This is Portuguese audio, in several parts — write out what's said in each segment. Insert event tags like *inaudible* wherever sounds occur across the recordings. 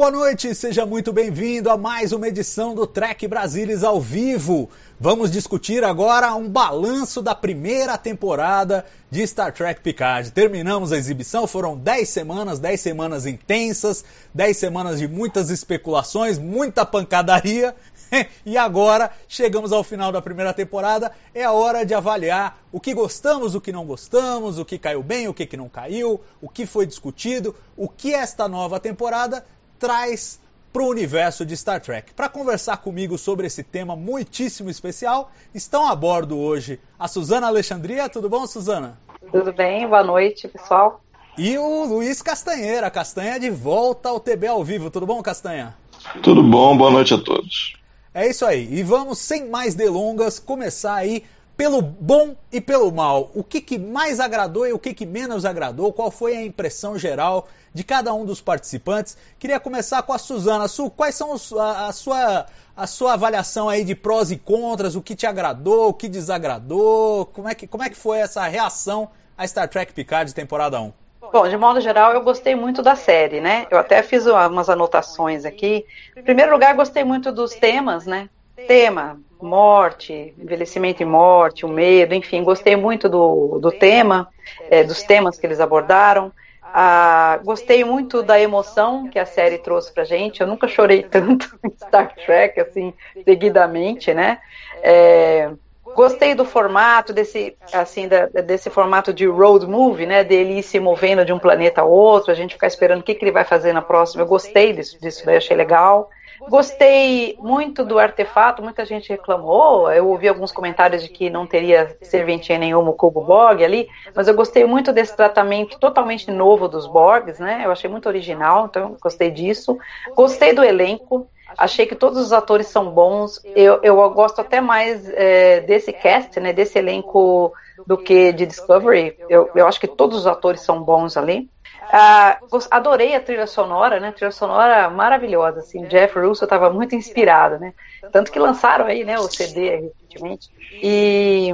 Boa noite, seja muito bem-vindo a mais uma edição do Trek Brasilis ao vivo. Vamos discutir agora um balanço da primeira temporada de Star Trek Picard. Terminamos a exibição, foram 10 semanas, 10 semanas intensas, 10 semanas de muitas especulações, muita pancadaria. *laughs* e agora chegamos ao final da primeira temporada. É a hora de avaliar o que gostamos, o que não gostamos, o que caiu bem, o que não caiu, o que foi discutido, o que esta nova temporada traz para o universo de Star Trek. Para conversar comigo sobre esse tema muitíssimo especial, estão a bordo hoje a Suzana Alexandria. Tudo bom, Suzana? Tudo bem, boa noite, pessoal. E o Luiz Castanheira. Castanha de volta ao TB ao vivo. Tudo bom, Castanha? Tudo bom, boa noite a todos. É isso aí. E vamos, sem mais delongas, começar aí pelo bom e pelo mal. O que, que mais agradou e o que, que menos agradou? Qual foi a impressão geral de cada um dos participantes? Queria começar com a Suzana. Su, quais são a, a, sua, a sua avaliação aí de prós e contras? O que te agradou, o que desagradou? Como é que, como é que foi essa reação a Star Trek Picard de temporada 1? Bom, de modo geral, eu gostei muito da série, né? Eu até fiz umas anotações aqui. Em primeiro lugar, gostei muito dos temas, né? Tema, morte, envelhecimento e morte, o medo, enfim, gostei muito do, do tema, é, dos temas que eles abordaram. Ah, gostei muito da emoção que a série trouxe pra gente. Eu nunca chorei *laughs* tanto em Star Trek, assim, seguidamente, né? É, Gostei do formato, desse, assim, da, desse formato de road movie, né? Dele ir se movendo de um planeta a outro, a gente ficar esperando o que, que ele vai fazer na próxima. Eu gostei disso, disso daí, achei legal. Gostei muito do artefato, muita gente reclamou. Eu ouvi alguns comentários de que não teria serventia nenhuma o cubo Borg ali, mas eu gostei muito desse tratamento totalmente novo dos Borgs, né? Eu achei muito original, então gostei disso. Gostei do elenco. Achei que todos os atores são bons. Eu, eu gosto até mais é, desse cast, né, desse elenco, do que de Discovery. Eu, eu acho que todos os atores são bons ali. Ah, adorei a trilha sonora, né? Trilha sonora maravilhosa, assim. Jeff Russo estava muito inspirado, né? Tanto que lançaram aí, né, o CD recentemente. E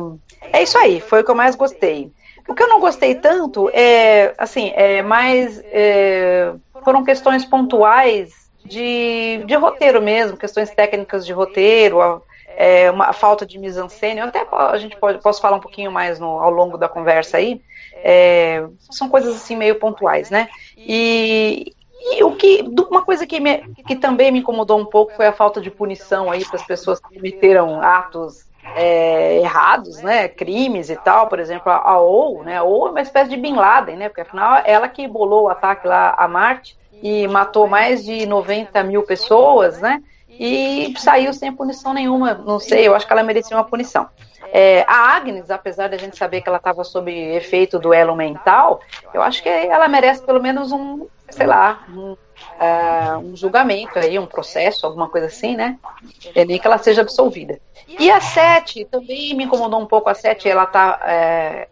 é isso aí, foi o que eu mais gostei. O que eu não gostei tanto é, assim, é mais é, foram questões pontuais de, de roteiro mesmo, questões técnicas de roteiro, a, é, uma falta de mise-en-scène, até a gente pode, posso falar um pouquinho mais no, ao longo da conversa aí, é, são coisas assim meio pontuais, né? E, e o que, uma coisa que, me, que também me incomodou um pouco foi a falta de punição aí para as pessoas que cometeram atos é, errados, né, crimes e tal, por exemplo, a, a OU, né, OU é uma espécie de Bin Laden, né, porque afinal ela que bolou o ataque lá a Marte, e matou mais de 90 mil pessoas, né? E saiu sem punição nenhuma. Não sei, eu acho que ela merecia uma punição. É, a Agnes, apesar de a gente saber que ela estava sob efeito do elo mental, eu acho que ela merece pelo menos um, sei lá, um, uh, um julgamento aí, um processo, alguma coisa assim, né? É nem que ela seja absolvida. E a Sete, também me incomodou um pouco a Sete, ela tá. É,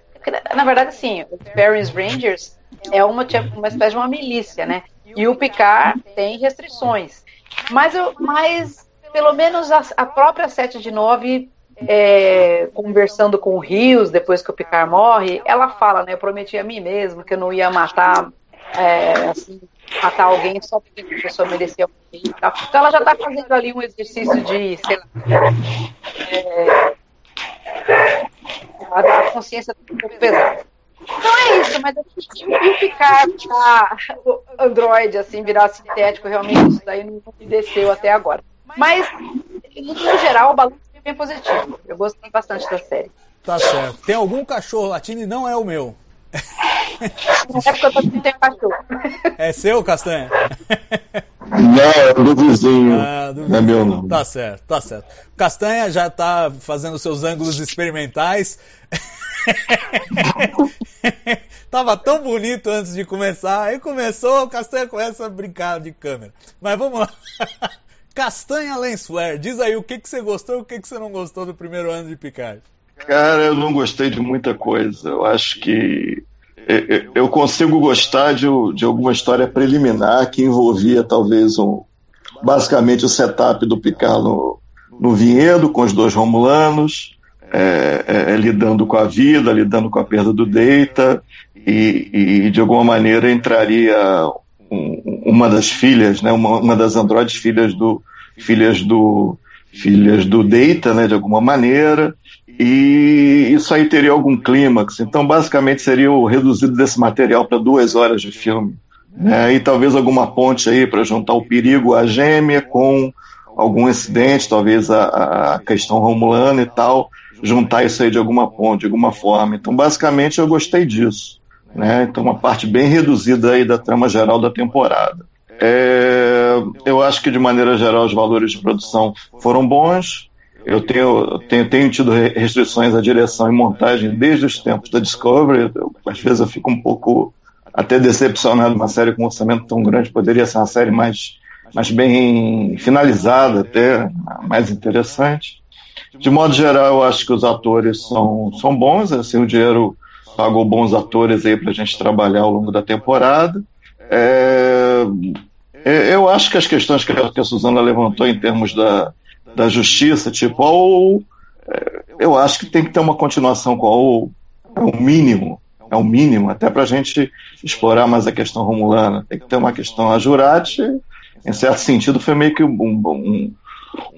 na verdade, assim, o Paris Rangers é uma, uma espécie de uma milícia, né? E o Picard tem restrições. Mas, eu, mas pelo menos a, a própria 7 de 9, é, conversando com o Rios, depois que o Picard morre, ela fala, né? Eu prometi a mim mesmo que eu não ia matar, é, assim, matar alguém só porque a pessoa merecia morrer Então ela já está fazendo ali um exercício de, sei lá, é, a consciência pouco pesada. Então é isso, mas eu ficar pra o Android, assim, virar sintético, realmente isso daí não me desceu até agora. Mas, no geral, o balanço é bem positivo. Eu gostei bastante da série. Tá certo. Tem algum cachorro latino e não é o meu. É porque eu também tenho cachorro. É seu, Castanha? Não, é do vizinho. Ah, Não é meu, não. Tá certo, tá certo. Castanha já tá fazendo seus ângulos experimentais. *laughs* Tava tão bonito antes de começar, aí começou, o Castanha começa a brincar de câmera. Mas vamos lá. *laughs* Castanha Lensflare, diz aí o que, que você gostou e o que, que você não gostou do primeiro ano de Picard. Cara, eu não gostei de muita coisa. Eu acho que eu consigo gostar de, de alguma história preliminar que envolvia talvez um, basicamente o setup do Picard no, no vinhedo com os dois Romulanos, é, é, lidando com a vida, lidando com a perda do Data e, e de alguma maneira entraria um, uma das filhas, né, uma, uma das androides filhas do filhas do filhas do Data, né, de alguma maneira, e isso aí teria algum clímax. Então, basicamente, seria o reduzido desse material para duas horas de filme. Né? E talvez alguma ponte aí para juntar o perigo à gêmea com algum incidente, talvez a, a questão romulana e tal, juntar isso aí de alguma ponte, de alguma forma. Então, basicamente, eu gostei disso. Né? Então, uma parte bem reduzida aí da trama geral da temporada. É, eu acho que, de maneira geral, os valores de produção foram bons. Eu tenho, tenho, tenho tido restrições à direção e montagem desde os tempos da Discovery. Eu, às vezes eu fico um pouco até decepcionado. Uma série com um orçamento tão grande poderia ser uma série mais, mais bem finalizada, até mais interessante. De modo geral, eu acho que os atores são, são bons. Assim, o dinheiro pagou bons atores aí para a gente trabalhar ao longo da temporada. É, eu acho que as questões que a Suzana levantou em termos da, da justiça, tipo, ou, é, eu acho que tem que ter uma continuação com é o mínimo, é o mínimo, até para a gente explorar mais a questão romulana. Tem que ter uma questão. A Jurati, em certo sentido, foi meio que um, um,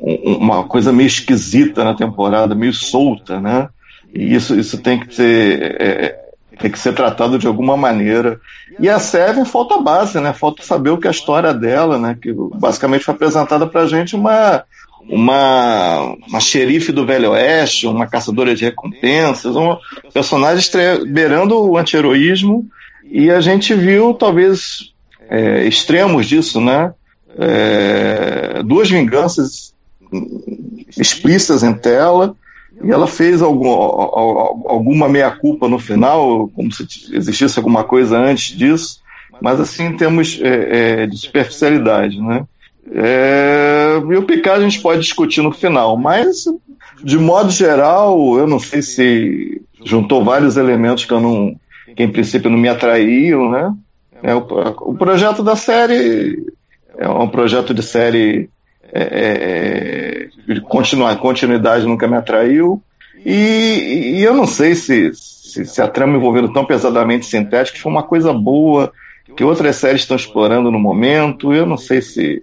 um, uma coisa meio esquisita na temporada, meio solta, né? E isso, isso tem que ser. É, tem que ser tratado de alguma maneira. E a Seven falta base, né? Falta saber o que é a história dela, né? Que basicamente foi apresentada pra gente uma, uma, uma xerife do Velho Oeste, uma caçadora de recompensas, um personagem beirando o anti-heroísmo, e a gente viu talvez é, extremos disso, né? É, duas vinganças explícitas em tela, e ela fez algum, alguma meia-culpa no final, como se existisse alguma coisa antes disso, mas assim em termos é, é, de superficialidade, né? É, e o Picard a gente pode discutir no final, mas de modo geral, eu não sei se juntou vários elementos que eu não, que em princípio não me atraíam, né? É, o, o projeto da série é um projeto de série é, é, é continuar, continuidade nunca me atraiu e, e eu não sei se, se, se, a trama envolvendo tão pesadamente sintética foi uma coisa boa que outras séries estão explorando no momento. Eu não sei se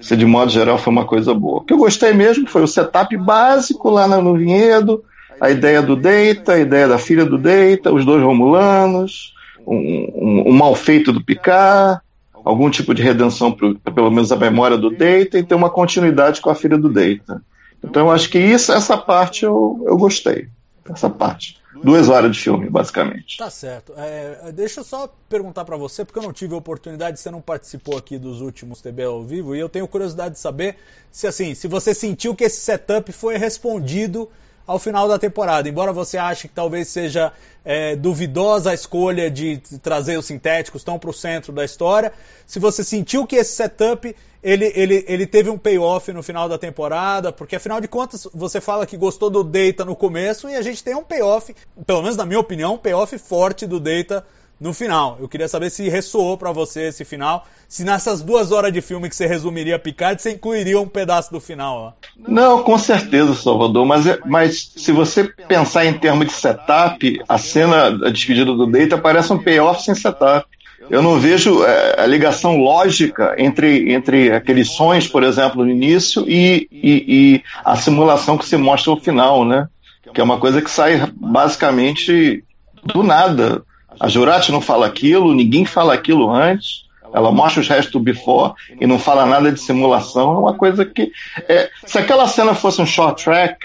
se de modo geral foi uma coisa boa. O que eu gostei mesmo foi o setup básico lá no vinhedo, a ideia do Deita, a ideia da filha do Deita, os dois Romulanos, um, um, um mal feito do Picard, algum tipo de redenção pro, pelo menos a memória do Deita e ter uma continuidade com a filha do Deita. Então eu acho que isso, essa parte eu, eu gostei. Essa parte duas horas de filme, basicamente. Tá certo. É, deixa eu só perguntar para você, porque eu não tive a oportunidade, você não participou aqui dos últimos TB ao vivo, e eu tenho curiosidade de saber se assim, se você sentiu que esse setup foi respondido ao final da temporada. Embora você ache que talvez seja é, duvidosa a escolha de trazer os sintéticos tão para o centro da história, se você sentiu que esse setup ele, ele, ele teve um payoff no final da temporada, porque afinal de contas você fala que gostou do Data no começo e a gente tem um payoff, pelo menos na minha opinião, um payoff forte do Data no final. Eu queria saber se ressoou para você esse final, se nessas duas horas de filme que você resumiria Picard, você incluiria um pedaço do final lá. Não, com certeza, Salvador, mas, é, mas se você pensar em termos de setup, a cena da despedida do Data parece um payoff sem setup. Eu não vejo é, a ligação lógica entre, entre aqueles sonhos, por exemplo, no início e, e, e a simulação que se mostra no final, né? Que é uma coisa que sai basicamente do nada a Jurati não fala aquilo, ninguém fala aquilo antes. Ela mostra os restos do before e não fala nada de simulação. É uma coisa que. É, se aquela cena fosse um short track,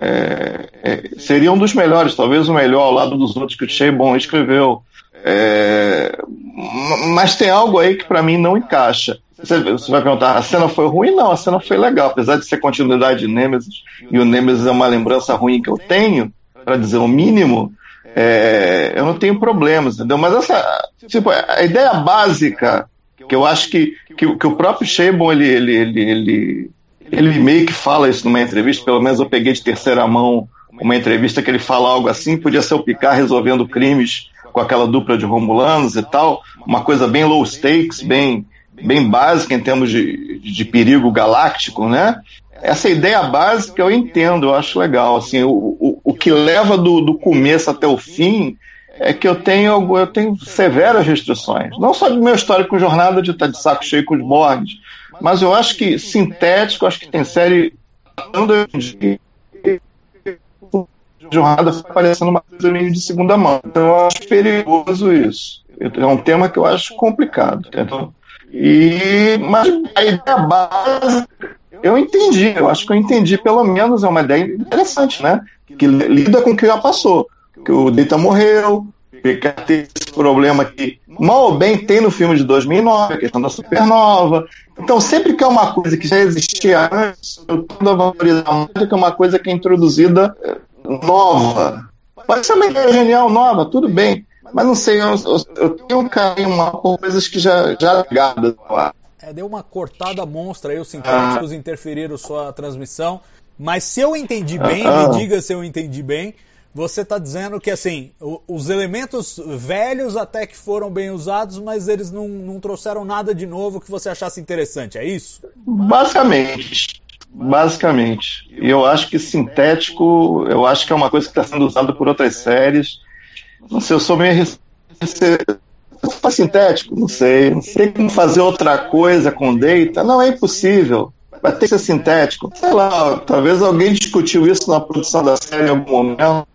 é, é, seria um dos melhores, talvez o melhor ao lado dos outros que o Sheibon escreveu. É, mas tem algo aí que para mim não encaixa. Você, você, vai perguntar, a cena foi ruim? Não, a cena foi legal, apesar de ser continuidade de Nemesis, e o Nemesis é uma lembrança ruim que eu tenho, para dizer o mínimo, é, eu não tenho problemas, entendeu? Mas essa, tipo, a ideia básica, que eu acho que, que, que o próprio Sheibon, ele, ele, ele, ele, ele meio que fala isso numa entrevista, pelo menos eu peguei de terceira mão uma entrevista que ele fala algo assim, podia ser o Picard resolvendo crimes com aquela dupla de Romulanos e tal, uma coisa bem low stakes, bem, bem básica em termos de, de perigo galáctico, né? Essa ideia básica eu entendo, eu acho legal. Assim, o, o, o que leva do, do começo até o fim é que eu tenho, eu tenho severas restrições. Não só do meu histórico jornada de estar de saco cheio com os Borgs, mas eu acho que sintético, acho que tem série jornada parecendo uma coisa meio de segunda mão. Então eu acho perigoso isso. É um tema que eu acho complicado. Entendeu? E, mas a ideia básica eu entendi, eu acho que eu entendi, pelo menos é uma ideia interessante, né? Que lida com o que já passou. Que o Dita morreu, que tem esse problema que mal ou bem tem no filme de 2009, a questão da supernova. Então, sempre que é uma coisa que já existia antes, eu tendo a valorizar muito que é uma coisa que é introduzida eh, nova. Pode ser uma ideia genial nova, tudo bem. Mas não sei, eu, eu, eu tenho um carinho por coisas que já, já ligadas lá. Deu uma cortada monstra aí, os sintéticos ah. interferiram sua transmissão. Mas se eu entendi bem, ah. me diga se eu entendi bem, você está dizendo que assim, os elementos velhos até que foram bem usados, mas eles não, não trouxeram nada de novo que você achasse interessante, é isso? Basicamente. Basicamente. E eu acho que sintético, eu acho que é uma coisa que está sendo usada por outras séries. Não sei, eu sou meio para sintético, não sei. Sei como fazer outra coisa com data. Não, é impossível. Vai ter que ser sintético. Sei lá, talvez alguém discutiu isso na produção da série em algum momento.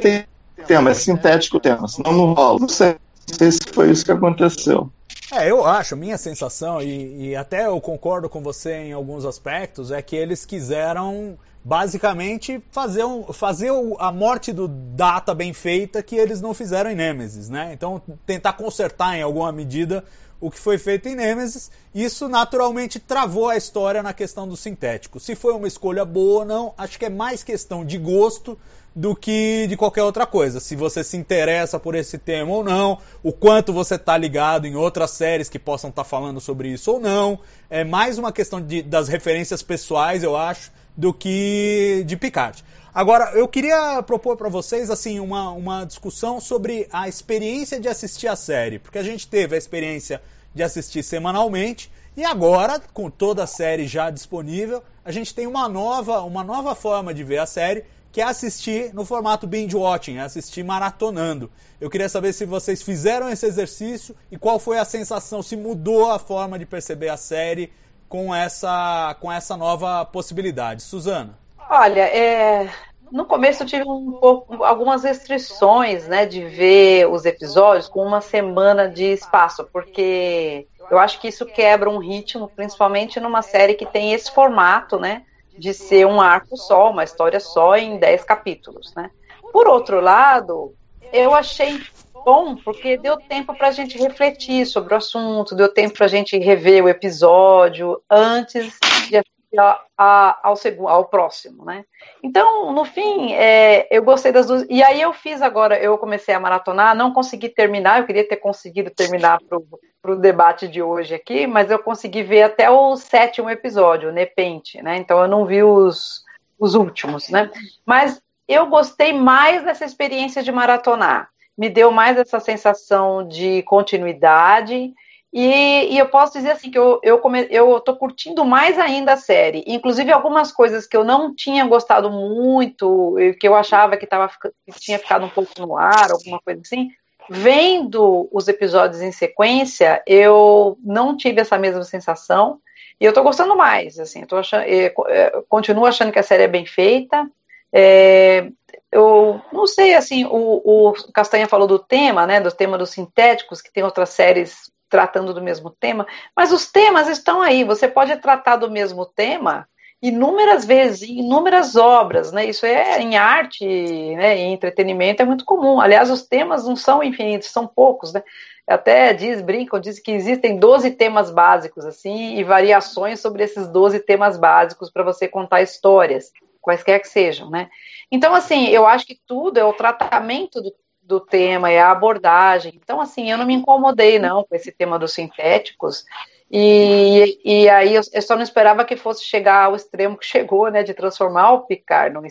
Tem tema, é sintético o tema, senão não rola. Não sei, não sei se foi isso que aconteceu. É, eu acho, minha sensação, e, e, até eu concordo com você em alguns aspectos, é que eles quiseram basicamente fazer, um, fazer a morte do Data bem feita que eles não fizeram em Nemesis, né? Então tentar consertar em alguma medida o que foi feito em Nemesis, isso naturalmente travou a história na questão do sintético. Se foi uma escolha boa ou não, acho que é mais questão de gosto do que de qualquer outra coisa. Se você se interessa por esse tema ou não, o quanto você está ligado em outras séries que possam estar tá falando sobre isso ou não. É mais uma questão de, das referências pessoais, eu acho, do que de Picard. Agora, eu queria propor para vocês assim uma, uma discussão sobre a experiência de assistir a série, porque a gente teve a experiência de assistir semanalmente e agora, com toda a série já disponível, a gente tem uma nova, uma nova forma de ver a série que é assistir no formato binge watching, é assistir maratonando. Eu queria saber se vocês fizeram esse exercício e qual foi a sensação, se mudou a forma de perceber a série com essa, com essa nova possibilidade. Suzana? Olha, é, no começo eu tive um pouco, algumas restrições né, de ver os episódios com uma semana de espaço, porque eu acho que isso quebra um ritmo, principalmente numa série que tem esse formato, né? de ser um arco só, uma história só em 10 capítulos, né? Por outro lado, eu achei bom porque deu tempo para a gente refletir sobre o assunto, deu tempo para a gente rever o episódio antes de a, a, ao, ao próximo, né? Então, no fim, é, eu gostei das duas. E aí eu fiz agora, eu comecei a maratonar, não consegui terminar, eu queria ter conseguido terminar para o debate de hoje aqui, mas eu consegui ver até o sétimo episódio, o Nepente, né? Então eu não vi os, os últimos, né? Mas eu gostei mais dessa experiência de maratonar. Me deu mais essa sensação de continuidade e, e, eu posso dizer assim que eu, eu, tô curtindo mais ainda a série. Inclusive algumas coisas que eu não tinha gostado muito, que eu achava que, tava, que tinha ficado um pouco no ar, alguma coisa assim. Vendo os episódios em sequência, eu não tive essa mesma sensação. E eu tô gostando mais, assim, eu eu, eu, eu continuo achando que a série é bem feita. É, eu não sei, assim, o, o, Castanha falou do tema, né, do tema dos sintéticos, que tem outras séries tratando do mesmo tema, mas os temas estão aí. Você pode tratar do mesmo tema inúmeras vezes, inúmeras obras, né? Isso é em arte, né, em entretenimento é muito comum. Aliás, os temas não são infinitos, são poucos, né? Até diz, brincam, diz que existem 12 temas básicos, assim, e variações sobre esses 12 temas básicos para você contar histórias. Quaisquer que sejam, né? Então, assim, eu acho que tudo é o tratamento do, do tema, é a abordagem. Então, assim, eu não me incomodei, não, com esse tema dos sintéticos. E, e aí eu, só não esperava que fosse chegar ao extremo que chegou, né, de transformar o Picard num,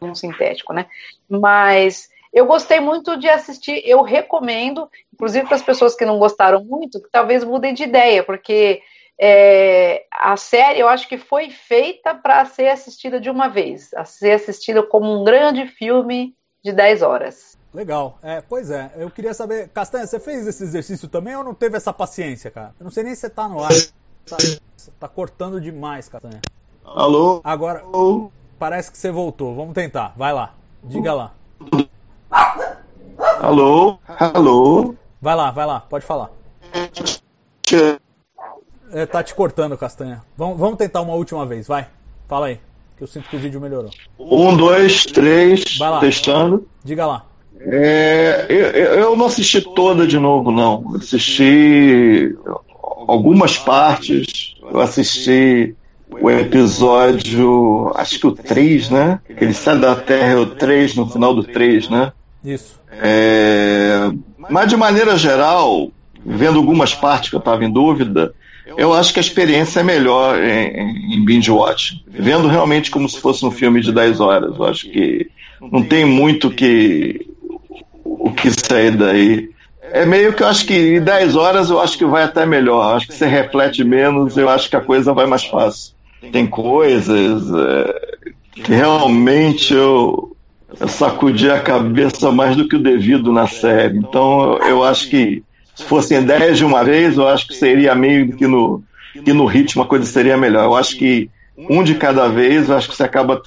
num sintético, né? Mas eu gostei muito de assistir, eu recomendo, inclusive para as pessoas que não gostaram muito, que talvez mudem de ideia, porque é, a série eu acho que foi feita para ser assistida de uma vez, a ser assistida como um grande filme de 10 horas. Legal. É, pois é, eu queria saber, Castanha, você fez esse exercício também ou não teve essa paciência, cara? Eu não sei nem se você tá no ar. Tá, tá cortando demais, Castanha. Alô? Agora, Alô? parece que você voltou. Vamos tentar. Vai lá. Diga lá. Alô? Alô? Vai lá, vai lá. Pode falar. É, tá te cortando, Castanha. Vamos, vamos tentar uma última vez, vai. Fala aí. Que eu sinto que o vídeo melhorou. Um, dois, três, Vai lá. testando. Diga lá. É, eu, eu não assisti toda de novo, não. Assisti algumas partes. Eu assisti o episódio, acho que o 3, né? Que ele sai da Terra, é o 3, no final do 3, né? Isso. É, mas de maneira geral, vendo algumas partes que eu estava em dúvida, eu acho que a experiência é melhor em, em binge watch. Vendo realmente como se fosse um filme de 10 horas. Eu acho que não tem muito que o que sair daí. É meio que eu acho que em 10 horas eu acho que vai até melhor. Eu acho que você reflete menos, eu acho que a coisa vai mais fácil. Tem coisas é, que realmente eu, eu sacudi a cabeça mais do que o devido na série. Então eu, eu acho que se fossem 10 de uma vez, eu acho que seria meio que no, que no ritmo a coisa seria melhor. Eu acho que um de cada vez, eu acho que você acaba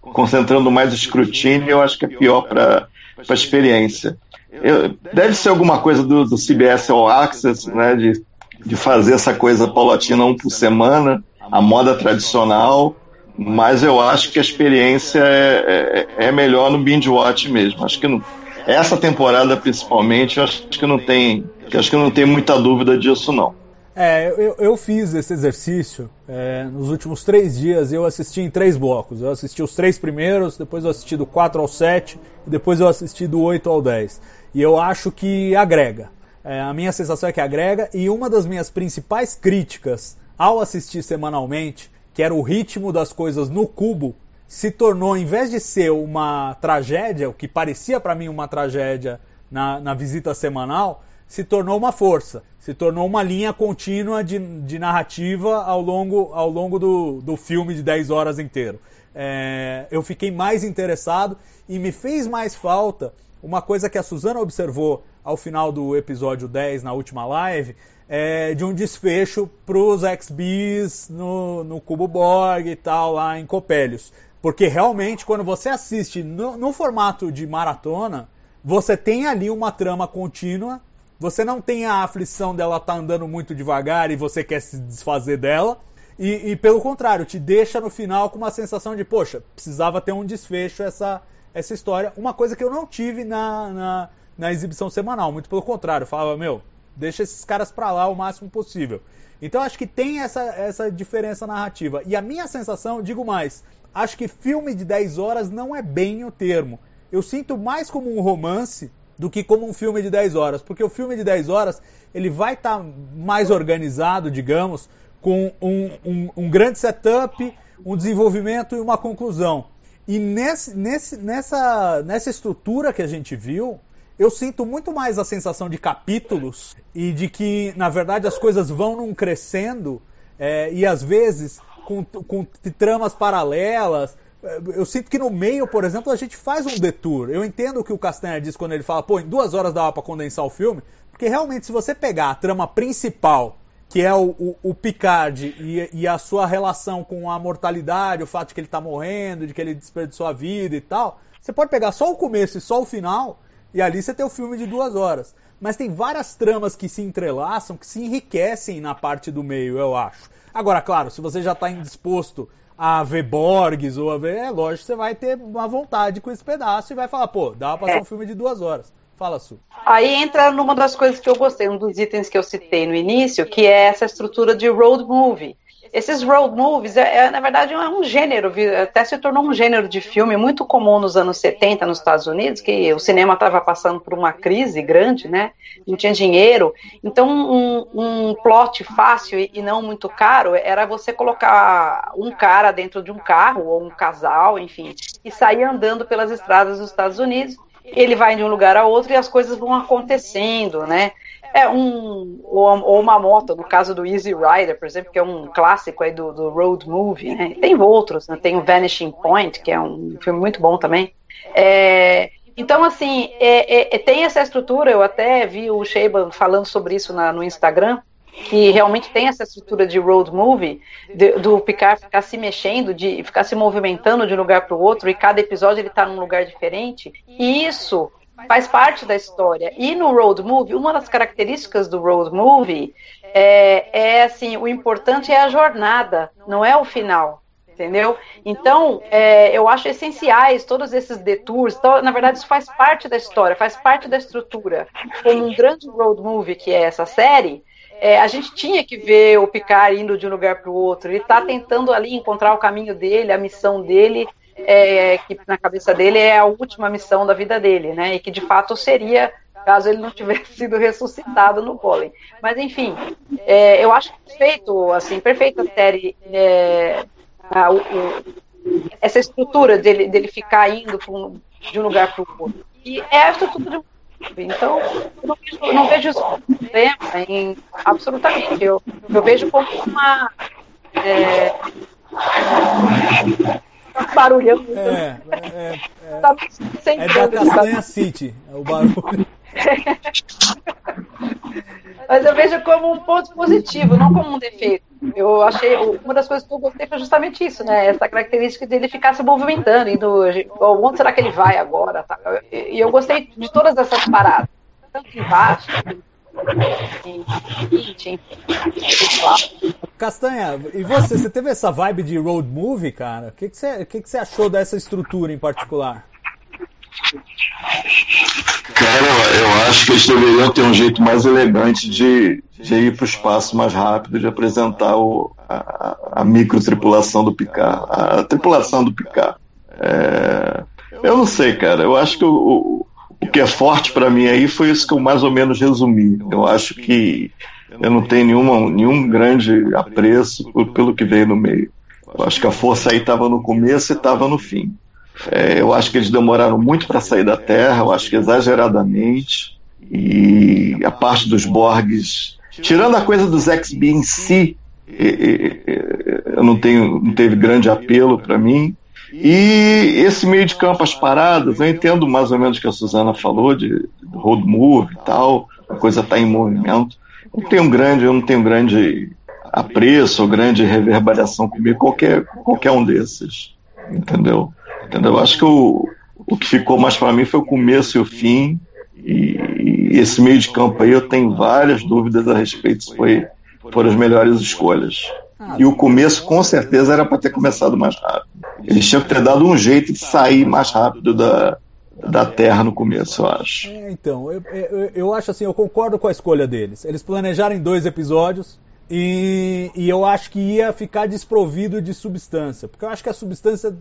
concentrando mais escrutínio, eu acho que é pior para a experiência. Eu, deve ser alguma coisa do, do CBS All Access, né, de, de fazer essa coisa paulatina um por semana, a moda tradicional, mas eu acho que a experiência é, é, é melhor no binge watch mesmo. Acho que no, essa temporada principalmente, acho que não tem, acho que não tem muita dúvida disso não. É, eu, eu fiz esse exercício é, nos últimos três dias. Eu assisti em três blocos. Eu assisti os três primeiros, depois eu assisti do 4 ao 7 e depois eu assisti do 8 ao 10. E eu acho que agrega. É, a minha sensação é que agrega. E uma das minhas principais críticas ao assistir semanalmente, que era o ritmo das coisas no cubo, se tornou, em vez de ser uma tragédia, o que parecia para mim uma tragédia na, na visita semanal, se tornou uma força, se tornou uma linha contínua de, de narrativa ao longo, ao longo do, do filme de 10 horas inteiro. É, eu fiquei mais interessado e me fez mais falta uma coisa que a Suzana observou ao final do episódio 10, na última live, é, de um desfecho para os XBs no, no Cubo Borg e tal, lá em Copélios. Porque realmente, quando você assiste no, no formato de maratona, você tem ali uma trama contínua você não tem a aflição dela estar tá andando muito devagar e você quer se desfazer dela. E, e, pelo contrário, te deixa no final com uma sensação de, poxa, precisava ter um desfecho essa, essa história. Uma coisa que eu não tive na, na, na exibição semanal. Muito pelo contrário, falava, meu, deixa esses caras pra lá o máximo possível. Então acho que tem essa, essa diferença narrativa. E a minha sensação, digo mais, acho que filme de 10 horas não é bem o termo. Eu sinto mais como um romance do que como um filme de 10 horas, porque o filme de 10 horas ele vai estar tá mais organizado, digamos, com um, um, um, grande setup, um desenvolvimento e uma conclusão. E nesse, nesse, nessa, nessa estrutura que a gente viu, eu sinto muito mais a sensação de capítulos e de que, na verdade, as coisas vão num crescendo é, e às vezes com, com tramas paralelas, eu sinto que no meio, por exemplo, a gente faz um detour. Eu entendo o que o Castanha diz quando ele fala, pô, em duas horas dava para condensar o filme, porque realmente, se você pegar a trama principal, que é o, o, o Picard e, e, a sua relação com a mortalidade, o fato de que ele tá morrendo, de que ele desperdiçou a vida e tal, você pode pegar só o começo e só o final, e ali você tem o filme de duas horas. Mas tem várias tramas que se entrelaçam, que se enriquecem na parte do meio, eu acho. Agora, claro, se você já está indisposto a ver Borgs ou a ver. É lógico que você vai ter uma vontade com esse pedaço e vai falar, pô, dá pra ser é. um filme de duas horas. Fala, Su. Aí entra numa das coisas que eu gostei, um dos itens que eu citei no início, que é essa estrutura de road movie. Esses road movies, é, é, na verdade, é um gênero, até se tornou um gênero de filme muito comum nos anos 70 nos Estados Unidos, que o cinema estava passando por uma crise grande, né? Não tinha dinheiro. Então, um, um plot fácil e não muito caro era você colocar um cara dentro de um carro, ou um casal, enfim, e sair andando pelas estradas dos Estados Unidos. Ele vai de um lugar a outro e as coisas vão acontecendo, né? É um ou, uma moto, no caso do Easy Rider, por exemplo, que é um clássico aí do, do road movie, né? Tem outros, né? Tem o Vanishing Point, que é um filme muito bom também. É, então, assim, é, é, é tem essa estrutura, eu até vi o Sheiba falando sobre isso na, no Instagram, que realmente tem essa estrutura de road movie, de, do Picard ficar se mexendo, de ficar se movimentando de um lugar para o outro, e cada episódio ele está num lugar diferente. E isso faz parte da história. E no road movie, uma das características do road movie é, é assim, o importante é a jornada, não é o final. Entendeu? Então, é, eu acho essenciais todos esses detours. Então, na verdade, isso faz parte da história, faz parte da estrutura. Como um grande road movie que é essa série, é, a gente tinha que ver o Picard indo de um lugar para o outro. Ele está tentando ali encontrar o caminho dele, a missão dele, é, que na cabeça dele é a última missão da vida dele, né? E que de fato seria caso ele não *laughs* tivesse sido ressuscitado no pólen. Mas enfim, é, eu acho perfeito, assim, perfeita a série, é, a, o, essa estrutura dele, dele ficar indo um, de um lugar para o outro. E é a estrutura de então, eu não vejo, não vejo isso como problema, em, absolutamente. Eu, eu vejo como uma. É, *laughs* barulhão. É, é, é, tá é da Castanha City, é o barulho. *laughs* Mas eu vejo como um ponto positivo, não como um defeito. Eu achei, uma das coisas que eu gostei foi justamente isso, né? Essa característica dele ficar se movimentando, indo, onde será que ele vai agora? Tá? E eu gostei de todas essas paradas, tanto embaixo, Castanha, e você? Você teve essa vibe de road movie, cara? O que, que, você, que, que você achou dessa estrutura em particular? Cara, eu acho que eles deveriam ter um jeito mais elegante de, de ir para o espaço mais rápido, de apresentar o, a, a micro tripulação do Picard, a, tripulação do Picard. É, eu não sei, cara. Eu acho que o, o que é forte para mim aí foi isso que eu mais ou menos resumi. Eu acho que eu não tenho nenhuma, nenhum grande apreço por, pelo que veio no meio. Eu acho que a força aí estava no começo e estava no fim. É, eu acho que eles demoraram muito para sair da Terra, eu acho que exageradamente. E a parte dos Borgs, tirando a coisa dos XB em si, eu não tenho, não teve grande apelo para mim. E esse meio de campo, as paradas, eu entendo mais ou menos o que a Suzana falou de, road move e tal, a coisa está em movimento. Eu não tenho grande, eu não tenho grande apreço ou grande reverberação comigo qualquer, qualquer um desses, entendeu? Entendeu? Eu acho que o, o que ficou mais para mim foi o começo e o fim. E, e, esse meio de campo aí eu tenho várias dúvidas a respeito se foi, foram as melhores escolhas. E o começo com certeza era para ter começado mais rápido. Eles tinham que ter dado um jeito de sair mais rápido da, da Terra no começo, eu acho. É, então, eu, eu, eu acho assim, eu concordo com a escolha deles. Eles planejaram em dois episódios, e, e, eu acho que ia ficar desprovido de substância. Porque eu acho que a substância.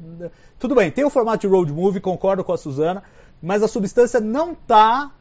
Tudo bem, tem o formato de road movie, concordo com a Suzana, mas a substância não está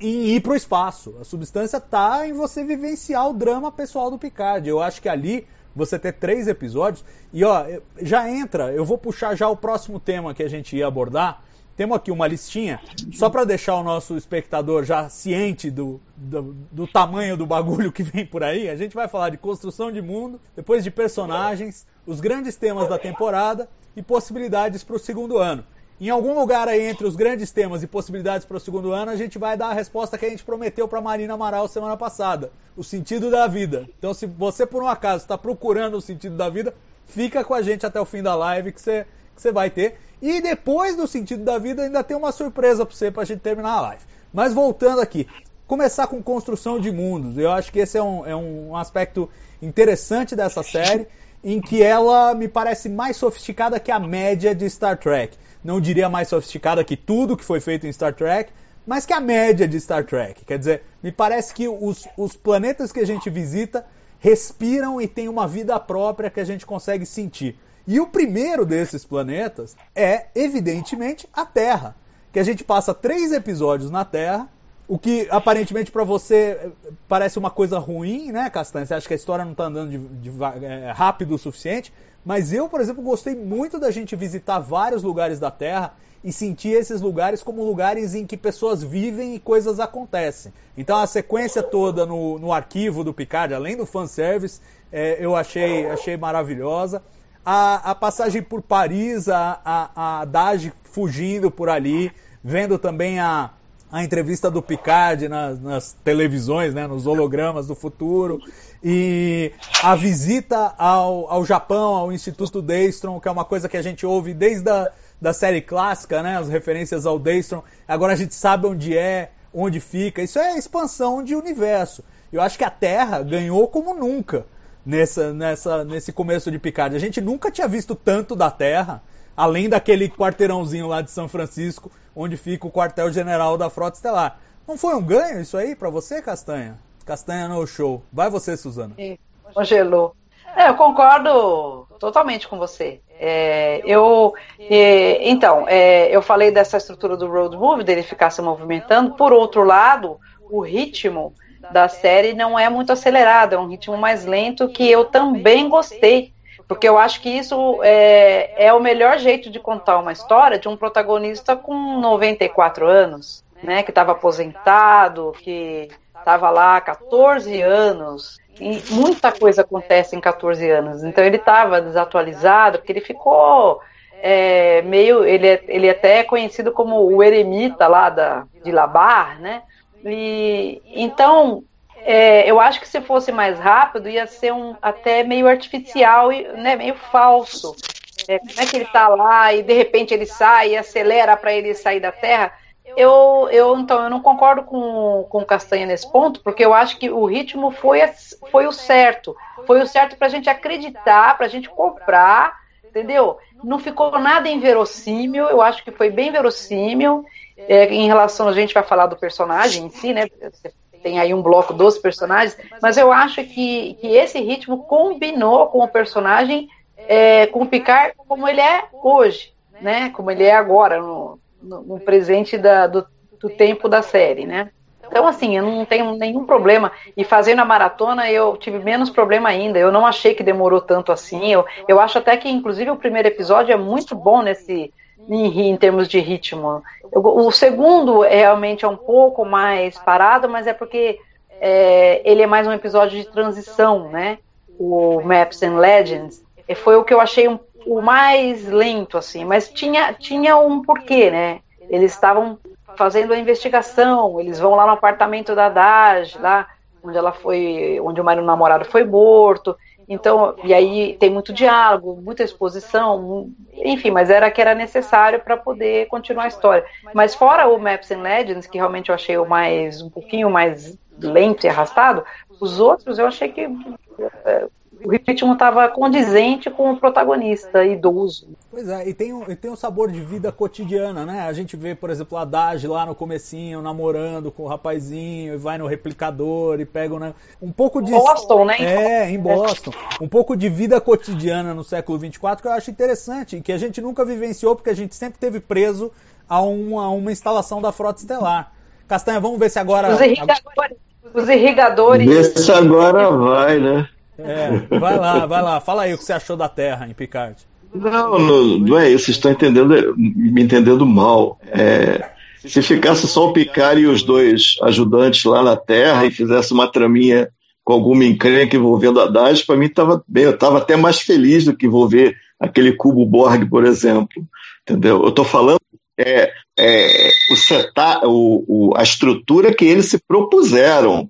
em ir para o espaço. A substância está em você vivenciar o drama pessoal do Picard. Eu acho que ali você ter três episódios. E ó, já entra, eu vou puxar já o próximo tema que a gente ia abordar, temos aqui uma listinha, só para deixar o nosso espectador já ciente do, do, do, tamanho do bagulho que vem por aí. A gente vai falar de construção de mundo, depois de personagens, os grandes temas da temporada e possibilidades para o segundo ano. Em algum lugar aí entre os grandes temas e possibilidades para o segundo ano, a gente vai dar a resposta que a gente prometeu para Marina Amaral semana passada: o sentido da vida. Então, se você por um acaso está procurando o sentido da vida, fica com a gente até o fim da live que você, que você vai ter. E depois do sentido da vida, ainda tem uma surpresa para você para a gente terminar a live. Mas voltando aqui, começar com construção de mundos. Eu acho que esse é um, é um aspecto interessante dessa série, em que ela me parece mais sofisticada que a média de Star Trek. Não diria mais sofisticada que tudo que foi feito em Star Trek, mas que a média de Star Trek. Quer dizer, me parece que os, os planetas que a gente visita respiram e têm uma vida própria que a gente consegue sentir. E o primeiro desses planetas é, evidentemente, a Terra. Que a gente passa três episódios na Terra, o que aparentemente para você eh, parece uma coisa ruim, né, Castanha? Você acha que a história não está andando de, de, é, rápido o suficiente? Mas eu, por exemplo, gostei muito da gente visitar vários lugares da Terra e sentir esses lugares como lugares em que pessoas vivem e coisas acontecem. Então a sequência toda no, no arquivo do Picard, além do fanservice, é, eu achei, achei maravilhosa. A, a passagem por Paris, a, a, a Dage fugindo por ali, vendo também a, a entrevista do Picard nas, nas, televisões, né, nos hologramas do futuro, e a visita ao, ao Japão, ao Instituto Daystrom, que é uma coisa que a gente ouve desde a da série clássica, né? As referências ao Daystrom. Agora a gente sabe onde é, onde fica. Isso é expansão de universo. Eu acho que a Terra ganhou como nunca nessa, nessa, nesse começo de Picard. A gente nunca tinha visto tanto da Terra, além daquele quarteirãozinho lá de São Francisco, onde fica o quartel-general da Frota Estelar. Não foi um ganho isso aí para você, Castanha? Castanha no show. Vai você, Suzana. Congelou. É, eu concordo totalmente com você. É, eu, é, então, é, eu falei dessa estrutura do road movie, dele ficar se movimentando. Por outro lado, o ritmo da série não é muito acelerado, é um ritmo mais lento que eu também gostei, porque eu acho que isso é, é o melhor jeito de contar uma história de um protagonista com 94 anos, né, que estava aposentado, que estava lá há 14 anos e muita coisa acontece em 14 anos. Então ele estava desatualizado, porque ele ficou é, meio. Ele, é, ele é até é conhecido como o eremita lá da, de Labar, né? E, então, é, eu acho que se fosse mais rápido, ia ser um até meio artificial e né, meio falso. É, como é que ele está lá e de repente ele sai e acelera para ele sair da Terra? Eu, eu, então, eu não concordo com, com o Castanha nesse ponto, porque eu acho que o ritmo foi, foi o certo. Foi o certo para a gente acreditar, para a gente comprar, entendeu? Não ficou nada inverossímil, eu acho que foi bem verossímil. É, em relação, a gente vai falar do personagem em si, né? Tem aí um bloco dos personagens, mas eu acho que, que esse ritmo combinou com o personagem, é, com o Picard como ele é hoje, né? Como ele é agora, no, no, no presente da, do, do tempo da série, né? Então, assim, eu não tenho nenhum problema. E fazendo a maratona, eu tive menos problema ainda. Eu não achei que demorou tanto assim. Eu, eu acho até que, inclusive, o primeiro episódio é muito bom nesse em, em termos de ritmo. Eu, o segundo é, realmente é um pouco mais parado, mas é porque é, ele é mais um episódio de transição, né? O Maps and Legends. Foi o que eu achei um o mais lento, assim, mas tinha, tinha um porquê, né? Eles estavam fazendo a investigação, eles vão lá no apartamento da Daj, lá onde ela foi, onde o marido namorado foi morto. Então, e aí tem muito diálogo, muita exposição, enfim, mas era que era necessário para poder continuar a história. Mas fora o Maps and Legends, que realmente eu achei o mais um pouquinho mais lento e arrastado, os outros eu achei que é, o ritmo estava condizente com o protagonista idoso. Pois é, e tem, um, e tem um sabor de vida cotidiana, né? A gente vê, por exemplo, a Dage lá no comecinho, namorando com o rapazinho, e vai no replicador e pega né, um pouco de... Boston, né? É, em Boston. Um pouco de vida cotidiana no século 24 que eu acho interessante, que a gente nunca vivenciou, porque a gente sempre teve preso a uma, a uma instalação da Frota Estelar. Castanha, vamos ver se agora... Os irrigadores... Os irrigadores... Vê se agora vai, né? É, vai lá, vai lá. Fala aí o que você achou da Terra em Picard. Não, não, não é isso. Estão entendendo, me entendendo mal. É, se ficasse só o Picard e os dois ajudantes lá na Terra e fizesse uma traminha com alguma encrenca envolvendo a DAS, para mim estava bem. Eu estava até mais feliz do que envolver aquele cubo Borg, por exemplo. Entendeu? Eu estou falando é, é, o setup, o, o, a estrutura que eles se propuseram.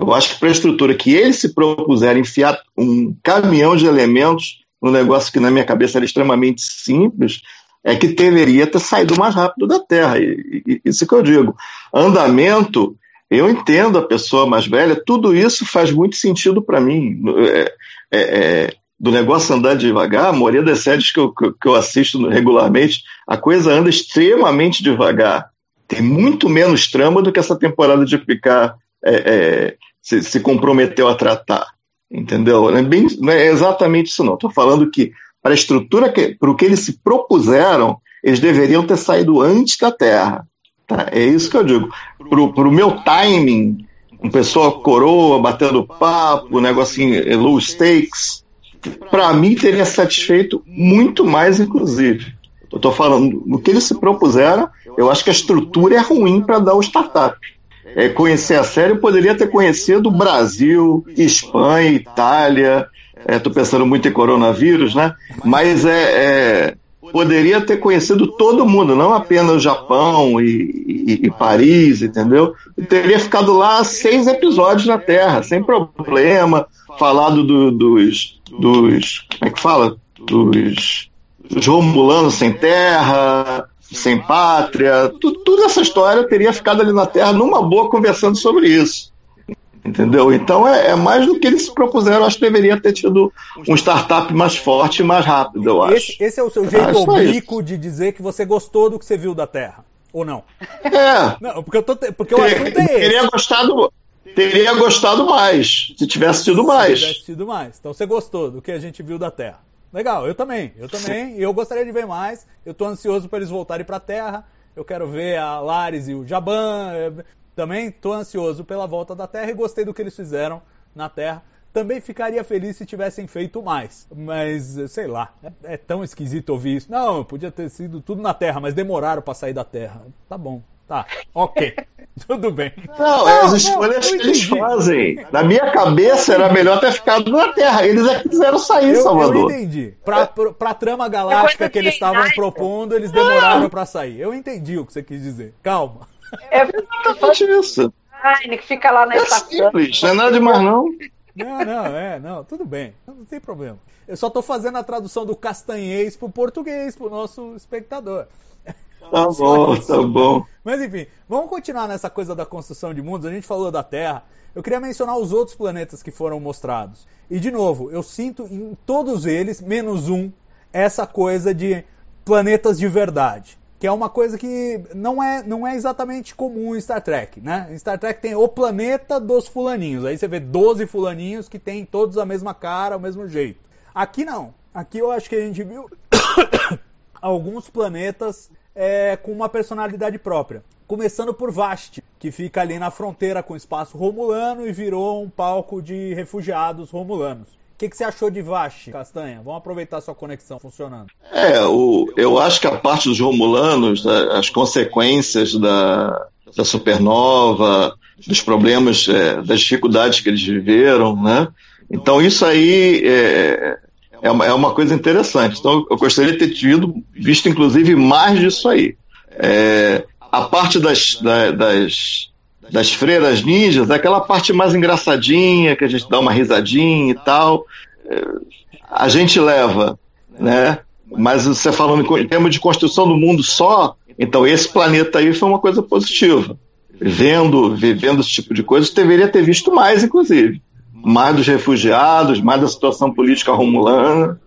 Eu acho que para a estrutura que eles se propuseram enfiar um caminhão de elementos um negócio que na minha cabeça era extremamente simples, é que deveria ter saído mais rápido da Terra. E, e, isso que eu digo. Andamento, eu entendo a pessoa mais velha, tudo isso faz muito sentido para mim. É, é, é, do negócio andar devagar, a maioria das séries que eu, que eu assisto regularmente, a coisa anda extremamente devagar. Tem muito menos trama do que essa temporada de Picard é, é, se, se comprometeu a tratar. Entendeu? Não é, bem, não é exatamente isso, não. Estou falando que para a estrutura, para o que eles se propuseram, eles deveriam ter saído antes da Terra. Tá? É isso que eu digo. Para o meu timing, um pessoal coroa, batendo papo, negocinho low stakes, para mim teria satisfeito muito mais, inclusive. Estou falando, no que eles se propuseram, eu acho que a estrutura é ruim para dar o startup. É, conhecer a série, eu poderia ter conhecido Brasil, Espanha, Itália. Estou é, pensando muito em coronavírus, né? Mas é, é, poderia ter conhecido todo mundo, não apenas o Japão e, e, e Paris, entendeu? Eu teria ficado lá seis episódios na Terra, sem problema, falado do, dos, dos. Como é que fala? Dos, dos Romulanos sem terra, sem pátria, tudo, toda essa história teria ficado ali na Terra numa boa conversando sobre isso. Entendeu? Então é, é, mais do que eles se propuseram. Acho que deveria ter tido um startup mais forte e mais rápido, eu acho. Esse, esse é o seu jeito oblíquo de dizer que você gostou do que você viu da Terra. Ou não? É. Não, porque eu, tô, porque eu acho que teria gostado, teria gostado mais, se tivesse tido mais. Se tivesse tido mais. Então você gostou do que a gente viu da Terra. Legal, eu também, eu também. E eu gostaria de ver mais. Eu tô ansioso para eles voltarem para a Terra. Eu quero ver a Lares e o Jaban. Também tô ansioso pela volta da Terra e gostei do que eles fizeram na Terra. Também ficaria feliz se tivessem feito mais. Mas, sei lá, é, é tão esquisito ouvir isso. Não, podia ter sido tudo na Terra, mas demoraram para sair da Terra. Tá bom, Tá, ok. *laughs* *laughs* Tudo bem. Não, é as escolhas que eles fazem. Na minha cabeça era melhor ter ficado na Terra. Eles é que quiseram sair, eu, Salvador. Eu entendi. Pra, pra trama galáctica que eles estavam propondo, eles demoraram para sair. Eu entendi o que você quis dizer. Calma. É exatamente isso. Ai, que fica lá na é estação. Simples, não é nada demais, não. Não, não, é, não, tudo bem, não tem problema. Eu só tô fazendo a tradução do castanhês pro português, pro nosso espectador. Tá bom, tá bom. Mas enfim, vamos continuar nessa coisa da construção de mundos. A gente falou da Terra. Eu queria mencionar os outros planetas que foram mostrados. E de novo, eu sinto em todos eles, menos um, essa coisa de planetas de verdade. Que é uma coisa que não é, não é exatamente comum em Star Trek, né? Em Star Trek tem o planeta dos fulaninhos. Aí você vê 12 fulaninhos que têm todos a mesma cara, o mesmo jeito. Aqui não. Aqui eu acho que a gente viu *coughs* alguns planetas é, com uma personalidade própria. Começando por Vast, que fica ali na fronteira com o espaço romulano e virou um palco de refugiados romulanos. O que, que, você achou de Vast, Castanha? Vamos aproveitar sua conexão funcionando. É, o, eu acho que a parte dos romulanos, as consequências da, da supernova, dos problemas, é, das dificuldades que eles viveram, né? Então isso aí é, é uma, é uma coisa interessante. Então, eu gostaria de ter tido, visto inclusive mais disso aí. É, a parte das, da, das, das freiras ninjas, aquela parte mais engraçadinha, que a gente dá uma risadinha e tal, é, a gente leva, né? Mas você falando em termos de construção do mundo só, então esse planeta aí foi uma coisa positiva. Vendo, vivendo esse tipo de coisa, deveria ter visto mais, inclusive mais dos refugiados, mais da situação política romulana.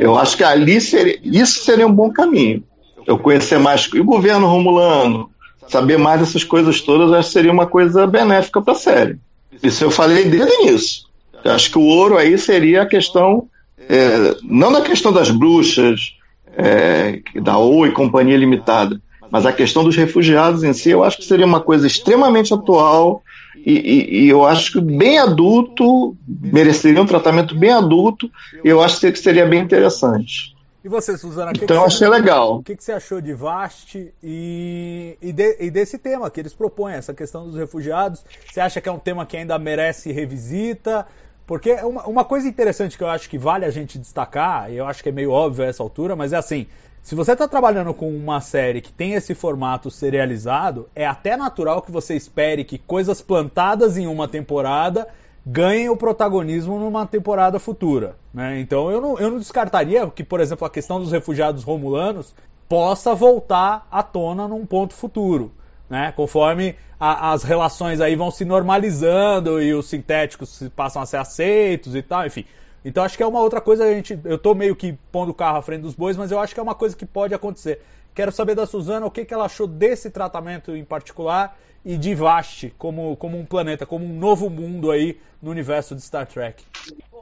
Eu acho que ali seria, isso seria um bom caminho. Eu conhecer mais o governo romulano, saber mais dessas coisas todas, acho que seria uma coisa benéfica para a série. Isso eu falei desde o início. Eu acho que o ouro aí seria a questão, é, não da questão das bruxas, é, da OU e Companhia Limitada, mas a questão dos refugiados em si, eu acho que seria uma coisa extremamente atual e, e, e, eu acho que bem adulto, mereceria um tratamento bem adulto, e eu acho que seria bem interessante. E você, Suzana? Então, que achei legal. O que, que, você achou de Vast e, e, de, e, desse tema que eles propõem, essa questão dos refugiados? Você acha que é um tema que ainda merece revisita? Porque uma, uma coisa interessante que eu acho que vale a gente destacar, e eu acho que é meio óbvio a essa altura, mas é assim: se você está trabalhando com uma série que tem esse formato serializado, é até natural que você espere que coisas plantadas em uma temporada ganhem o protagonismo numa temporada futura. Né? Então eu não, eu não descartaria que, por exemplo, a questão dos refugiados romulanos possa voltar à tona num ponto futuro. Né? Conforme a, as relações aí vão se normalizando e os sintéticos passam a ser aceitos e tal, enfim. Então acho que é uma outra coisa, a gente, eu tô meio que pondo o carro à frente dos bois, mas eu acho que é uma coisa que pode acontecer. Quero saber da Suzana o que, que ela achou desse tratamento em particular e de Vast como, como um planeta, como um novo mundo aí no universo de Star Trek.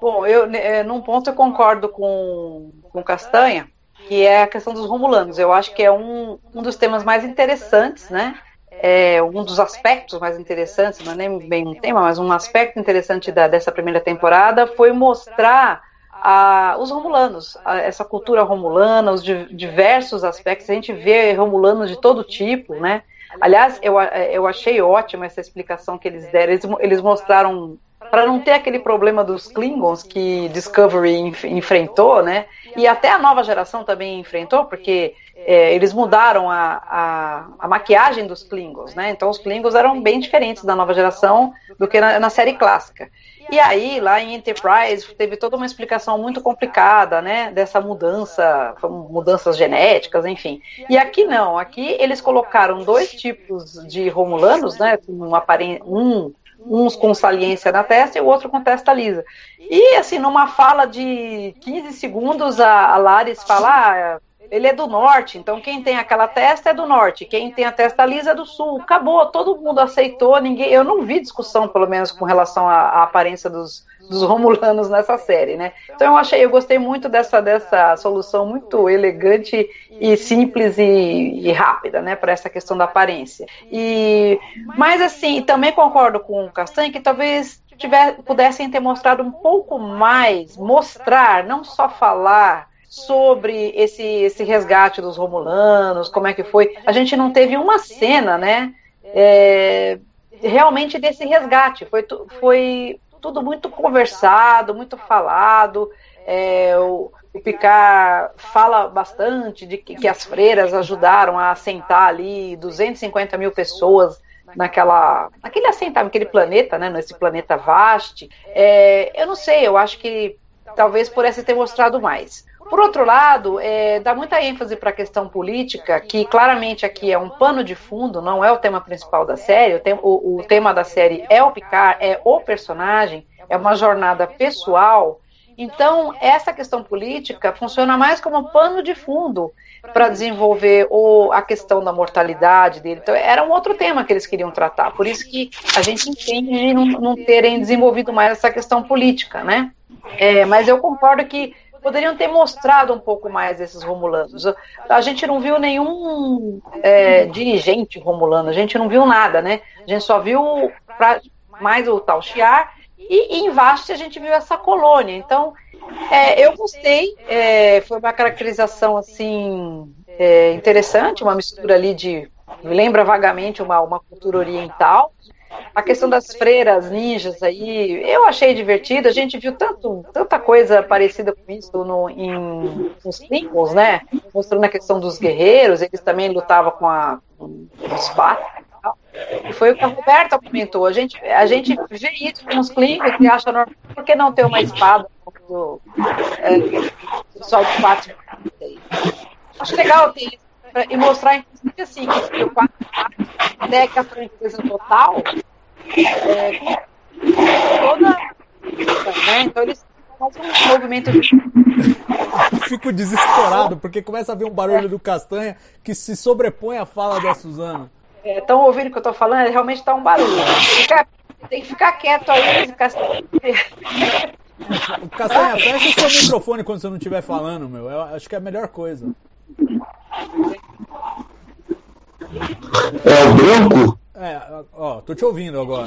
Bom, eu, é, num ponto eu concordo com, com Castanha, que é a questão dos Romulanos. Eu acho que é um, um dos temas mais interessantes, né? É, um dos aspectos mais interessantes, não é nem bem um tema, mas um aspecto interessante da, dessa primeira temporada foi mostrar a, os romulanos, a, essa cultura romulana, os di, diversos aspectos. A gente vê romulanos de todo tipo, né? Aliás, eu, eu achei ótima essa explicação que eles deram. Eles, eles mostraram para não ter aquele problema dos Klingons que Discovery enf enfrentou, né? E até a nova geração também enfrentou, porque é, eles mudaram a, a, a, maquiagem dos Klingons, né? Então os Klingons eram bem diferentes da nova geração do que na, na série clássica. E aí, lá em Enterprise, teve toda uma explicação muito complicada, né, dessa mudança, mudanças genéticas, enfim. E aqui não, aqui eles colocaram dois tipos de romulanos, né, um, uns com saliência na testa e o outro com testa lisa. E, assim, numa fala de 15 segundos, a, a Laris fala, ah, ele é do norte, então quem tem aquela testa é do norte, quem tem a testa lisa é do sul. Acabou, todo mundo aceitou, ninguém. Eu não vi discussão, pelo menos, com relação à, à aparência dos, dos romulanos nessa série, né? Então eu achei, eu gostei muito dessa, dessa solução muito elegante e simples e, e rápida, né, para essa questão da aparência. E, mas assim, também concordo com o Castanho que talvez tiver, pudessem ter mostrado um pouco mais, mostrar, não só falar sobre esse, esse resgate dos Romulanos, como é que foi. A gente não teve uma cena, né? É, realmente desse resgate. Foi, foi tudo muito conversado, muito falado. É, o, o Picard fala bastante de que, que, as freiras ajudaram a assentar ali 250 mil pessoas naquela, naquele assentamento, naquele planeta, né, nesse planeta vaste. É, eu não sei, eu acho que talvez pudesse ter mostrado mais. Por outro lado, é, dá muita ênfase para a questão política, que claramente aqui é um pano de fundo, não é o tema principal da série. O, tem, o, o tema da série é o Picard, é o personagem, é uma jornada pessoal. Então, essa questão política funciona mais como pano de fundo para desenvolver a questão da mortalidade dele. Então, era um outro tema que eles queriam tratar. Por isso que a gente entende não, não terem desenvolvido mais essa questão política, né? É, mas eu concordo que poderiam ter mostrado um pouco mais esses romulanos. A gente não viu nenhum é, dirigente romulano, a gente não viu nada, né? A gente só viu pra, mais o tal Chiar e, e em Vaste a gente viu essa colônia. Então, é, eu gostei, é, foi uma caracterização assim é, interessante, uma mistura ali de me lembra vagamente uma, uma cultura oriental, a questão das freiras ninjas aí, eu achei divertido. A gente viu tanto, tanta coisa parecida com isso no, em, nos Klingons, né? Mostrando a questão dos guerreiros, eles também lutavam com, a, com os patos. E foi o que a Roberta comentou. A gente, a gente vê isso com os Klingons e acha normal. Por que não ter uma espada do, é, do sol de patos? Acho legal ter isso. E mostrar, inclusive, assim, que o 4 até que a franqueza total é, toda. Né? Então eles fazem um movimento de. Fico desesperado, porque começa a ver um barulho do Castanha que se sobrepõe à fala da Suzana. Estão é, ouvindo o que eu estou falando? Realmente está um barulho. Fica, tem que ficar quieto aí, Castanha. Castanha, fecha o seu microfone quando você não estiver falando, meu. Eu acho que é a melhor coisa. É o branco? É, ó, tô te ouvindo agora.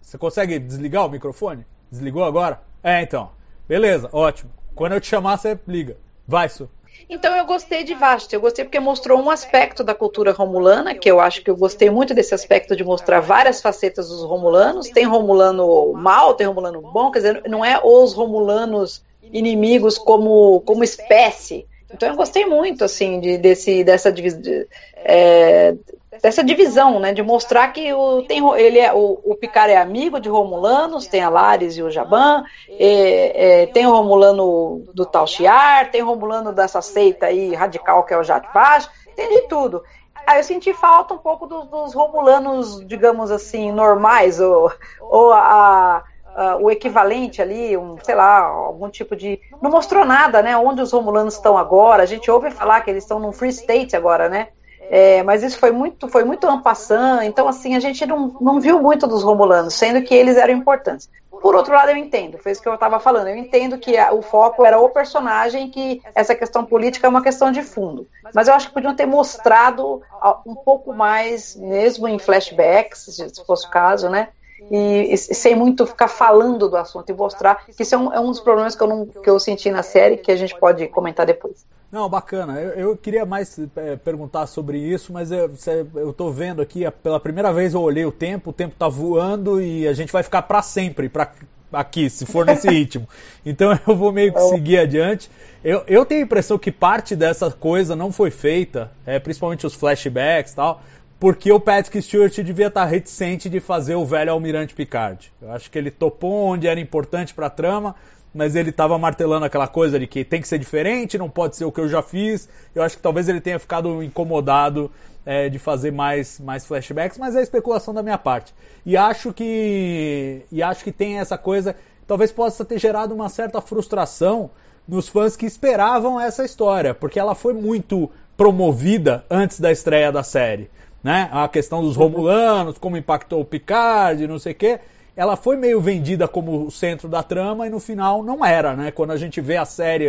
Você consegue desligar o microfone? Desligou agora? É, então. Beleza, ótimo. Quando eu te chamar, você liga. Vai, Su. Então eu gostei de Vasta, eu gostei porque mostrou um aspecto da cultura romulana, que eu acho que eu gostei muito desse aspecto de mostrar várias facetas dos romulanos. Tem romulano mal, tem romulano bom, quer dizer, não é os romulanos inimigos como, como espécie. Então eu gostei muito, assim, de, desse, dessa, de, é, dessa divisão, né, de mostrar que o, tem, ele é, o, o Picard é amigo de Romulanos, tem a Lares e o Jaban, é, é, tem o Romulano do Tal Shiar, tem o Romulano dessa seita aí radical que é o Jat Vash, tem de tudo. Aí eu senti falta um pouco dos, dos Romulanos, digamos assim, normais, ou, ou a, uh, o equivalente ali, um, sei lá, algum tipo de. Não mostrou nada, né? Onde os Romulanos estão agora. A gente ouve falar que eles estão num free state agora, né? É, mas isso foi muito, foi muito ampassant, então assim, a gente não, não viu muito dos Romulanos, sendo que eles eram importantes. Por outro lado, eu entendo, foi isso que eu estava falando, eu entendo que a, o foco era o personagem, que essa questão política é uma questão de fundo. Mas eu acho que podiam ter mostrado um pouco mais, mesmo em flashbacks, se fosse o caso, né? E, e, sem muito ficar falando do assunto e mostrar que isso é um, é um dos problemas que eu, não, que eu senti na série, que a gente pode comentar depois. Não, bacana. Eu, eu queria mais é, perguntar sobre isso, mas eu, eu tô vendo aqui, pela primeira vez eu olhei o tempo, o tempo tá voando e a gente vai ficar para sempre pra, aqui, se for nesse *laughs* ritmo. Então eu vou meio que seguir adiante. Eu, eu tenho a impressão que parte dessa coisa não foi feita, é, principalmente os flashbacks e tal, porque o Patrick Stewart devia estar reticente de fazer o velho Almirante Picard. Eu acho que ele topou onde era importante para a trama, mas ele estava martelando aquela coisa de que tem que ser diferente, não pode ser o que eu já fiz. Eu acho que talvez ele tenha ficado incomodado é, de fazer mais, mais flashbacks, mas é especulação da minha parte. E acho que e acho que tem essa coisa, talvez possa ter gerado uma certa frustração nos fãs que esperavam essa história, porque ela foi muito promovida antes da estreia da série, né? A questão dos Romulanos, como impactou o Picard, não sei o quê ela foi meio vendida como o centro da trama e no final não era, né? Quando a gente vê a série,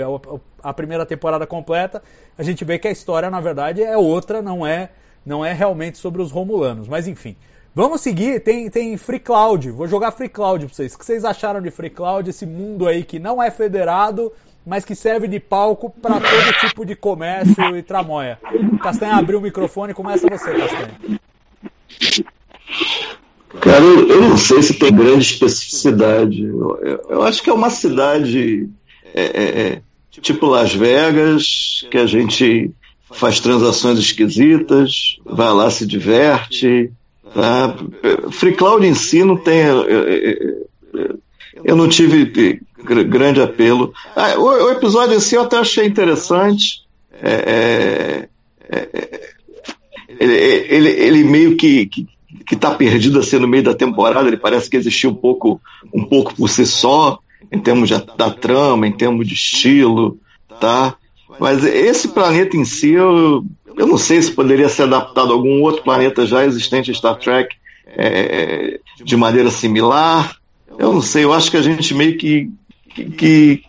a primeira temporada completa, a gente vê que a história na verdade é outra, não é, não é realmente sobre os Romulanos. Mas enfim, vamos seguir. Tem, tem Free Cloud. Vou jogar Free Cloud para vocês. O que vocês acharam de Free Cloud? Esse mundo aí que não é federado, mas que serve de palco para todo tipo de comércio e tramóia. Castanha abriu o microfone, começa você, Castanha. Cara, eu, eu, não sei se tem grande especificidade. Eu, eu acho que é uma cidade é, é, é, tipo Las Vegas, que a gente faz transações esquisitas, vai lá, se diverte. Tá? Free Cloud em si não tem. Eu não tive grande apelo. Ah, o, o, episódio em si eu até achei interessante. É, é, é, ele, ele, ele, meio que, que que está perdido assim no meio da temporada, ele parece que existiu um pouco, um pouco por si só, em termos de, da trama, em termos de estilo, tá? Mas esse planeta em si, eu, eu não sei se poderia ser adaptado a algum outro planeta já existente Star Trek é, de maneira similar. Eu não sei, eu acho que a gente meio que, que,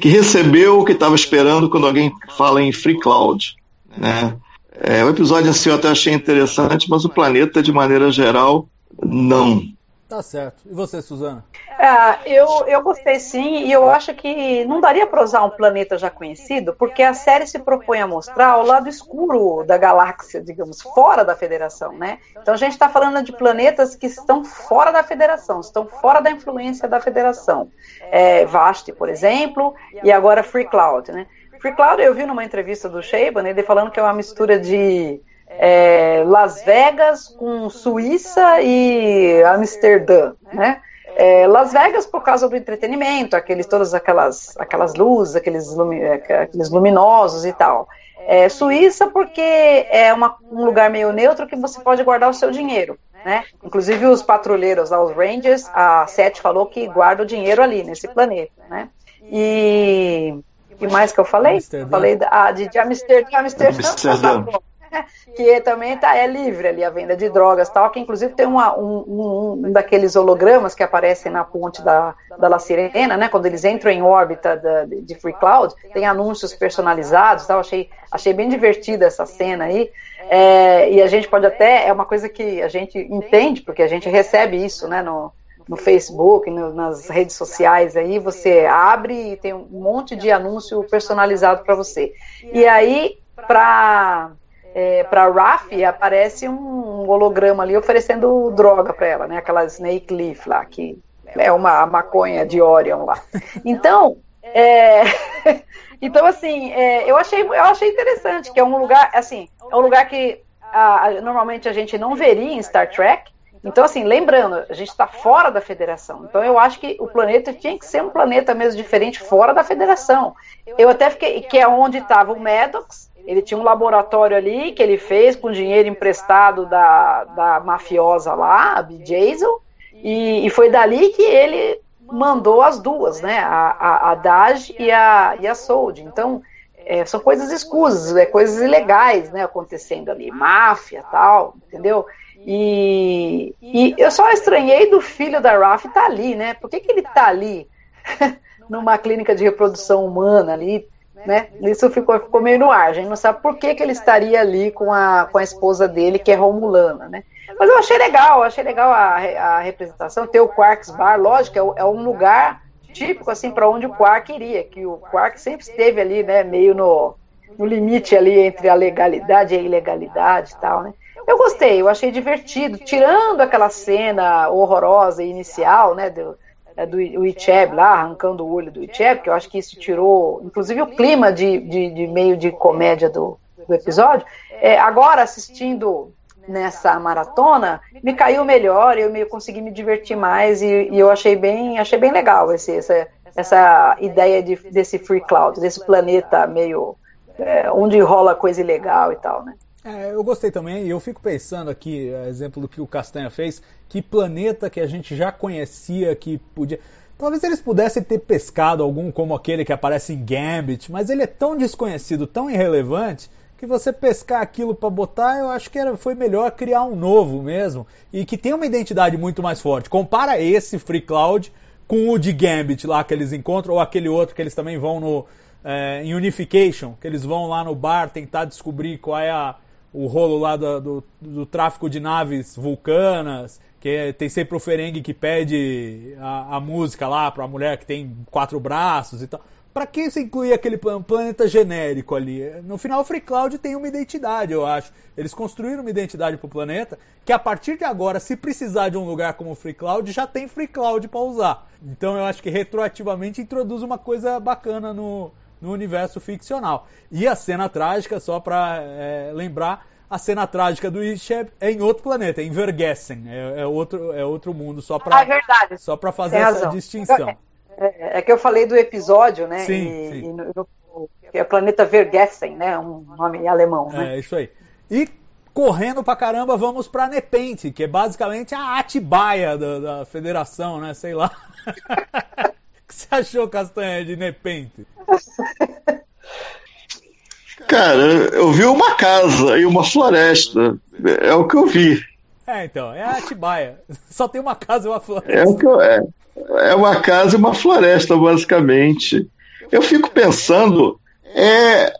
que recebeu o que estava esperando quando alguém fala em Free Cloud, né? É, o episódio assim eu até achei interessante, mas o planeta, de maneira geral, não. Tá certo. E você, Suzana? É, eu, eu gostei sim, e eu acho que não daria para usar um planeta já conhecido, porque a série se propõe a mostrar o lado escuro da galáxia, digamos, fora da Federação, né? Então a gente está falando de planetas que estão fora da Federação, estão fora da influência da Federação. É, Vasti, por exemplo, e agora Free Cloud, né? Free Cloud eu vi numa entrevista do Shaban, ele falando que é uma mistura de é, Las Vegas com Suíça e Amsterdã, né? É, Las Vegas por causa do entretenimento, aqueles, todas aquelas, aquelas luzes, aqueles, lumi, é, aqueles luminosos e tal. É, Suíça porque é uma, um lugar meio neutro que você pode guardar o seu dinheiro. Né? Inclusive os patrulheiros, os Rangers, a Seth falou que guarda o dinheiro ali, nesse planeta. Né? E que mais que eu falei? Amsterdã. Falei ah, de, de Amsterdã, Amsterdã, Amsterdã. Que também tá, é livre ali a venda de drogas tal, que inclusive tem uma, um, um, um, daqueles hologramas que aparecem na ponte da, da La Sirena, né, quando eles entram em órbita da, de Free Cloud, tem anúncios personalizados tal, achei, achei bem divertida essa cena aí, é, e a gente pode até, é uma coisa que a gente entende, porque a gente recebe isso, né, no, no Facebook, no, nas redes sociais aí, você abre e tem um monte de anúncio personalizado para você. E aí, para é, para Raf aparece um holograma ali oferecendo droga para ela, né? Aquela Snake Leaf lá, que é uma maconha de Orion lá. Então, é, *laughs* então assim, é, eu achei eu achei interessante que é um lugar assim, é um lugar que a, a, normalmente a gente não veria em Star Trek, então, assim, lembrando, a gente está fora da federação. Então, eu acho que o planeta tinha que ser um planeta mesmo diferente fora da federação. Eu até fiquei, que é onde estava o Maddox, ele tinha um laboratório ali que ele fez com dinheiro emprestado da, da mafiosa lá, a B. Jason, e, e foi dali que ele mandou as duas, né? A, a, a Daj e a, e a Sold. Então, é, são coisas escusas, é, coisas ilegais, né? Acontecendo ali, máfia tal, entendeu? E, e eu só estranhei do filho da Raf estar tá ali, né? Por que, que ele está ali *laughs* numa clínica de reprodução humana ali, né? Isso ficou, ficou meio no ar, a gente não sabe por que, que ele estaria ali com a, com a esposa dele, que é Romulana, né? Mas eu achei legal, achei legal a, a representação, ter o Quarks Bar, lógico, é, é um lugar típico, assim, para onde o Quark iria, que o Quark sempre esteve ali, né, meio no, no limite ali entre a legalidade e a ilegalidade e tal, né? Eu gostei, eu achei divertido, tirando aquela cena horrorosa inicial, né, do, é, do Icheb lá, arrancando o olho do Icheb, que eu acho que isso tirou, inclusive, o clima de, de, de meio de comédia do, do episódio. É, agora, assistindo nessa maratona, me caiu melhor, eu meio consegui me divertir mais e, e eu achei bem, achei bem legal esse, essa, essa ideia de, desse free cloud, desse planeta meio é, onde rola coisa ilegal e tal, né? É, eu gostei também, e eu fico pensando aqui, exemplo do que o Castanha fez, que planeta que a gente já conhecia que podia. Talvez eles pudessem ter pescado algum como aquele que aparece em Gambit, mas ele é tão desconhecido, tão irrelevante, que você pescar aquilo para botar, eu acho que era, foi melhor criar um novo mesmo, e que tem uma identidade muito mais forte. Compara esse Free Cloud com o de Gambit lá que eles encontram, ou aquele outro que eles também vão no, é, em Unification, que eles vão lá no bar tentar descobrir qual é a o rolo lá do, do, do tráfico de naves vulcanas, que tem sempre o Ferengue que pede a, a música lá para a mulher que tem quatro braços e tal. Para que você incluir aquele planeta genérico ali? No final, o Free Cloud tem uma identidade, eu acho. Eles construíram uma identidade para o planeta que, a partir de agora, se precisar de um lugar como o Free Cloud, já tem Free Cloud para usar. Então, eu acho que retroativamente introduz uma coisa bacana no, no universo ficcional. E a cena trágica, só para é, lembrar, a cena trágica do Isheb é em outro planeta, é em Vergessen, é, é, outro, é outro mundo, só para ah, é só para fazer essa razão. distinção. É, é, é, que eu falei do episódio, né? Sim, e, sim. E no, no, é o planeta Vergessen, né? Um nome alemão. Né? É isso aí. E correndo pra caramba, vamos pra Nepente, que é basicamente a Atibaia da, da federação, né? Sei lá. *laughs* O que você achou, Castanha, de Nepente? *laughs* Cara, eu vi uma casa e uma floresta. É o que eu vi. É, então, é a Atibaia. *laughs* Só tem uma casa e uma floresta. É o que eu, é. É uma casa e uma floresta, basicamente. Eu fico pensando, é,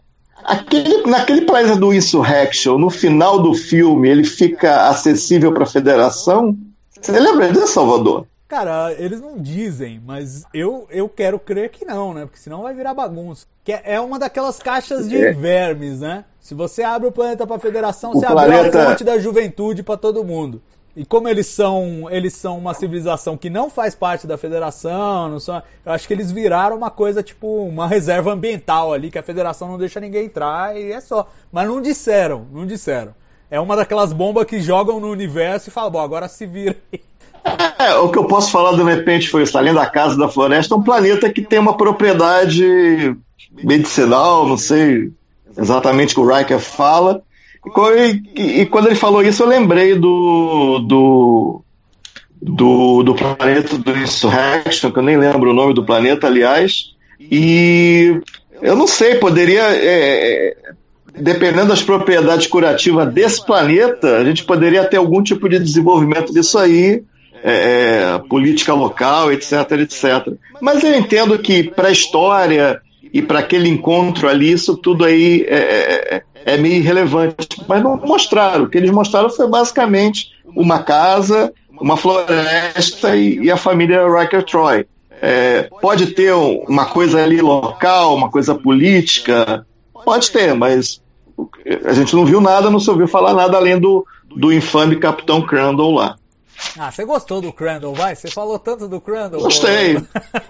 aquele, naquele planeta do Insurrection, no final do filme, ele fica acessível para a Federação? Você lembra disso, Salvador? Cara, eles não dizem, mas eu, eu quero crer que não, né? Porque senão vai virar bagunça. Que é, é uma daquelas caixas de é. vermes, né? Se você abre o planeta para a Federação, o você planeta... abre a fonte da juventude para todo mundo. E como eles são, eles são uma civilização que não faz parte da federação, não são, eu acho que eles viraram uma coisa tipo uma reserva ambiental ali que a federação não deixa ninguém entrar e é só. Mas não disseram, não disseram. É uma daquelas bombas que jogam no universo e falam, bom, agora se vira aí. É, o que eu posso falar de repente foi isso, além da Casa da Floresta, é um planeta que tem uma propriedade medicinal, não sei exatamente o que o Riker fala. E, e, e, quando ele falou isso, eu lembrei do, do, do, do planeta do Insurrection, que eu nem lembro o nome do planeta, aliás. E eu não sei, poderia. É, dependendo das propriedades curativas desse planeta, a gente poderia ter algum tipo de desenvolvimento disso aí é, é, política local, etc, etc. Mas eu entendo que para a história e para aquele encontro ali, isso tudo aí é, é, é, meio irrelevante. Mas não mostraram. O que eles mostraram foi basicamente uma casa, uma floresta e, e a família Riker Troy. É, pode ter uma coisa ali local, uma coisa política, pode ter, mas a gente não viu nada, não se ouviu falar nada além do, do infame Capitão Crandall lá. Ah, você gostou do Crandall, vai? Você falou tanto do Crandall. Gostei.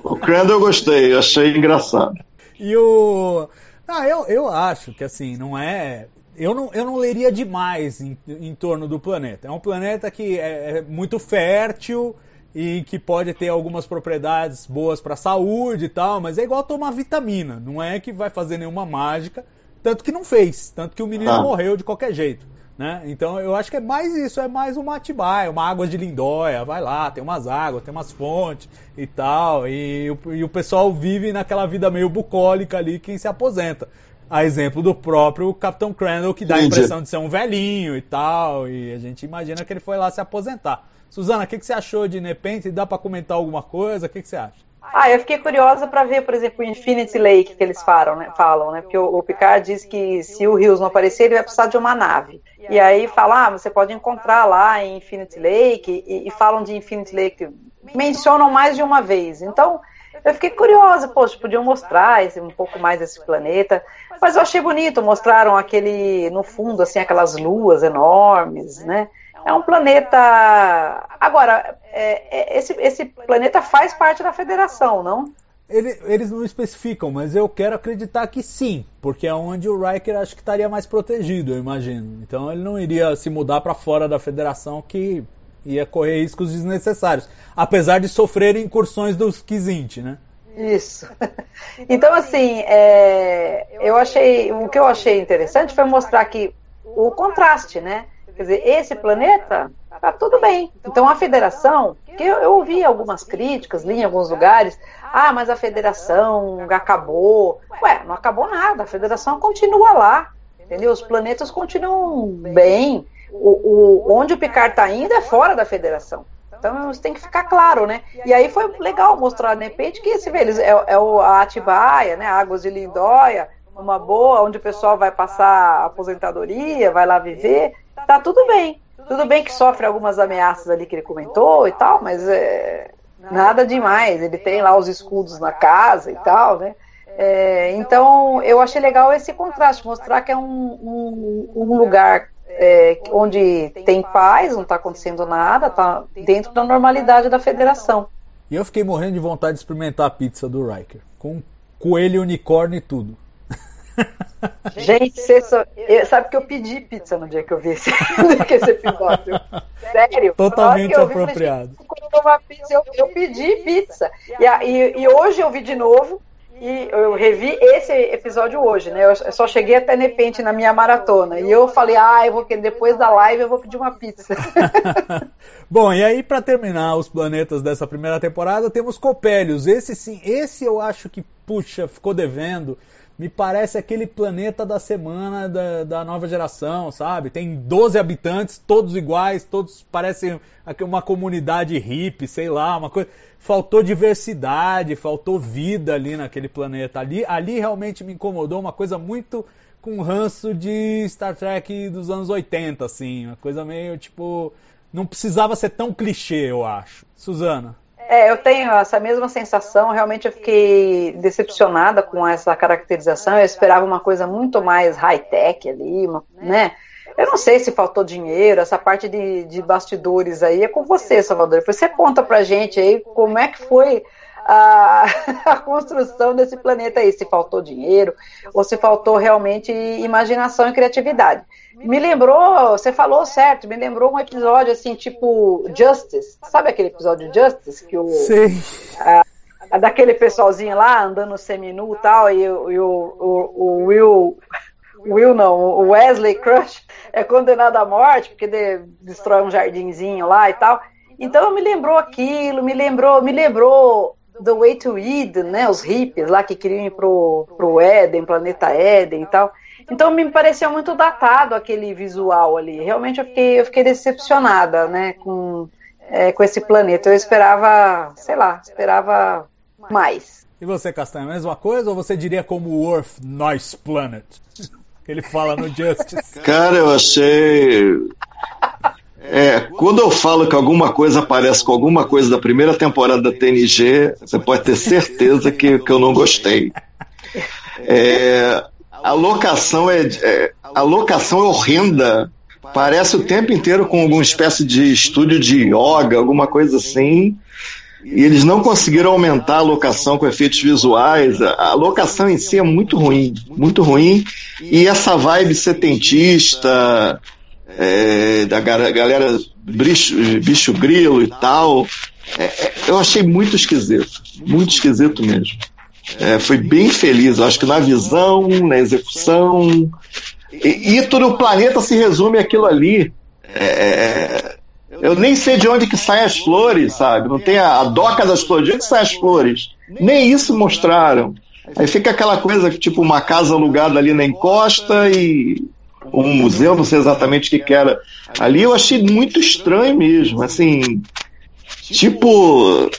o Crandall eu gostei, achei engraçado. E o. Ah, eu, eu acho que assim, não é. Eu não, eu não leria demais em, em torno do planeta. É um planeta que é, é muito fértil e que pode ter algumas propriedades boas para a saúde e tal, mas é igual tomar vitamina. Não é que vai fazer nenhuma mágica. Tanto que não fez. Tanto que o menino ah. morreu de qualquer jeito. Né? Então eu acho que é mais isso, é mais uma Atibaia, uma água de lindóia, vai lá, tem umas águas, tem umas fontes e tal, e, e o pessoal vive naquela vida meio bucólica ali quem se aposenta. A exemplo do próprio Capitão Crandall, que dá a impressão de ser um velhinho e tal, e a gente imagina que ele foi lá se aposentar. Suzana, o que, que você achou de Nepente? Dá para comentar alguma coisa? O que, que você acha? Ah, eu fiquei curiosa para ver, por exemplo, o Infinity Lake que eles falam, né? Falam, né? Porque o, o Picard diz que se o Rios não aparecer, ele vai precisar de uma nave. E aí fala, ah, você pode encontrar lá em Infinity Lake, e, e falam de Infinity Lake, mencionam mais de uma vez. Então, eu fiquei curiosa, poxa, podiam mostrar esse, um pouco mais desse planeta. Mas eu achei bonito, mostraram aquele, no fundo, assim, aquelas luas enormes, né? É um planeta. Agora, é, é, esse, esse planeta faz parte da federação, não? Ele, eles não especificam, mas eu quero acreditar que sim, porque é onde o Riker acho que estaria mais protegido, eu imagino. Então ele não iria se mudar para fora da federação que ia correr riscos desnecessários, apesar de sofrer incursões dos Kizint, né? Isso. Então *laughs* assim, é, eu achei, o que eu achei interessante foi mostrar que o contraste, né? Quer dizer, esse planeta tá tudo bem. Então a federação, que eu, eu ouvi algumas críticas, li em alguns lugares, ah, mas a federação acabou. Ué, não acabou nada, a federação continua lá, entendeu? Os planetas continuam bem. O, o, onde o Picard está indo é fora da federação. Então isso tem que ficar claro, né? E aí foi legal mostrar, de repente, que esse, eles, é, é a Atibaia, né? Águas de Lindóia, uma boa, onde o pessoal vai passar aposentadoria, vai lá viver tá tudo bem. Tudo bem que sofre algumas ameaças ali que ele comentou e tal, mas é, nada demais. Ele tem lá os escudos na casa e tal, né? É, então eu achei legal esse contraste, mostrar que é um, um, um lugar é, onde tem paz, não está acontecendo nada, está dentro da normalidade da federação. E eu fiquei morrendo de vontade de experimentar a pizza do Riker, com coelho, unicórnio e tudo. Gente, você só... sabe que eu pedi pizza no dia que eu vi esse, *laughs* esse episódio. Sério. Totalmente apropriado. Vi, pizza, eu, eu, pedi pizza. E, e, e, hoje eu vi de novo. E eu revi esse episódio hoje, né? Eu só cheguei até repente na minha maratona. E eu falei, ah, eu vou depois da live eu vou pedir uma pizza. *laughs* *laughs* Bom, e aí para terminar os planetas dessa primeira temporada, temos Copélios. Esse sim, esse eu acho que, puxa, ficou devendo me parece aquele planeta da semana da, da nova geração, sabe? Tem 12 habitantes, todos iguais, todos parecem uma comunidade hippie, sei lá, uma coisa. Faltou diversidade, faltou vida ali naquele planeta. Ali, ali realmente me incomodou uma coisa muito com ranço de Star Trek dos anos 80, assim. Uma coisa meio tipo. Não precisava ser tão clichê, eu acho. Suzana. É, eu tenho essa mesma sensação. Realmente eu fiquei decepcionada com essa caracterização. Eu esperava uma coisa muito mais high-tech ali, né? Eu não sei se faltou dinheiro, essa parte de, de bastidores aí é com você, Salvador. Você conta pra gente aí como é que foi a, *laughs* a, construção desse planeta aí, se faltou dinheiro ou se faltou realmente imaginação e criatividade. Me lembrou, você falou certo, me lembrou um episódio assim, tipo Justice. Sabe aquele episódio Justice? Que o, Sim. A, a daquele pessoalzinho lá andando seminu e tal, e, e o, o, o Will. Will não, o Wesley Crush é condenado à morte porque de, destrói um jardinzinho lá e tal. Então me lembrou aquilo, me lembrou, me lembrou The Way to Eden, né? Os hippies lá que queriam ir pro, pro Éden, planeta Éden e tal. Então me pareceu muito datado aquele visual ali. Realmente eu fiquei, eu fiquei decepcionada, né, com, é, com esse planeta. Eu esperava, sei lá, esperava mais. E você, Castanha, a mesma coisa ou você diria como o Earth Nice Planet? *laughs* que ele fala no Justice. Cara, eu achei. É, quando eu falo que alguma coisa aparece com alguma coisa da primeira temporada da TNG, você pode ter certeza que, que eu não gostei. É, a locação é, é, a locação é horrenda. Parece o tempo inteiro com alguma espécie de estúdio de yoga, alguma coisa assim. E eles não conseguiram aumentar a locação com efeitos visuais. A locação em si é muito ruim, muito ruim. E essa vibe setentista, é, da galera bicho, bicho grilo e tal, é, é, eu achei muito esquisito, muito esquisito mesmo. É, foi bem feliz, acho que na visão, na execução. e, e todo o planeta se resume aquilo ali. É, eu nem sei de onde que saem as flores, sabe? Não tem a, a doca das flores, de onde saem as flores? Nem isso mostraram. Aí fica aquela coisa, tipo uma casa alugada ali na encosta e um museu, não sei exatamente o que, que era. Ali eu achei muito estranho mesmo, assim, tipo,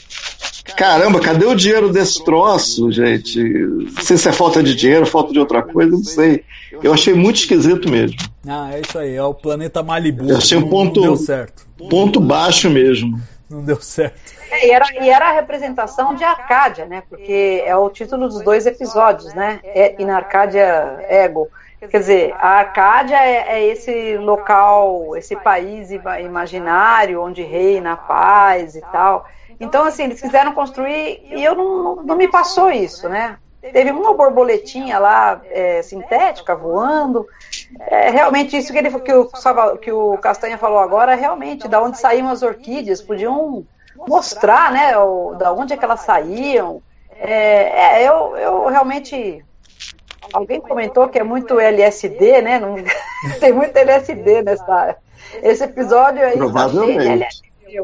caramba, cadê o dinheiro desse troço, gente? Não sei se é falta de dinheiro, falta de outra coisa, não sei. Eu achei muito esquisito mesmo. Ah, é isso aí, é o planeta Malibu. Eu achei um ponto, não deu certo. ponto baixo mesmo. Não deu certo. É, e, era, e era a representação de Arcádia, né? Porque é o título dos dois episódios, né? É, In Arcádia Ego. Quer dizer, a Arcádia é, é, esse local, esse país imaginário onde reina a paz e tal. Então, assim, eles quiseram construir e eu não, não, me passou isso, né? Teve uma borboletinha lá é, sintética voando. É, realmente, isso que, ele, que, o, que o Castanha falou agora, realmente, da onde saíam as orquídeas, podiam mostrar, né, o, da onde é que elas saíam. É, é, eu, eu realmente. Alguém comentou que é muito LSD, né? Não, *laughs* tem muito LSD nessa. Esse episódio aí. Provavelmente. É,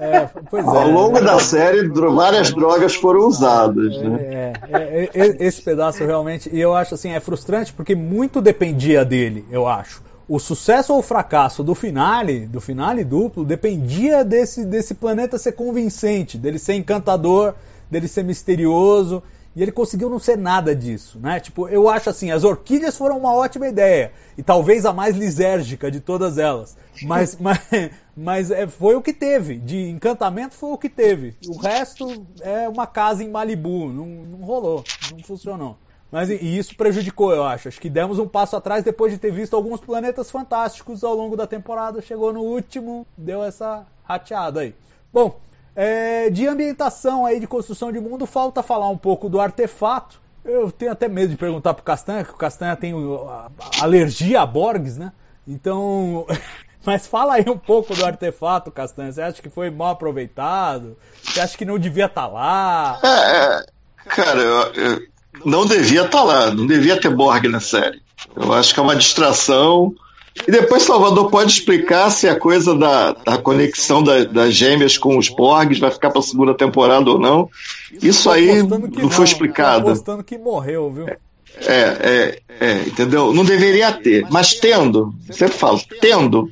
é, é, Ao longo da série, várias drogas foram usadas. Né? É, esse pedaço realmente, e eu acho assim, é frustrante porque muito dependia dele, eu acho o sucesso ou o fracasso do finale, do finale duplo, dependia desse, desse planeta ser convincente, dele ser encantador, dele ser misterioso. E ele conseguiu não ser nada disso, né? Tipo, eu acho assim, as orquídeas foram uma ótima ideia. E talvez a mais lisérgica de todas elas. Mas, *laughs* mas, mas é, foi o que teve. De encantamento foi o que teve. O resto é uma casa em Malibu. Não, não rolou, não funcionou. Mas e isso prejudicou, eu acho. Acho que demos um passo atrás depois de ter visto alguns planetas fantásticos ao longo da temporada. Chegou no último, deu essa rateada aí. Bom, é, de ambientação aí, de construção de mundo, falta falar um pouco do artefato. Eu tenho até medo de perguntar pro Castanha, que o Castanha tem alergia a Borgs, né? Então. *laughs* Mas fala aí um pouco do artefato, Castanha. Você acha que foi mal aproveitado? Você acha que não devia estar tá lá? É, é cara, eu, eu não devia estar tá lá, não devia ter Borg na série. Eu acho que é uma distração. E depois Salvador pode explicar se a coisa da, da conexão da, das gêmeas com os Borgs vai ficar para a segunda temporada ou não. Isso aí não, não, foi explicado. Apostando que morreu, viu? É, é, é, entendeu? Não deveria ter. Mas tendo, sempre falo, tendo,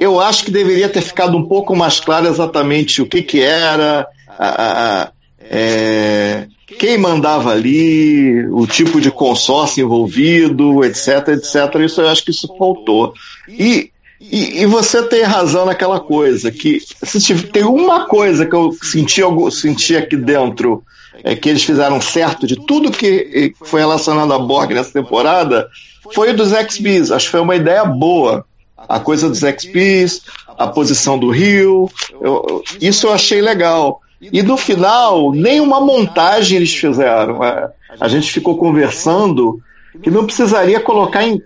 eu acho que deveria ter ficado um pouco mais claro exatamente o que, que era, a, a, a é, quem mandava ali, o tipo de consórcio envolvido, etc, etc. Isso eu acho que isso faltou. E, e, e você tem razão naquela coisa, que se tem uma coisa que eu senti, eu senti aqui dentro, é que eles fizeram certo de tudo que foi relacionado a Borg nessa temporada, foi o dos X-Bees. Acho que foi uma ideia boa. A coisa dos X-Bees, a posição do Rio, eu, isso eu achei legal. E no final, nenhuma montagem eles fizeram. É, a gente ficou conversando que não precisaria colocar em.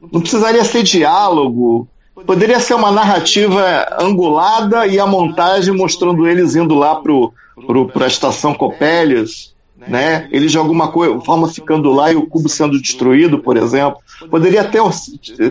Não precisaria ser diálogo. Poderia ser uma narrativa angulada e a montagem mostrando eles indo lá para a estação Copélias, né? Eles de alguma forma ficando lá e o cubo sendo destruído, por exemplo. Poderia ter,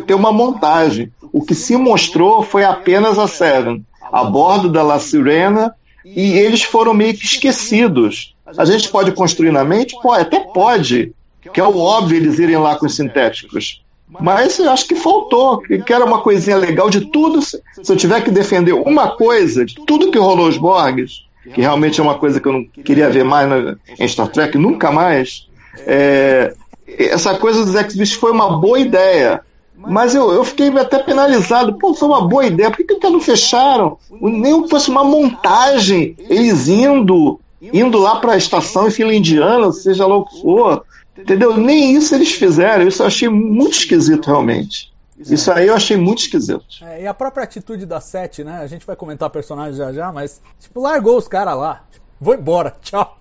ter uma montagem. O que se mostrou foi apenas a Seven a bordo da La Sirena e eles foram meio que esquecidos. A gente pode construir na mente? Até pode, que é o óbvio eles irem lá com os sintéticos. Mas eu acho que faltou, que era uma coisinha legal de tudo. Se eu tiver que defender uma coisa, de tudo que rolou os Borgs, que realmente é uma coisa que eu não queria ver mais na, em Star Trek, nunca mais, é, essa coisa dos X-Beast foi uma boa ideia. Mas eu, eu fiquei até penalizado. Pô, foi uma boa ideia. Por que, que não fecharam? Nem fosse uma montagem. Eles indo, indo lá para a estação indiana, seja lá o que for. Entendeu? Nem isso eles fizeram. Isso eu achei muito esquisito, realmente. Isso aí eu achei muito esquisito. É, e a própria atitude da Sete, né? A gente vai comentar personagem já já, mas, tipo, largou os caras lá. Vou embora, *laughs* tchau.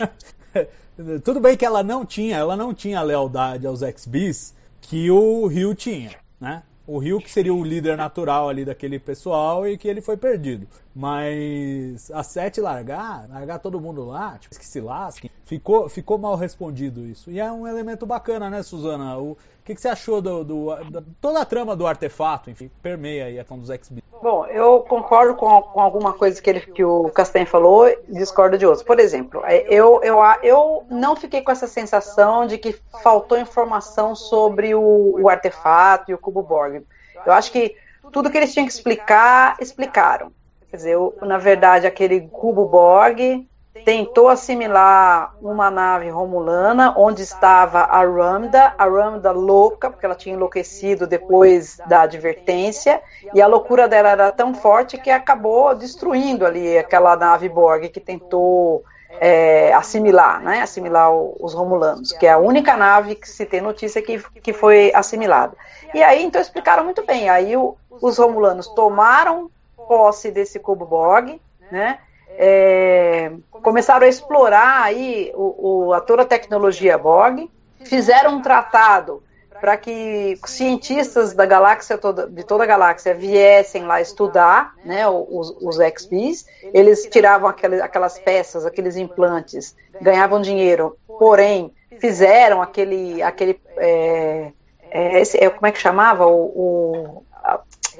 *laughs* Tudo bem que ela não tinha, ela não tinha lealdade aos XBs, que o Rio tinha, né? O Rio que seria o líder natural ali daquele pessoal e que ele foi perdido. Mas a sete largar, largar todo mundo lá, tipo, que se lasque, ficou, ficou mal respondido isso. E é um elemento bacana, né, Suzana? O, que, que você achou do, do, da, toda a trama do artefato, enfim, permeia aí a questão dos x Bom, eu concordo com, com alguma coisa que, ele, que o Castanha falou e discordo de outros. Por exemplo, é, eu, eu, eu não fiquei com essa sensação de que faltou informação sobre o, o artefato e o cubo Borg. Eu acho que tudo que eles tinham que explicar, explicaram. Quer dizer, eu, na verdade, aquele cubo Borg tentou assimilar uma nave romulana onde estava a Ramda, a Ramda louca, porque ela tinha enlouquecido depois da advertência, e a loucura dela era tão forte que acabou destruindo ali aquela nave Borg que tentou é, assimilar, né, assimilar o, os romulanos, que é a única nave que se tem notícia que, que foi assimilada. E aí, então, explicaram muito bem, aí o, os romulanos tomaram posse desse cubo Borg, né, é, começaram a explorar aí o, o, a toda a tecnologia Borg, fizeram um tratado para que cientistas da galáxia toda, de toda a galáxia viessem lá estudar, né, os, os XPs, eles tiravam aquelas, aquelas peças, aqueles implantes, ganhavam dinheiro, porém fizeram aquele, aquele é, é, esse, é, como é que chamava? O, o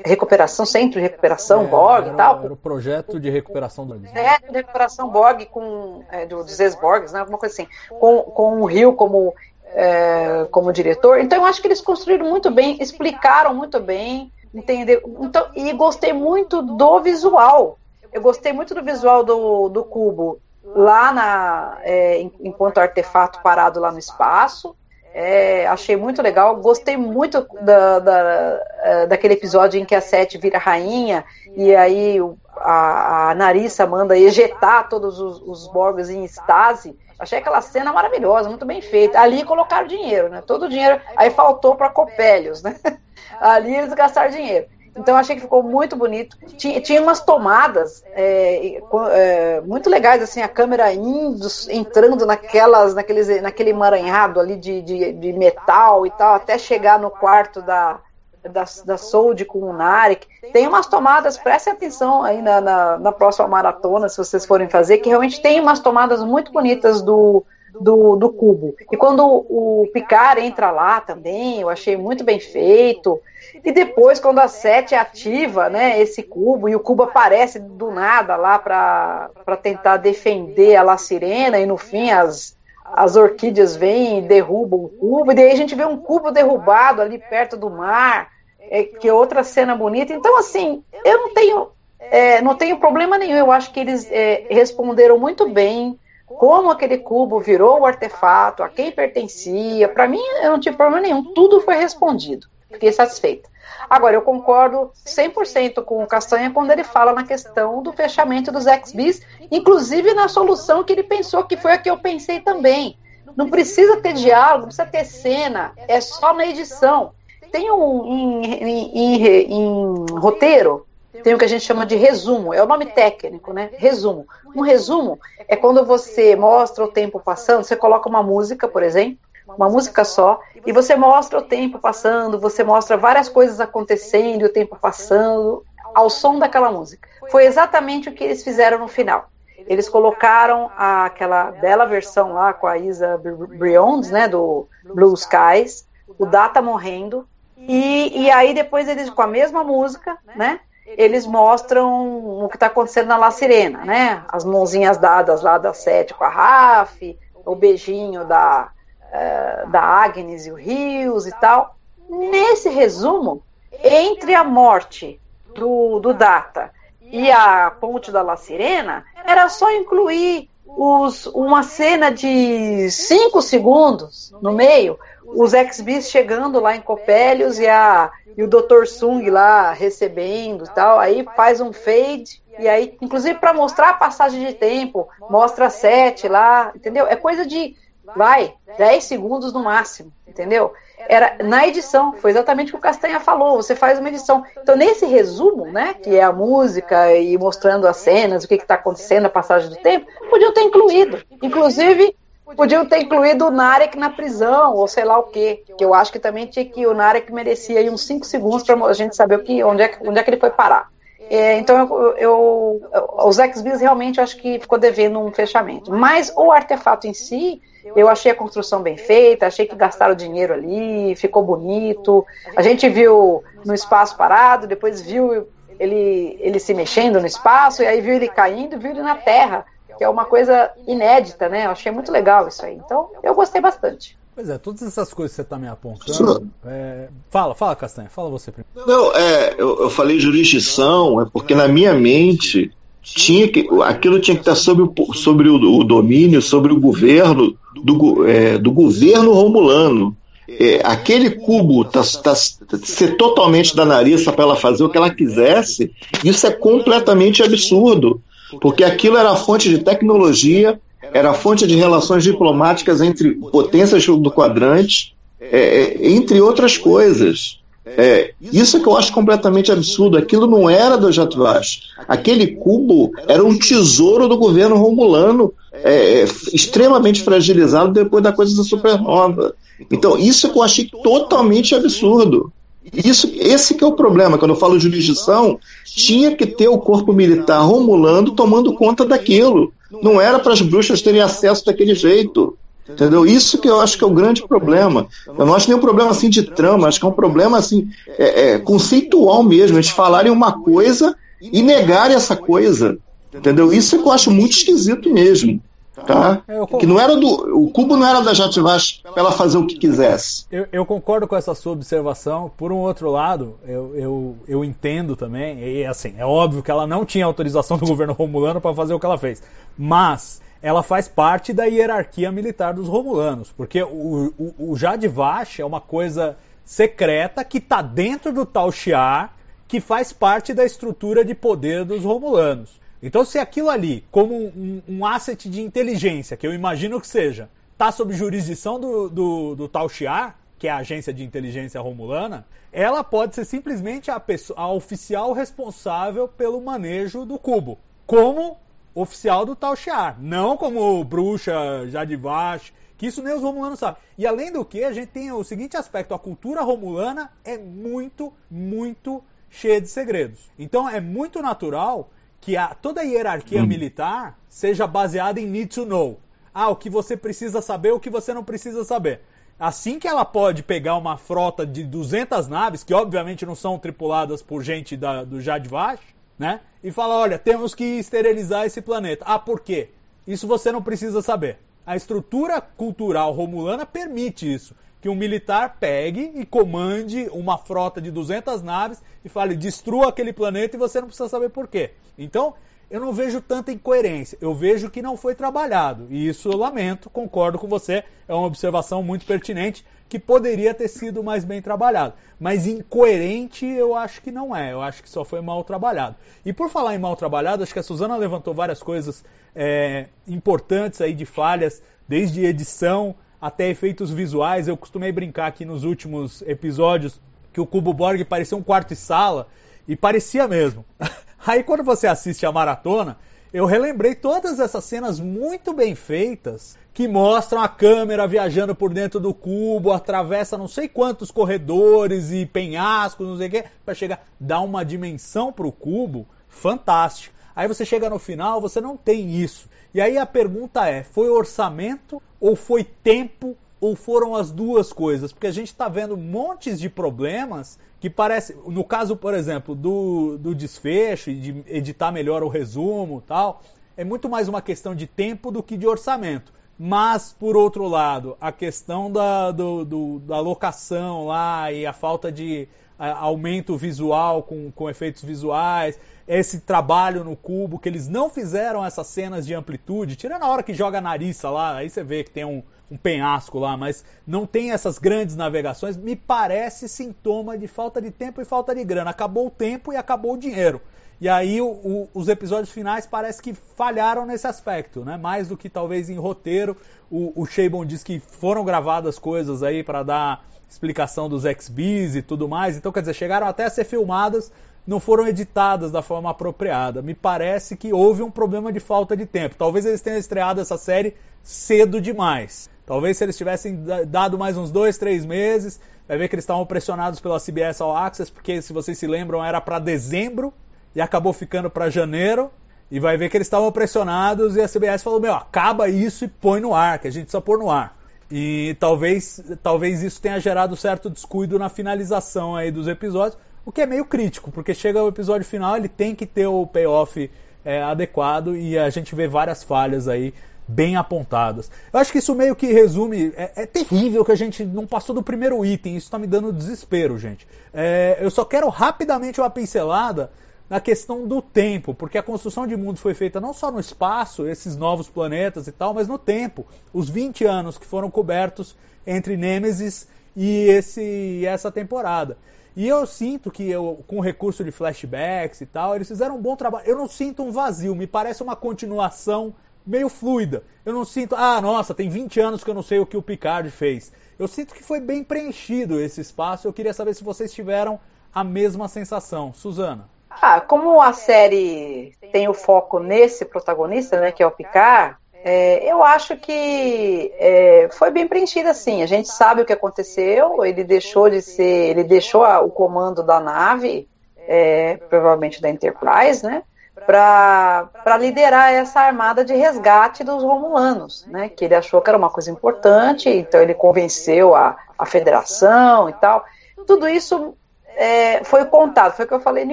recuperação, centro de recuperação, é, Borg e tal. Era o projeto de recuperação Borg. É, de recuperação Borg com é, dos ex-Borgs, né, alguma coisa assim, com, com o Rio como é, como diretor. Então eu acho que eles construíram muito bem, explicaram muito bem, entendeu? Então, e gostei muito do visual. Eu gostei muito do visual do, do cubo lá na é, enquanto artefato parado lá no espaço. É, achei muito legal, gostei muito da, da, é, daquele episódio em que a Sete vira rainha e aí a, a Narissa manda ejetar todos os, os Borgs em estase. Achei aquela cena maravilhosa, muito bem feita. Ali colocaram dinheiro, né? Todo o dinheiro. Aí faltou para Copélios, né? *laughs* Ali eles gastaram dinheiro. Então achei que ficou muito bonito. Tinha, tinha umas tomadas é, é, muito legais, assim, a câmera indo, entrando naquelas, naqueles, naquele emaranhado ali de, de, de metal e tal, até chegar no quarto da, da, da Sold com o Narek. Tem umas tomadas, prestem atenção aí na, na, na, próxima maratona, se vocês forem fazer, que realmente tem umas tomadas muito bonitas do, do, do cubo. E quando o, Picard entra lá também, eu achei muito bem feito. E depois, quando a Sete ativa né, esse cubo, e o cubo aparece do nada lá para tentar defender a La Sirena, e no fim as, as orquídeas vêm e derrubam o cubo, e daí a gente vê um cubo derrubado ali perto do mar, é, que é outra cena bonita. Então, assim, eu não tenho, é, não tenho problema nenhum, eu acho que eles é, responderam muito bem como aquele cubo virou o artefato, a quem pertencia. Para mim, eu não tive problema nenhum, tudo foi respondido. Fiquei satisfeita. Agora, eu concordo 100% com o Castanha quando ele fala na questão do fechamento dos XBs, inclusive na solução que ele pensou, que foi a que eu pensei também. Não precisa ter diálogo, não precisa ter cena, é só na edição. Tem um em, em, em, em roteiro, tem o que a gente chama de resumo, é o nome técnico, né? Resumo. Um resumo é quando você mostra o tempo passando, você coloca uma música, por exemplo, uma música só, e você mostra o tempo passando, você mostra várias coisas acontecendo, o tempo passando, ao som daquela música. Foi exatamente o que eles fizeram no final. Eles colocaram a, aquela bela versão lá com a Isa Brionds, né, do Blue Skies, o Data morrendo, e, e aí depois eles, com a mesma música, né, eles mostram o que está acontecendo na La Sirena, né, as mãozinhas dadas lá da Sete com a Raf, o beijinho da, eh, da Agnes e o Rios e tal. Nesse resumo, entre a morte do, do Data e a ponte da La Sirena, era só incluir os, uma cena de cinco segundos no meio, os ex-bis chegando lá em Copélios e, a, e o Dr. Sung lá recebendo e tal, aí faz um fade, e aí, inclusive para mostrar a passagem de tempo, mostra sete lá, entendeu? É coisa de vai, 10 segundos no máximo, entendeu? Era na edição, foi exatamente o que o Castanha falou, você faz uma edição. Então, nesse resumo, né, que é a música e mostrando as cenas, o que está acontecendo, a passagem do tempo, podiam ter incluído. Inclusive, podiam ter incluído o Narek na prisão, ou sei lá o quê, que eu acho que também tinha que o Narek merecia aí uns 5 segundos para a gente saber o que, onde, é, onde é que ele foi parar. É, então, eu, eu, os X-Bis realmente acho que ficou devendo um fechamento. Mas o artefato em si, eu achei a construção bem feita, achei que gastaram dinheiro ali, ficou bonito. A gente viu no espaço parado, depois viu ele, ele se mexendo no espaço, e aí viu ele caindo, viu ele na Terra, que é uma coisa inédita, né? Eu achei muito legal isso aí. Então, eu gostei bastante. Pois é, todas essas coisas que você está me apontando. É... Fala, fala, Castanha, fala você primeiro. Não, é, eu, eu falei jurisdição, é porque na minha mente tinha que, aquilo tinha que estar sobre o, sobre o, o domínio, sobre o governo do, é, do governo romulano. É, aquele cubo tá, tá, ser totalmente da Narissa para ela fazer o que ela quisesse, isso é completamente absurdo, porque aquilo era fonte de tecnologia, era fonte de relações diplomáticas entre potências do quadrante, é, é, entre outras coisas. É, isso é que eu acho completamente absurdo. Aquilo não era do Jatvash. Aquele cubo era um tesouro do governo romulano, é, é, extremamente fragilizado depois da coisa da supernova. Então, isso que eu achei totalmente absurdo. Isso, esse que é o problema. Quando eu falo jurisdição, tinha que ter o corpo militar romulando tomando conta daquilo. Não era para as bruxas terem acesso daquele jeito. Entendeu? Isso que eu acho que é o grande problema. Eu não acho nenhum problema assim de trama, acho que é um problema assim é, é, conceitual mesmo. Eles falarem uma coisa e negarem essa coisa. Entendeu? Isso é que eu acho muito esquisito mesmo. Tá? É, que não era do. O cubo não era da Jatvash para ela fazer o que quisesse. Eu, eu, concordo com essa sua observação. Por um outro lado, eu, eu, eu entendo também, e assim, é óbvio que ela não tinha autorização do governo romulano para fazer o que ela fez. Mas ela faz parte da hierarquia militar dos romulanos. Porque o, o, o Jadvash é uma coisa secreta que está dentro do Tal Shiar, que faz parte da estrutura de poder dos romulanos. Então, se aquilo ali, como um, um asset de inteligência, que eu imagino que seja, está sob jurisdição do, do, do Tal Shiar, que é a agência de inteligência romulana, ela pode ser simplesmente a, pessoa, a oficial responsável pelo manejo do cubo, como oficial do Tal Shiar, não como bruxa Jadivash, que isso nem os romulanos sabem. E além do que, a gente tem o seguinte aspecto: a cultura romulana é muito, muito cheia de segredos. Então é muito natural que a, toda a hierarquia hum. militar seja baseada em need to know. Ah, o que você precisa saber, o que você não precisa saber. Assim que ela pode pegar uma frota de 200 naves, que obviamente não são tripuladas por gente da, do Jadvash, né? E falar, olha, temos que esterilizar esse planeta. Ah, por quê? Isso você não precisa saber. A estrutura cultural romulana permite isso que um militar pegue e comande uma frota de 200 naves e fale destrua aquele planeta e você não precisa saber por quê. Então, eu não vejo tanta incoerência. Eu vejo que não foi trabalhado. E isso eu lamento, concordo com você. É uma observação muito pertinente que poderia ter sido mais bem trabalhado. Mas incoerente eu acho que não é. Eu acho que só foi mal trabalhado. E por falar em mal trabalhado, acho que a Suzana levantou várias coisas é, importantes aí de falhas, desde edição até efeitos visuais. Eu costumei brincar aqui nos últimos episódios que o Cubo Borg parecia um quarto e sala, e parecia mesmo. *laughs* Aí quando você assiste a maratona, eu relembrei todas essas cenas muito bem feitas que mostram a câmera viajando por dentro do cubo, atravessa não sei quantos corredores e penhascos, não sei o que, para chegar, dar uma dimensão para o cubo fantástico. Aí você chega no final, você não tem isso. E aí a pergunta é: foi orçamento ou foi tempo ou foram as duas coisas? Porque a gente está vendo montes de problemas que parece, no caso, por exemplo, do, do desfecho, de editar melhor o resumo tal, é muito mais uma questão de tempo do que de orçamento. Mas, por outro lado, a questão da, do, do, da locação lá e a falta de a, aumento visual com, com efeitos visuais, esse trabalho no cubo, que eles não fizeram essas cenas de amplitude, tirando a hora que joga a nariça lá, aí você vê que tem um, um penhasco lá, mas não tem essas grandes navegações, me parece sintoma de falta de tempo e falta de grana. Acabou o tempo e acabou o dinheiro. E aí o, o, os episódios finais parece que falharam nesse aspecto, né? Mais do que talvez em roteiro. O, o Sheibon diz que foram gravadas coisas aí para dar explicação dos XBs e tudo mais. Então, quer dizer, chegaram até a ser filmadas, não foram editadas da forma apropriada. Me parece que houve um problema de falta de tempo. Talvez eles tenham estreado essa série cedo demais. Talvez se eles tivessem dado mais uns dois, três meses, vai ver que eles estavam pressionados pela CBS All Access, porque se vocês se lembram era para dezembro e acabou ficando para janeiro. E vai ver que eles estavam pressionados e a CBS falou: Meu, acaba isso e põe no ar, que a gente precisa pôr no ar. E talvez, talvez isso tenha gerado certo descuido na finalização aí dos episódios, o que é meio crítico, porque chega o episódio final, ele tem que ter o payoff é, adequado e a gente vê várias falhas aí bem apontadas. Eu acho que isso meio que resume. É, é terrível que a gente não passou do primeiro item, isso está me dando desespero, gente. É, eu só quero rapidamente uma pincelada na questão do tempo, porque a construção de mundo foi feita não só no espaço, esses novos planetas e tal, mas no tempo. Os 20 anos que foram cobertos entre Nemesis e esse, essa temporada. E eu sinto que eu, com o recurso de flashbacks e tal, eles fizeram um bom trabalho. Eu não sinto um vazio, me parece uma continuação meio fluida. Eu não sinto, ah, nossa, tem 20 anos que eu não sei o que o Picard fez. Eu sinto que foi bem preenchido esse espaço. Eu queria saber se vocês tiveram a mesma sensação. Suzana. Ah, como a série tem o foco nesse protagonista, né, que é o Picard, é, eu acho que é, foi bem preenchida assim. A gente sabe o que aconteceu. Ele deixou de ser, ele deixou a, o comando da nave, é, provavelmente da Enterprise, né? para liderar essa armada de resgate dos romulanos, né? Que ele achou que era uma coisa importante, então ele convenceu a, a federação e tal. Tudo isso é, foi contado, foi o que eu falei no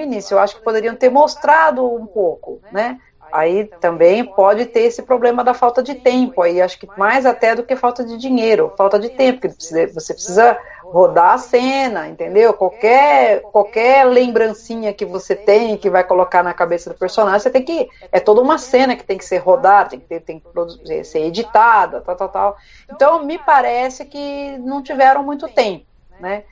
início. Eu acho que poderiam ter mostrado um pouco, né? Aí também pode ter esse problema da falta de tempo. Aí acho que mais até do que falta de dinheiro, falta de tempo, porque você precisa rodar a cena, entendeu? Qualquer qualquer lembrancinha que você tem que vai colocar na cabeça do personagem, você tem que é toda uma cena que tem que ser rodada, tem que ter, tem que ser editada, tal, tal, tal. Então me parece que não tiveram muito tempo, né?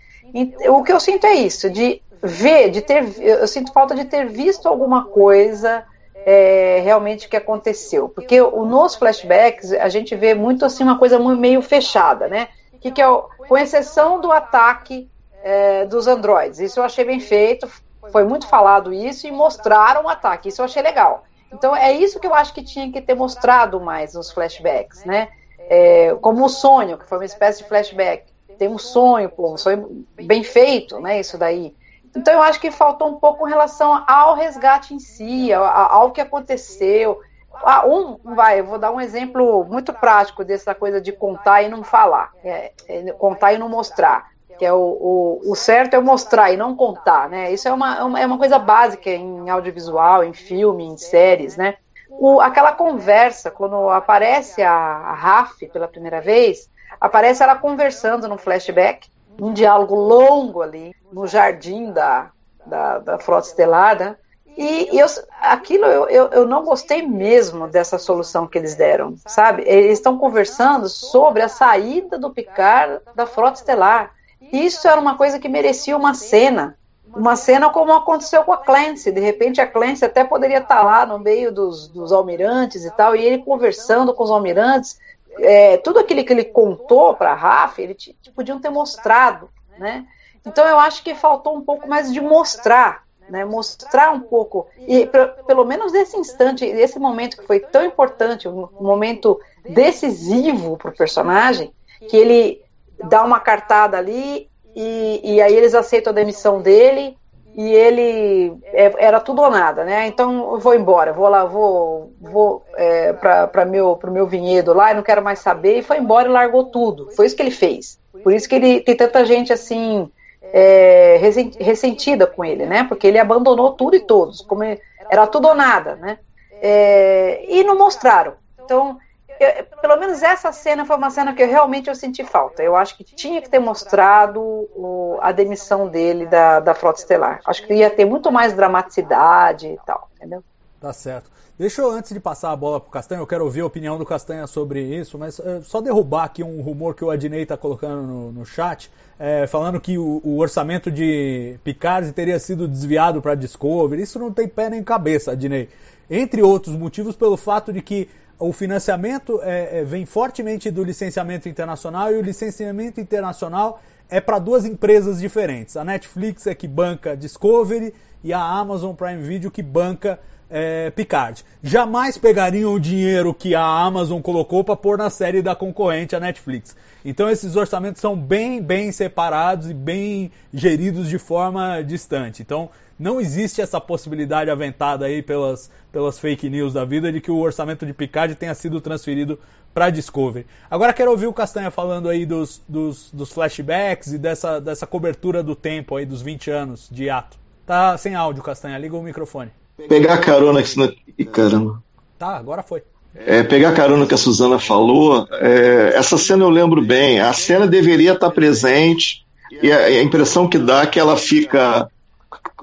O que eu sinto é isso, de ver, de ter, eu sinto falta de ter visto alguma coisa é, realmente que aconteceu, porque nos flashbacks a gente vê muito assim uma coisa meio fechada, né? Que, que é o, com exceção do ataque é, dos androides, isso eu achei bem feito, foi muito falado isso e mostraram o ataque, isso eu achei legal. Então é isso que eu acho que tinha que ter mostrado mais nos flashbacks, né? É, como o sonho, que foi uma espécie de flashback tem um sonho, pô, um sonho bem feito, né? Isso daí. Então eu acho que faltou um pouco em relação ao resgate em si, ao, ao que aconteceu. Ah, um, vai, eu vou dar um exemplo muito prático dessa coisa de contar e não falar, é, é, contar e não mostrar, que é o, o, o, certo é mostrar e não contar, né? Isso é uma, é uma, é uma coisa básica em audiovisual, em filme, em séries, né? O, aquela conversa, quando aparece a, a Raf pela primeira vez, aparece ela conversando no flashback, um diálogo longo ali, no jardim da, da, da Frota Estelar, né? E, eu, aquilo eu, eu, eu, não gostei mesmo dessa solução que eles deram, sabe? Eles estão conversando sobre a saída do Picard da Frota Estelar. Isso era uma coisa que merecia uma cena. Uma cena como aconteceu com a Clancy. De repente a Clancy até poderia estar lá no meio dos, dos almirantes e tal, e ele conversando com os almirantes é, tudo aquilo que ele contou para a Rafa, ele te, podiam ter mostrado, né? Então eu acho que faltou um pouco mais de mostrar, né? Mostrar um pouco e pelo menos nesse instante, nesse momento que foi tão importante, um momento decisivo para o personagem, que ele dá uma cartada ali e, e aí eles aceitam a demissão dele e ele é, era tudo ou nada, né? Então eu vou embora, vou lá, vou, vou é, para meu pro meu vinhedo lá, e não quero mais saber e foi embora e largou tudo. Foi isso que ele fez. Por isso que ele tem tanta gente assim é, ressentida com ele, né? Porque ele abandonou tudo e todos, como era tudo ou nada, né? É, e não mostraram. Então eu, pelo menos essa cena foi uma cena que eu realmente eu senti falta. Eu acho que tinha que ter mostrado o, a demissão dele da, da Frota Estelar. Acho que ia ter muito mais dramaticidade e tal, entendeu? Tá certo. Deixa eu, antes de passar a bola pro Castanha, eu quero ouvir a opinião do Castanha sobre isso, mas é, só derrubar aqui um rumor que o Adnei está colocando no, no chat, é, falando que o, o, orçamento de Picard teria sido desviado para Discovery. Isso não tem pé nem cabeça, Adnei. Entre outros motivos, pelo fato de que o financiamento é, é, vem fortemente do licenciamento internacional e o licenciamento internacional é para duas empresas diferentes. A Netflix é que banca Discovery e a Amazon Prime Video que banca é, Picard. Jamais pegariam o dinheiro que a Amazon colocou para pôr na série da concorrente, a Netflix. Então esses orçamentos são bem, bem separados e bem geridos de forma distante. Então não existe essa possibilidade aventada aí pelas, pelas fake news da vida de que o orçamento de Picard tenha sido transferido para Discovery. Agora quero ouvir o Castanha falando aí dos, dos, dos, flashbacks e dessa, dessa cobertura do tempo aí dos 20 anos de ato. Tá sem áudio, Castanha, liga o microfone. Pegar carona que senão... Ih, caramba. Tá, agora foi. É, pegar carona que a Suzana falou, é, essa cena eu lembro bem. A cena deveria estar presente e a, a impressão que dá é que ela fica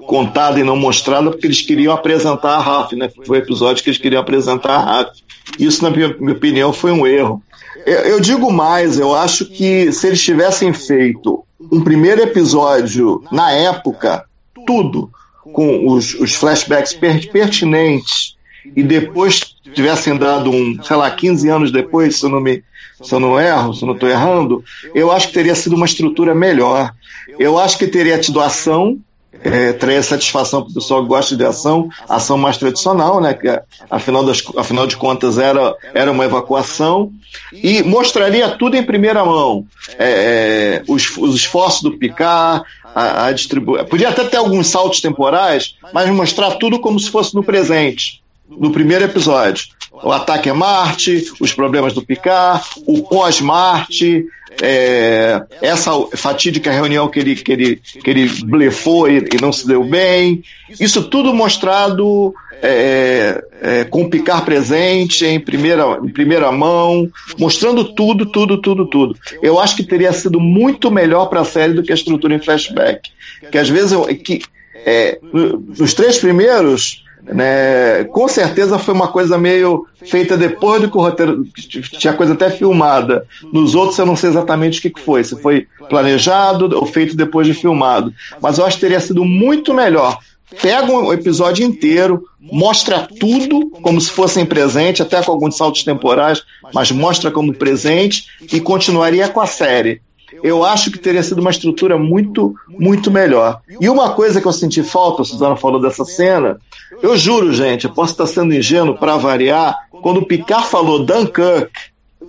contada e não mostrada porque eles queriam apresentar a Raf, né? Foi o episódio que eles queriam apresentar a Raf. Isso, na minha, minha opinião, foi um erro. Eu, eu, digo mais, eu acho que se eles tivessem feito um primeiro episódio na época, tudo, com os, os flashbacks pertinentes, e depois tivessem dado um, sei lá, 15 anos depois, se eu não me se eu não erro, se eu não estou errando, eu acho que teria sido uma estrutura melhor. Eu acho que teria tido ação, é, trazer satisfação para o pessoal que gosta de ação, ação mais tradicional, né? Que afinal, das, afinal de contas era, era uma evacuação, e mostraria tudo em primeira mão. É, é, os, os esforços do Picard, a, a distribuição. Podia até ter alguns saltos temporais, mas mostrar tudo como se fosse no presente. No primeiro episódio. O ataque a Marte, os problemas do Picard, o pós-Marte, é, essa fatídica reunião que ele, que ele, que ele blefou e, e não se deu bem, isso tudo mostrado é, é, com Picar presente em primeira, em primeira mão, mostrando tudo, tudo, tudo, tudo. Eu acho que teria sido muito melhor para a série do que a estrutura em flashback. Que às vezes eu, que, é, nos três primeiros né? Com certeza foi uma coisa meio feita depois do que o roteiro. Tinha coisa até filmada. Nos outros eu não sei exatamente o que, foi. Se foi planejado ou feito depois de filmado. Mas eu acho que teria sido muito melhor. Pega o episódio inteiro, mostra tudo como se fossem presente, até com alguns saltos temporais, mas mostra como presente e continuaria com a série eu acho que teria sido uma estrutura muito, muito melhor. E uma coisa que eu senti falta, a Suzana falou dessa cena, eu juro, gente, eu posso estar sendo ingênuo para variar, quando o Picard falou Dunkirk,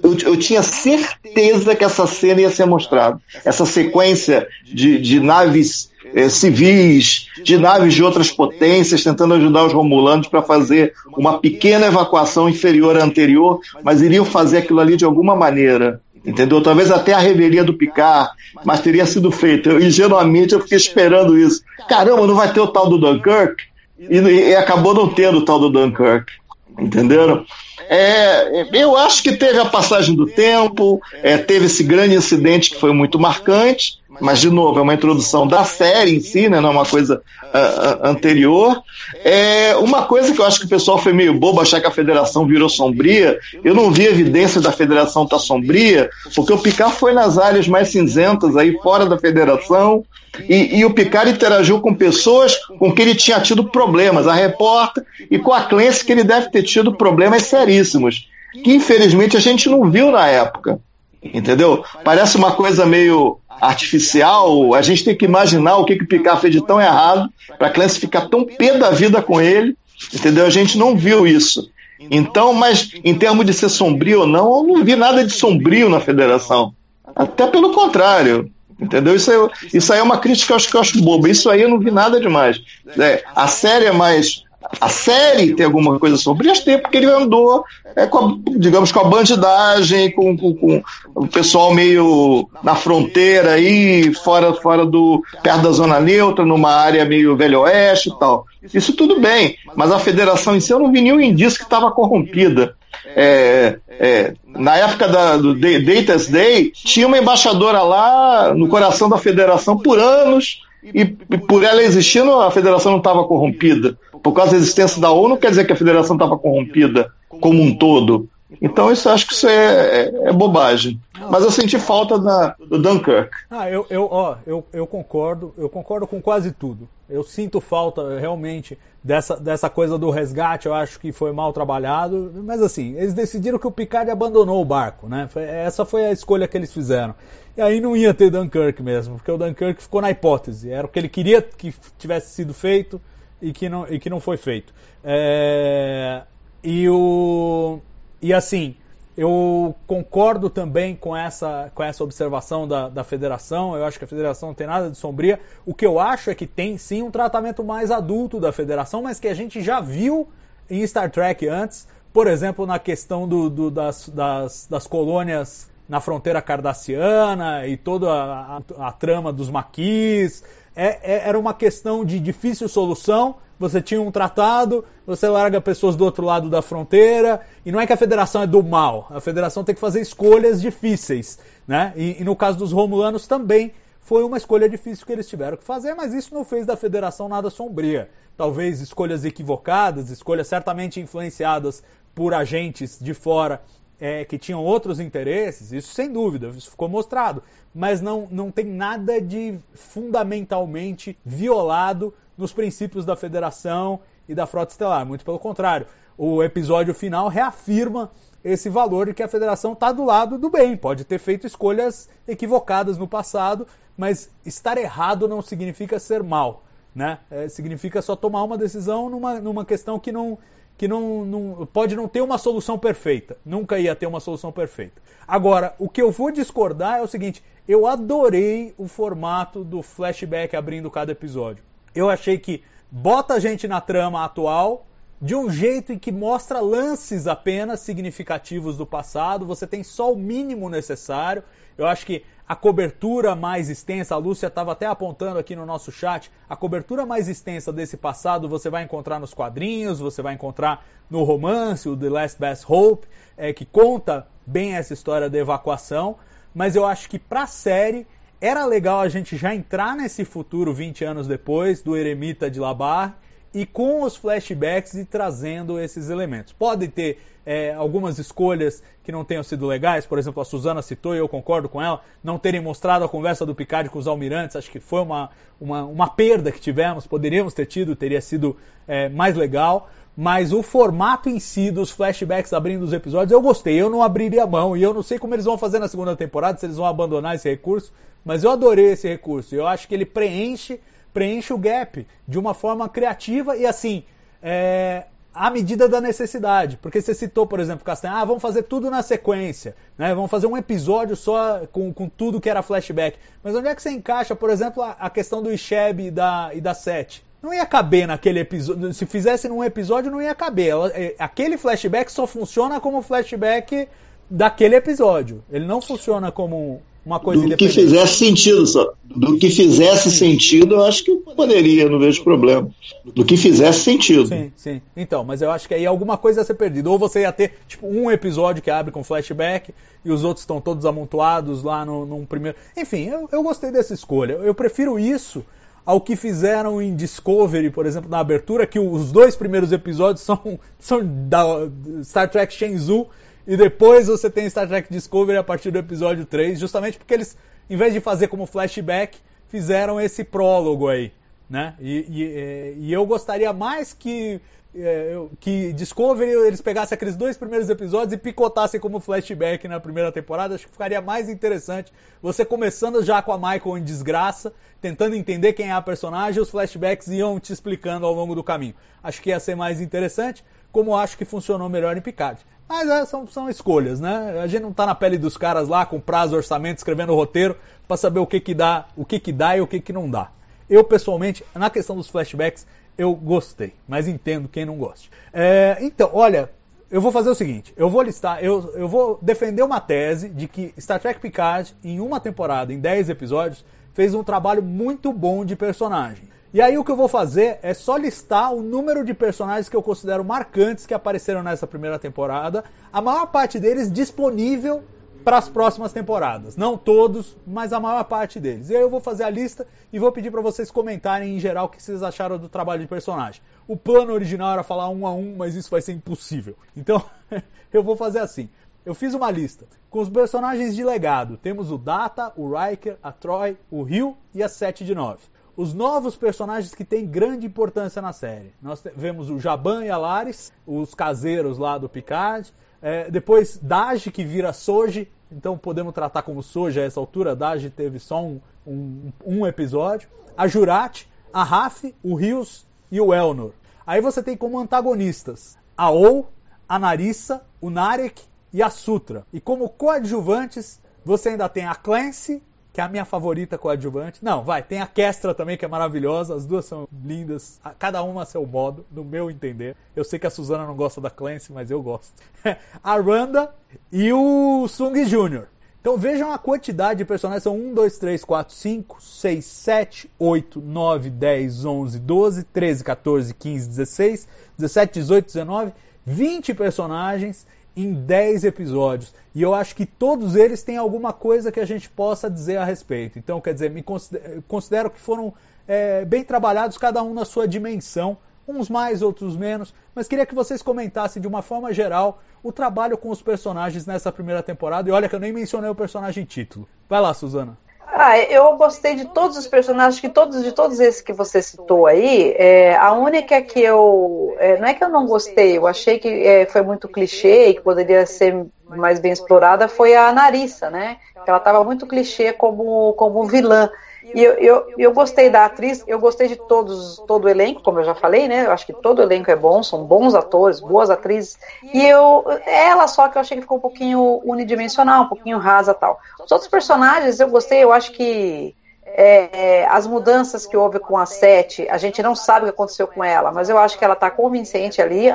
eu, eu, tinha certeza que essa cena ia ser mostrada. Essa sequência de, de naves eh, civis, de naves de outras potências tentando ajudar os romulanos para fazer uma pequena evacuação inferior à anterior, mas iriam fazer aquilo ali de alguma maneira entendeu? Talvez até a revelia do Picard, mas teria sido feito. Eu, ingenuamente eu fiquei esperando isso. Caramba, não vai ter o tal do Dunkirk? E, e acabou não tendo o tal do Dunkirk, entenderam? É, eu acho que teve a passagem do tempo, é, teve esse grande incidente que foi muito marcante, mas de novo, é uma introdução da série em si, né, não é uma coisa uh, anterior. É uma coisa que eu acho que o pessoal foi meio bobo achar que a federação virou sombria. Eu não vi evidência da federação estar tá sombria, porque o Picard foi nas áreas mais cinzentas aí fora da federação. E, e, o Picard interagiu com pessoas com quem ele tinha tido problemas, a repórter e com a Clancy que ele deve ter tido problemas seríssimos, que infelizmente a gente não viu na época. Entendeu? Parece uma coisa meio artificial, a gente tem que imaginar o que, que o Picard fez de tão errado para a Clancy ficar tão pé da vida com ele, entendeu? A gente não viu isso. Então, mas em termos de ser sombrio ou não, eu não vi nada de sombrio na federação. Até pelo contrário. Entendeu? Isso aí, isso aí é uma crítica que eu acho, que acho boba. Isso aí eu não vi nada demais. É, a série é mais a série tem alguma coisa sobre isso, tem porque ele andou, é, com a, digamos, com a bandidagem, com, com, com, o pessoal meio na fronteira aí, fora, fora do, perto da zona neutra, numa área meio velho oeste e tal. Isso tudo bem, mas a federação em si eu não vi nenhum indício que estava corrompida. É, é, na época da, do Data's Day, tinha uma embaixadora lá no coração da federação por anos, e, e por ela existindo, a federação não estava corrompida por causa da existência da ONU, quer dizer que a federação estava corrompida como um todo. Então isso acho que isso é, é, é bobagem. Mas eu senti falta da, do Dunkirk. Ah, eu, eu, ó, eu, eu concordo, eu concordo com quase tudo. Eu sinto falta realmente dessa, dessa coisa do resgate, eu acho que foi mal trabalhado. Mas assim, eles decidiram que o Picard abandonou o barco, né? Essa foi a escolha que eles fizeram. E aí não ia ter Dunkirk mesmo, porque o Dunkirk ficou na hipótese. Era o que ele queria que tivesse sido feito e que não, e que não foi feito. É, e, o, e assim, Eu concordo também com essa, com essa observação da, da federação. Eu acho que a federação não tem nada de sombria. O que eu acho é que tem sim um tratamento mais adulto da federação, mas que a gente já viu em Star Trek antes. Por exemplo, na questão do, do, das, das, das, colônias na fronteira cardassiana e toda a, a, a trama dos maquis. É, é, era uma questão de difícil solução. Você tinha um tratado, você larga pessoas do outro lado da fronteira, e não é que a federação é do mal, a federação tem que fazer escolhas difíceis. Né? E, e no caso dos Romulanos também foi uma escolha difícil que eles tiveram que fazer, mas isso não fez da federação nada sombria. Talvez escolhas equivocadas, escolhas certamente influenciadas por agentes de fora é, que tinham outros interesses, isso sem dúvida, isso ficou mostrado. Mas não, não tem nada de fundamentalmente violado nos princípios da federação e da frota estelar. Muito pelo contrário, o episódio final reafirma esse valor de que a federação está do lado do bem. Pode ter feito escolhas equivocadas no passado, mas estar errado não significa ser mal. Né? É, significa só tomar uma decisão numa, numa questão que não, que não, não, pode não ter uma solução perfeita. Nunca ia ter uma solução perfeita. Agora, o que eu vou discordar é o seguinte: eu adorei o formato do flashback abrindo cada episódio. Eu achei que bota a gente na trama atual de um jeito em que mostra lances apenas significativos do passado, você tem só o mínimo necessário. Eu acho que a cobertura mais extensa, a Lúcia estava até apontando aqui no nosso chat, a cobertura mais extensa desse passado você vai encontrar nos quadrinhos, você vai encontrar no romance, o The Last Best Hope, é, que conta bem essa história da evacuação, mas eu acho que para a série era legal a gente já entrar nesse futuro 20 anos depois do eremita de Labar e com os flashbacks e trazendo esses elementos. Podem ter é, algumas escolhas que não tenham sido legais, por exemplo, a Suzana citou e eu concordo com ela, não terem mostrado a conversa do Picard com os almirantes, acho que foi uma, uma, uma perda que tivemos, poderíamos ter tido, teria sido é, mais legal, mas o formato em si dos flashbacks abrindo os episódios eu gostei, eu não abriria mão e eu não sei como eles vão fazer na segunda temporada, se eles vão abandonar esse recurso, mas eu adorei esse recurso, eu acho que ele preenche preenche o gap de uma forma criativa e assim, é, à medida da necessidade. Porque você citou, por exemplo, Castanha, ah, vamos fazer tudo na sequência, né? vamos fazer um episódio só com, com tudo que era flashback. Mas onde é que você encaixa, por exemplo, a, a questão do Isheb e da, e da Sete? Não ia caber naquele episódio. Se fizesse num episódio, não ia caber. É, aquele flashback só funciona como flashback daquele episódio. Ele não funciona como uma coisa do que fizesse sentido só. Do que fizesse sentido, eu acho que poderia, não vejo problema. Do que fizesse sentido. Sim, sim. Então, mas eu acho que aí alguma coisa ia ser perdida. Ou você ia ter, tipo, um episódio que abre com flashback e os outros estão todos amontoados lá no, num primeiro. Enfim, eu, eu gostei dessa escolha. Eu prefiro isso ao que fizeram em Discovery, por exemplo, na abertura, que os dois primeiros episódios *laughs* são, são da Star Trek Shenzhou e depois você tem Star Trek Discovery a partir do episódio 3, justamente porque eles, em vez de fazer como flashback, fizeram esse prólogo aí. Né? E, e, é, e eu gostaria mais que, é, que Discovery eles pegassem aqueles dois primeiros episódios e picotassem como flashback na primeira temporada. Acho que ficaria mais interessante. Você começando já com a Michael em desgraça, tentando entender quem é a personagem, os flashbacks iam te explicando ao longo do caminho. Acho que ia ser mais interessante, como acho que funcionou melhor em Picard. Mas é, são, são escolhas, né? A gente não tá na pele dos caras lá com prazo, orçamento, escrevendo roteiro para saber o que que dá, o que que dá e o que que não dá. Eu pessoalmente, na questão dos flashbacks, eu gostei, mas entendo quem não gosta. É, então, olha, eu vou fazer o seguinte: eu vou listar, eu, eu vou defender uma tese de que Star Trek Picard, em uma temporada, em 10 episódios, fez um trabalho muito bom de personagem. E aí o que eu vou fazer é só listar o número de personagens que eu considero marcantes que apareceram nessa primeira temporada, a maior parte deles disponível para as próximas temporadas. Não todos, mas a maior parte deles. E aí eu vou fazer a lista e vou pedir para vocês comentarem em geral o que vocês acharam do trabalho de personagem. O plano original era falar um a um, mas isso vai ser impossível. Então *laughs* eu vou fazer assim. Eu fiz uma lista com os personagens de legado. Temos o Data, o Riker, a Troy, o Rio e a 7 de 9 os novos personagens que têm grande importância na série. Nós vemos o Jaban e a Laris, os caseiros lá do Picard. É, depois Dage, que vira Soji, então podemos tratar como Soji a essa altura. Dage teve só um, um, um episódio. A Jurat, a Raf, o Rios e o Elnor. Aí você tem como antagonistas a Ou, a Narissa, o Narek e a Sutra. E como coadjuvantes, você ainda tem a Clancy, que é a minha favorita coadjuvante. Não, vai, tem a Kestra também, que é maravilhosa. As duas são lindas, cada uma a seu modo, no meu entender. Eu sei que a Suzana não gosta da Clancy, mas eu gosto. *laughs* a Randa e o Sung Jr. Então vejam a quantidade de personagens: são 1, 2, 3, 4, 5, 6, 7, 8, 9, 10, 11, 12, 13, 14, 15, 16, 17, 18, 19, 20 personagens em 10 episódios. E eu acho que todos eles têm alguma coisa que a gente possa dizer a respeito. Então, quer dizer, me considero, considero que foram é, bem trabalhados, cada um na sua dimensão, uns mais, outros menos. Mas queria que vocês comentassem de uma forma geral o trabalho com os personagens nessa primeira temporada. E olha que eu nem mencionei o personagem título. Vai lá, Suzana. Ah, eu gostei de todos os personagens, que todos de todos esses que você citou aí. É, a única que eu é, não é que eu não gostei, eu achei que é, foi muito clichê e que poderia ser mais bem explorada foi a Narissa, né? Ela estava muito clichê como como vilã. E eu, eu, eu gostei da atriz, eu gostei de todos, todo o elenco, como eu já falei, né? Eu acho que todo o elenco é bom, são bons atores, boas atrizes. E eu, ela só que eu achei que ficou um pouquinho unidimensional, um pouquinho rasa tal. Os outros personagens eu gostei, eu acho que é, é, as mudanças que houve com a Sete, a gente não sabe o que aconteceu com ela, mas eu acho que ela está convincente ali.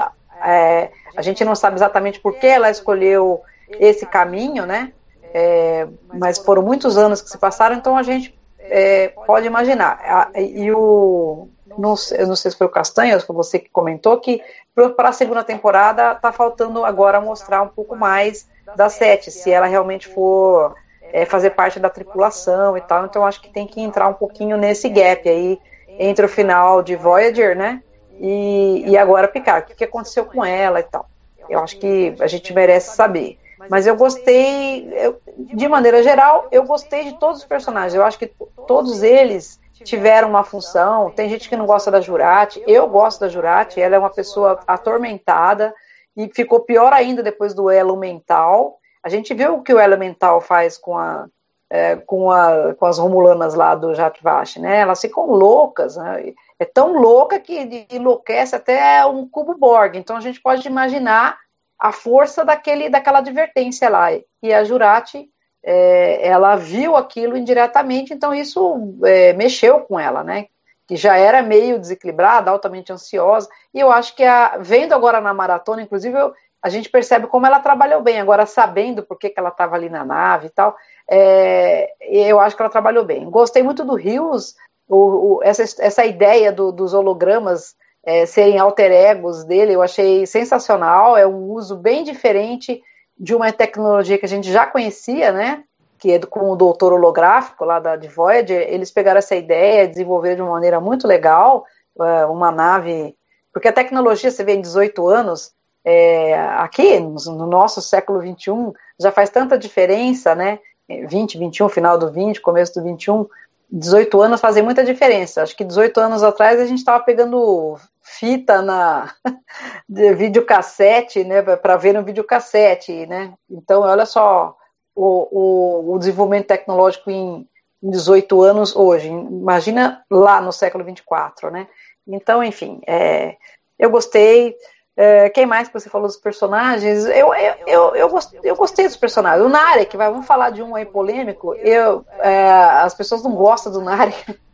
É, a gente não sabe exatamente por que ela escolheu esse caminho, né? É, mas foram muitos anos que se passaram, então a gente é, pode imaginar. E o. Não, eu não sei se foi o Castanho, foi você que comentou, que para a segunda temporada está faltando agora mostrar um pouco mais da Sete, se ela realmente for é, fazer parte da tripulação e tal. Então acho que tem que entrar um pouquinho nesse gap aí entre o final de Voyager, né? E, e agora Picard. O que aconteceu com ela e tal. Eu acho que a gente merece saber. Mas eu gostei, eu, de maneira geral, eu gostei de todos os personagens. Eu acho que todos eles tiveram uma função. Tem gente que não gosta da Jurati. Eu gosto da Jurati. Ela é uma pessoa atormentada e ficou pior ainda depois do elo mental. A gente viu o que o elo mental faz com a é, com, a, com as romulanas lá do Jatvash, né? Elas ficam loucas, né? É tão louca que enlouquece até um cubo Borg. Então a gente pode imaginar a força daquele, daquela advertência lá. E a Jurati, é, ela viu aquilo indiretamente, então isso é, mexeu com ela, né? Que já era meio desequilibrada, altamente ansiosa. E eu acho que, a, vendo agora na maratona, inclusive, eu, a gente percebe como ela trabalhou bem. Agora, sabendo por que, que ela estava ali na nave e tal, é, eu acho que ela trabalhou bem. Gostei muito do Rios, essa, essa ideia do, dos hologramas é, serem alter egos dele, eu achei sensacional. É um uso bem diferente de uma tecnologia que a gente já conhecia, né? Que é com o doutor holográfico lá da de Voyager. Eles pegaram essa ideia, desenvolveram de uma maneira muito legal é, uma nave. Porque a tecnologia, você vê em 18 anos, é, aqui no nosso século 21, já faz tanta diferença, né? 20, 21, final do 20, começo do 21, 18 anos fazem muita diferença. Acho que 18 anos atrás a gente estava pegando fita na *laughs* de videocassete, né, para ver no videocassete, né? Então, olha só o, o, o desenvolvimento tecnológico em, em 18 anos hoje. Imagina lá no século 24, né? Então, enfim, é, eu gostei. É, quem mais que você falou dos personagens? Eu, eu, eu, eu, gostei, dos personagens. O Narek, vai, vamos falar de um aí polêmico. Eu, é, as pessoas não gostam do Narek. *laughs*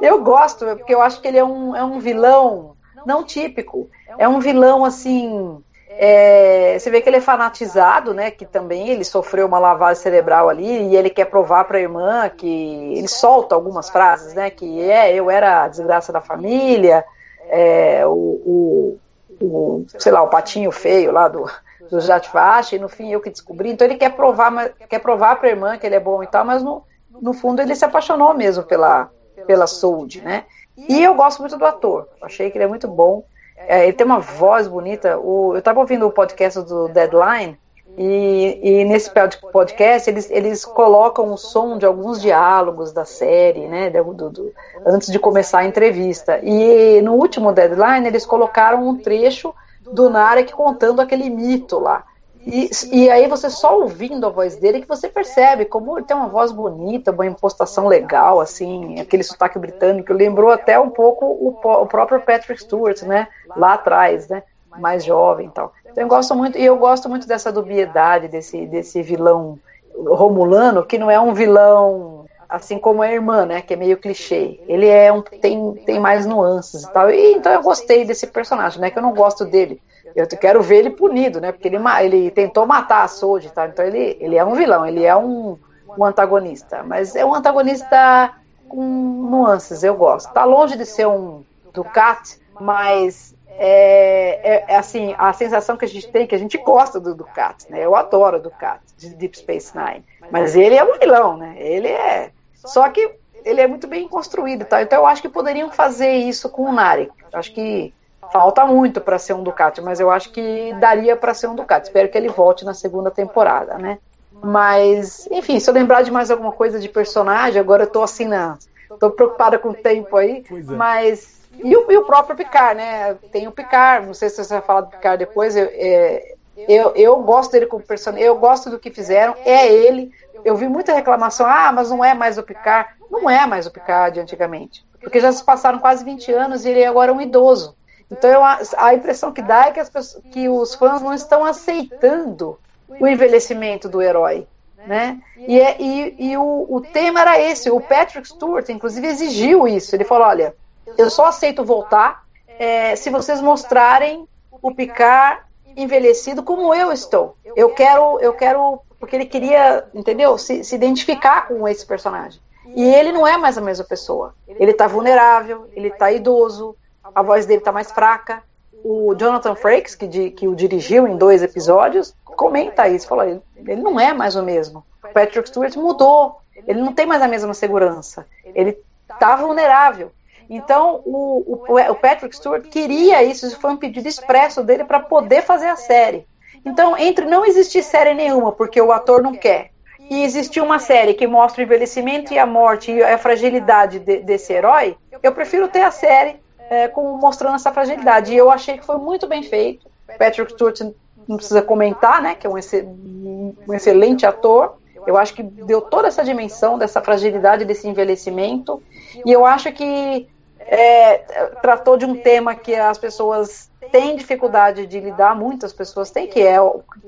Eu gosto, porque eu acho que ele é um, é um vilão não típico. É um vilão assim. É, você vê que ele é fanatizado, né? Que também ele sofreu uma lavagem cerebral ali e ele quer provar para a irmã que ele solta algumas frases, né? Que é, eu era a desgraça da família, é, o, o, o, sei lá, o patinho feio lá do, do Jatvash, e no fim eu que descobri. Então ele quer provar, quer provar para a irmã que ele é bom e tal, mas no, no fundo ele se apaixonou mesmo pela, pela Sold, né? E eu gosto muito do ator, achei que ele é muito bom. É, ele tem uma voz bonita. O, eu estava ouvindo o podcast do Deadline, e, e, nesse podcast eles, eles colocam o som de alguns diálogos da série, né, do, do, antes de começar a entrevista. E no último deadline eles colocaram um trecho do Narek contando aquele mito lá. E, e aí você só ouvindo a voz dele que você percebe como ele tem uma voz bonita, uma impostação legal, assim, aquele sotaque britânico, lembrou até um pouco o, o próprio Patrick Stewart, né, lá atrás, né. mais jovem e tal. Então eu gosto muito, e eu gosto muito dessa dubiedade desse, desse vilão romulano, que não é um vilão assim como a irmã, né, que é meio clichê. Ele é um tem, tem mais nuances e tal. E, então eu gostei desse personagem, né, que eu não gosto dele. Eu quero ver ele punido, né, porque ele, ele tentou matar a Soji, tá? Então ele, ele é um vilão, ele é um, um antagonista, mas é um antagonista com nuances, eu gosto. Tá longe de ser um Ducat, mas é, é, é, assim, a sensação que a gente tem que a gente gosta do Ducat, né? Eu adoro o Ducat de Deep Space Nine, mas ele é um vilão, né? Ele é só que ele é muito bem construído, tá? Então eu acho que poderiam fazer isso com o Narek. Acho que falta muito para ser um Ducati, mas eu acho que daria para ser um Ducati. Espero que ele volte na segunda temporada, né? Mas, enfim, se eu lembrar de mais alguma coisa de personagem, agora eu tô assim na. tô preocupada com o tempo aí, é. mas. E o, e o, próprio Picard, né? Tem o Picard, não sei se você vai falar do Picard depois, eu, é, eu, eu gosto dele como personagem, eu gosto do que fizeram, é ele, eu vi muita reclamação, ah, mas não é mais o Picard. Não é mais o Picard de antigamente. Porque já se passaram quase 20 anos e ele é agora um idoso. Então eu, a impressão que dá é que, pessoas, que os fãs não estão aceitando o envelhecimento do herói. Né? E, é, e, e o, o, tema era esse. O Patrick Stewart, inclusive, exigiu isso. Ele falou: olha, eu só aceito voltar é, se vocês mostrarem o Picard envelhecido como eu estou. Eu quero, eu quero porque ele queria, entendeu, se, se identificar com esse personagem. E ele não é mais a mesma pessoa. Ele está vulnerável, ele está idoso, a voz dele está mais fraca. O Jonathan Frakes, que, que o dirigiu em dois episódios, comenta isso, fala, ele não é mais o mesmo. O Patrick Stewart mudou, ele não tem mais a mesma segurança, ele está vulnerável. Então, o, o, o Patrick Stewart queria isso, isso foi um pedido expresso dele para poder fazer a série. Então, entre não existir série nenhuma, porque o ator não quer, e existir uma série que mostra o envelhecimento e a morte e a fragilidade de, desse herói, eu prefiro ter a série é, com, mostrando essa fragilidade. E eu achei que foi muito bem feito. Patrick Stewart não precisa comentar, né? Que é um, um excelente ator. Eu acho que deu toda essa dimensão dessa fragilidade, desse envelhecimento. E eu acho que é, tratou de um tema que as pessoas têm dificuldade de lidar, muitas pessoas têm, que é,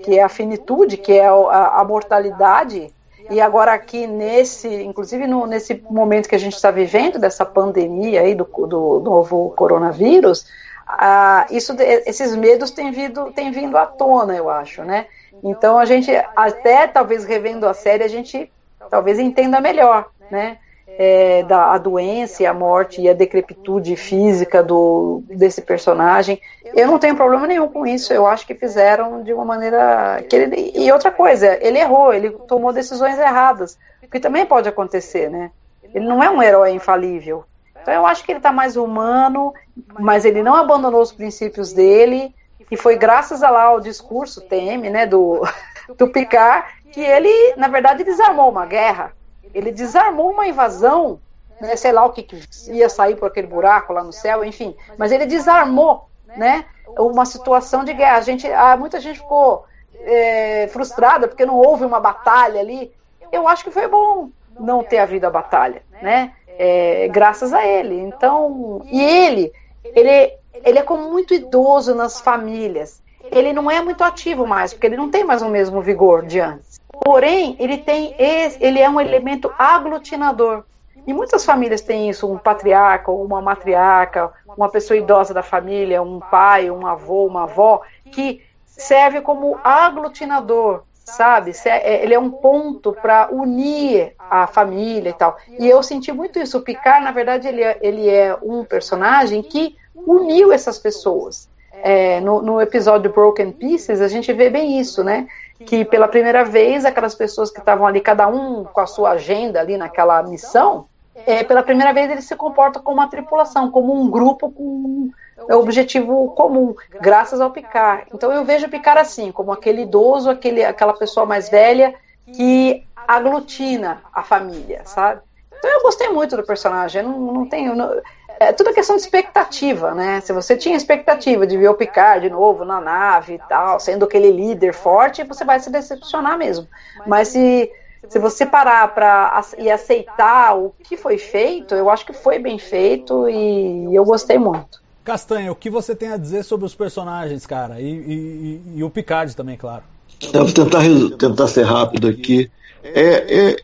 que é a finitude, que é a, a mortalidade. E agora aqui nesse, inclusive no, nesse momento que a gente está vivendo dessa pandemia aí do, do, novo coronavírus, ah, isso, esses medos têm vindo, têm vindo à tona, eu acho, né? Então a gente até talvez revendo a série a gente talvez entenda melhor, né? É, da a doença e a morte e a decrepitude física do, desse personagem. Eu não tenho problema nenhum com isso. Eu acho que fizeram de uma maneira que ele, e outra coisa, ele errou, ele tomou decisões erradas, o que também pode acontecer, né? Ele não é um herói infalível. Então eu acho que ele está mais humano, mas ele não abandonou os princípios dele e foi graças a lá ao discurso TM, né, do *laughs* do Picard, que ele, na verdade, desarmou uma guerra. Ele desarmou uma invasão, né, sei lá o que, que ia sair por aquele buraco lá no céu, enfim, mas ele desarmou, né, uma situação de guerra. A gente, ah, muita gente ficou é, frustrada porque não houve uma batalha ali. Eu acho que foi bom não ter havido a batalha, né? É, graças a ele. Então, e ele, ele, ele é como muito idoso nas famílias. Ele não é muito ativo mais, porque ele não tem mais o mesmo vigor de antes. Porém, ele tem esse, ele é um elemento aglutinador. E muitas famílias têm isso, um patriarca uma matriarca, uma pessoa idosa da família, um pai, um avô, uma avó, que serve como aglutinador, sabe? É, ele é um ponto para unir a família e tal. E eu senti muito isso. O Picard, na verdade, ele é, ele é um personagem que uniu essas pessoas. É, no, no episódio Broken Pieces, a gente vê bem isso, né? Que pela primeira vez aquelas pessoas que estavam ali, cada um com a sua agenda ali naquela missão, é, pela primeira vez eles se comportam como uma tripulação, como um grupo com objetivo comum, graças ao Picard. Então eu vejo o Picard assim, como aquele idoso, aquele, aquela pessoa mais velha que aglutina a família, sabe? Então eu gostei muito do personagem, não, não tenho. Não, é tudo questão de expectativa, né? Se você tinha expectativa de ver o Picard de novo na nave e tal, sendo aquele líder forte, você vai se decepcionar mesmo. Mas se, se você parar para e aceitar o que foi feito, eu acho que foi bem feito e eu gostei muito. Castanha, o que você tem a dizer sobre os personagens, cara? E, e, e o Picard também, claro. Eu vou tentar, tentar ser rápido aqui. É, é,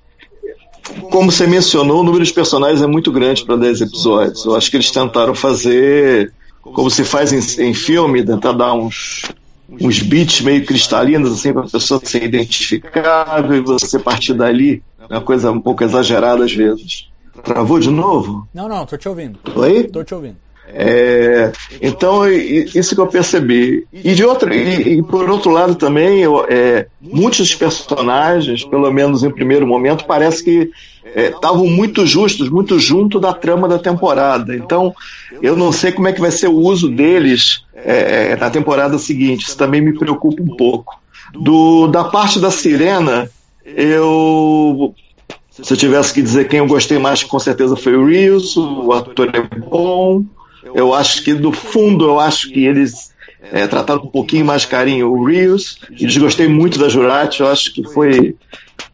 como você mencionou, o número de personagens é muito grande para 10 episódios. Eu acho que eles tentaram fazer como se faz em, em filme, tentar dar uns, uns beats meio cristalinos, assim, para a pessoa ser identificável e você partir dali. É uma coisa um pouco exagerada às vezes. Travou de novo? Não, não, tô te ouvindo. Oi? Tô te ouvindo. É, então, isso que eu percebi. E, de outra, e, e por outro lado também, eu, é, muitos personagens, pelo menos em primeiro momento, parece que estavam é, muito justos, muito junto da trama da temporada. Então, eu não sei como é que vai ser o uso deles é, é na temporada seguinte. Isso também me preocupa um pouco. Do, da parte da Sirena, eu se eu tivesse que dizer quem eu gostei mais, com certeza foi o Rios, o ator é bom, eu acho que, do fundo, eu acho que eles é, trataram com um pouquinho mais carinho o Rios. E desgostei muito da Jurati. Eu acho que foi.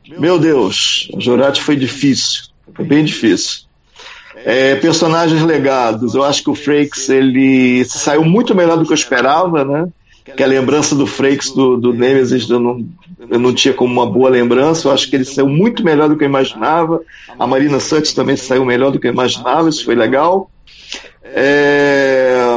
Meu Deus, a Jurati foi difícil. Foi bem difícil. É, personagens legados. Eu acho que o Frakes ele saiu muito melhor do que eu esperava, né? Que a lembrança do Frakes do, do Nemesis eu não, eu não tinha como uma boa lembrança. Eu acho que ele saiu muito melhor do que eu imaginava. A Marina Santos também saiu melhor do que eu imaginava. Isso foi legal. É,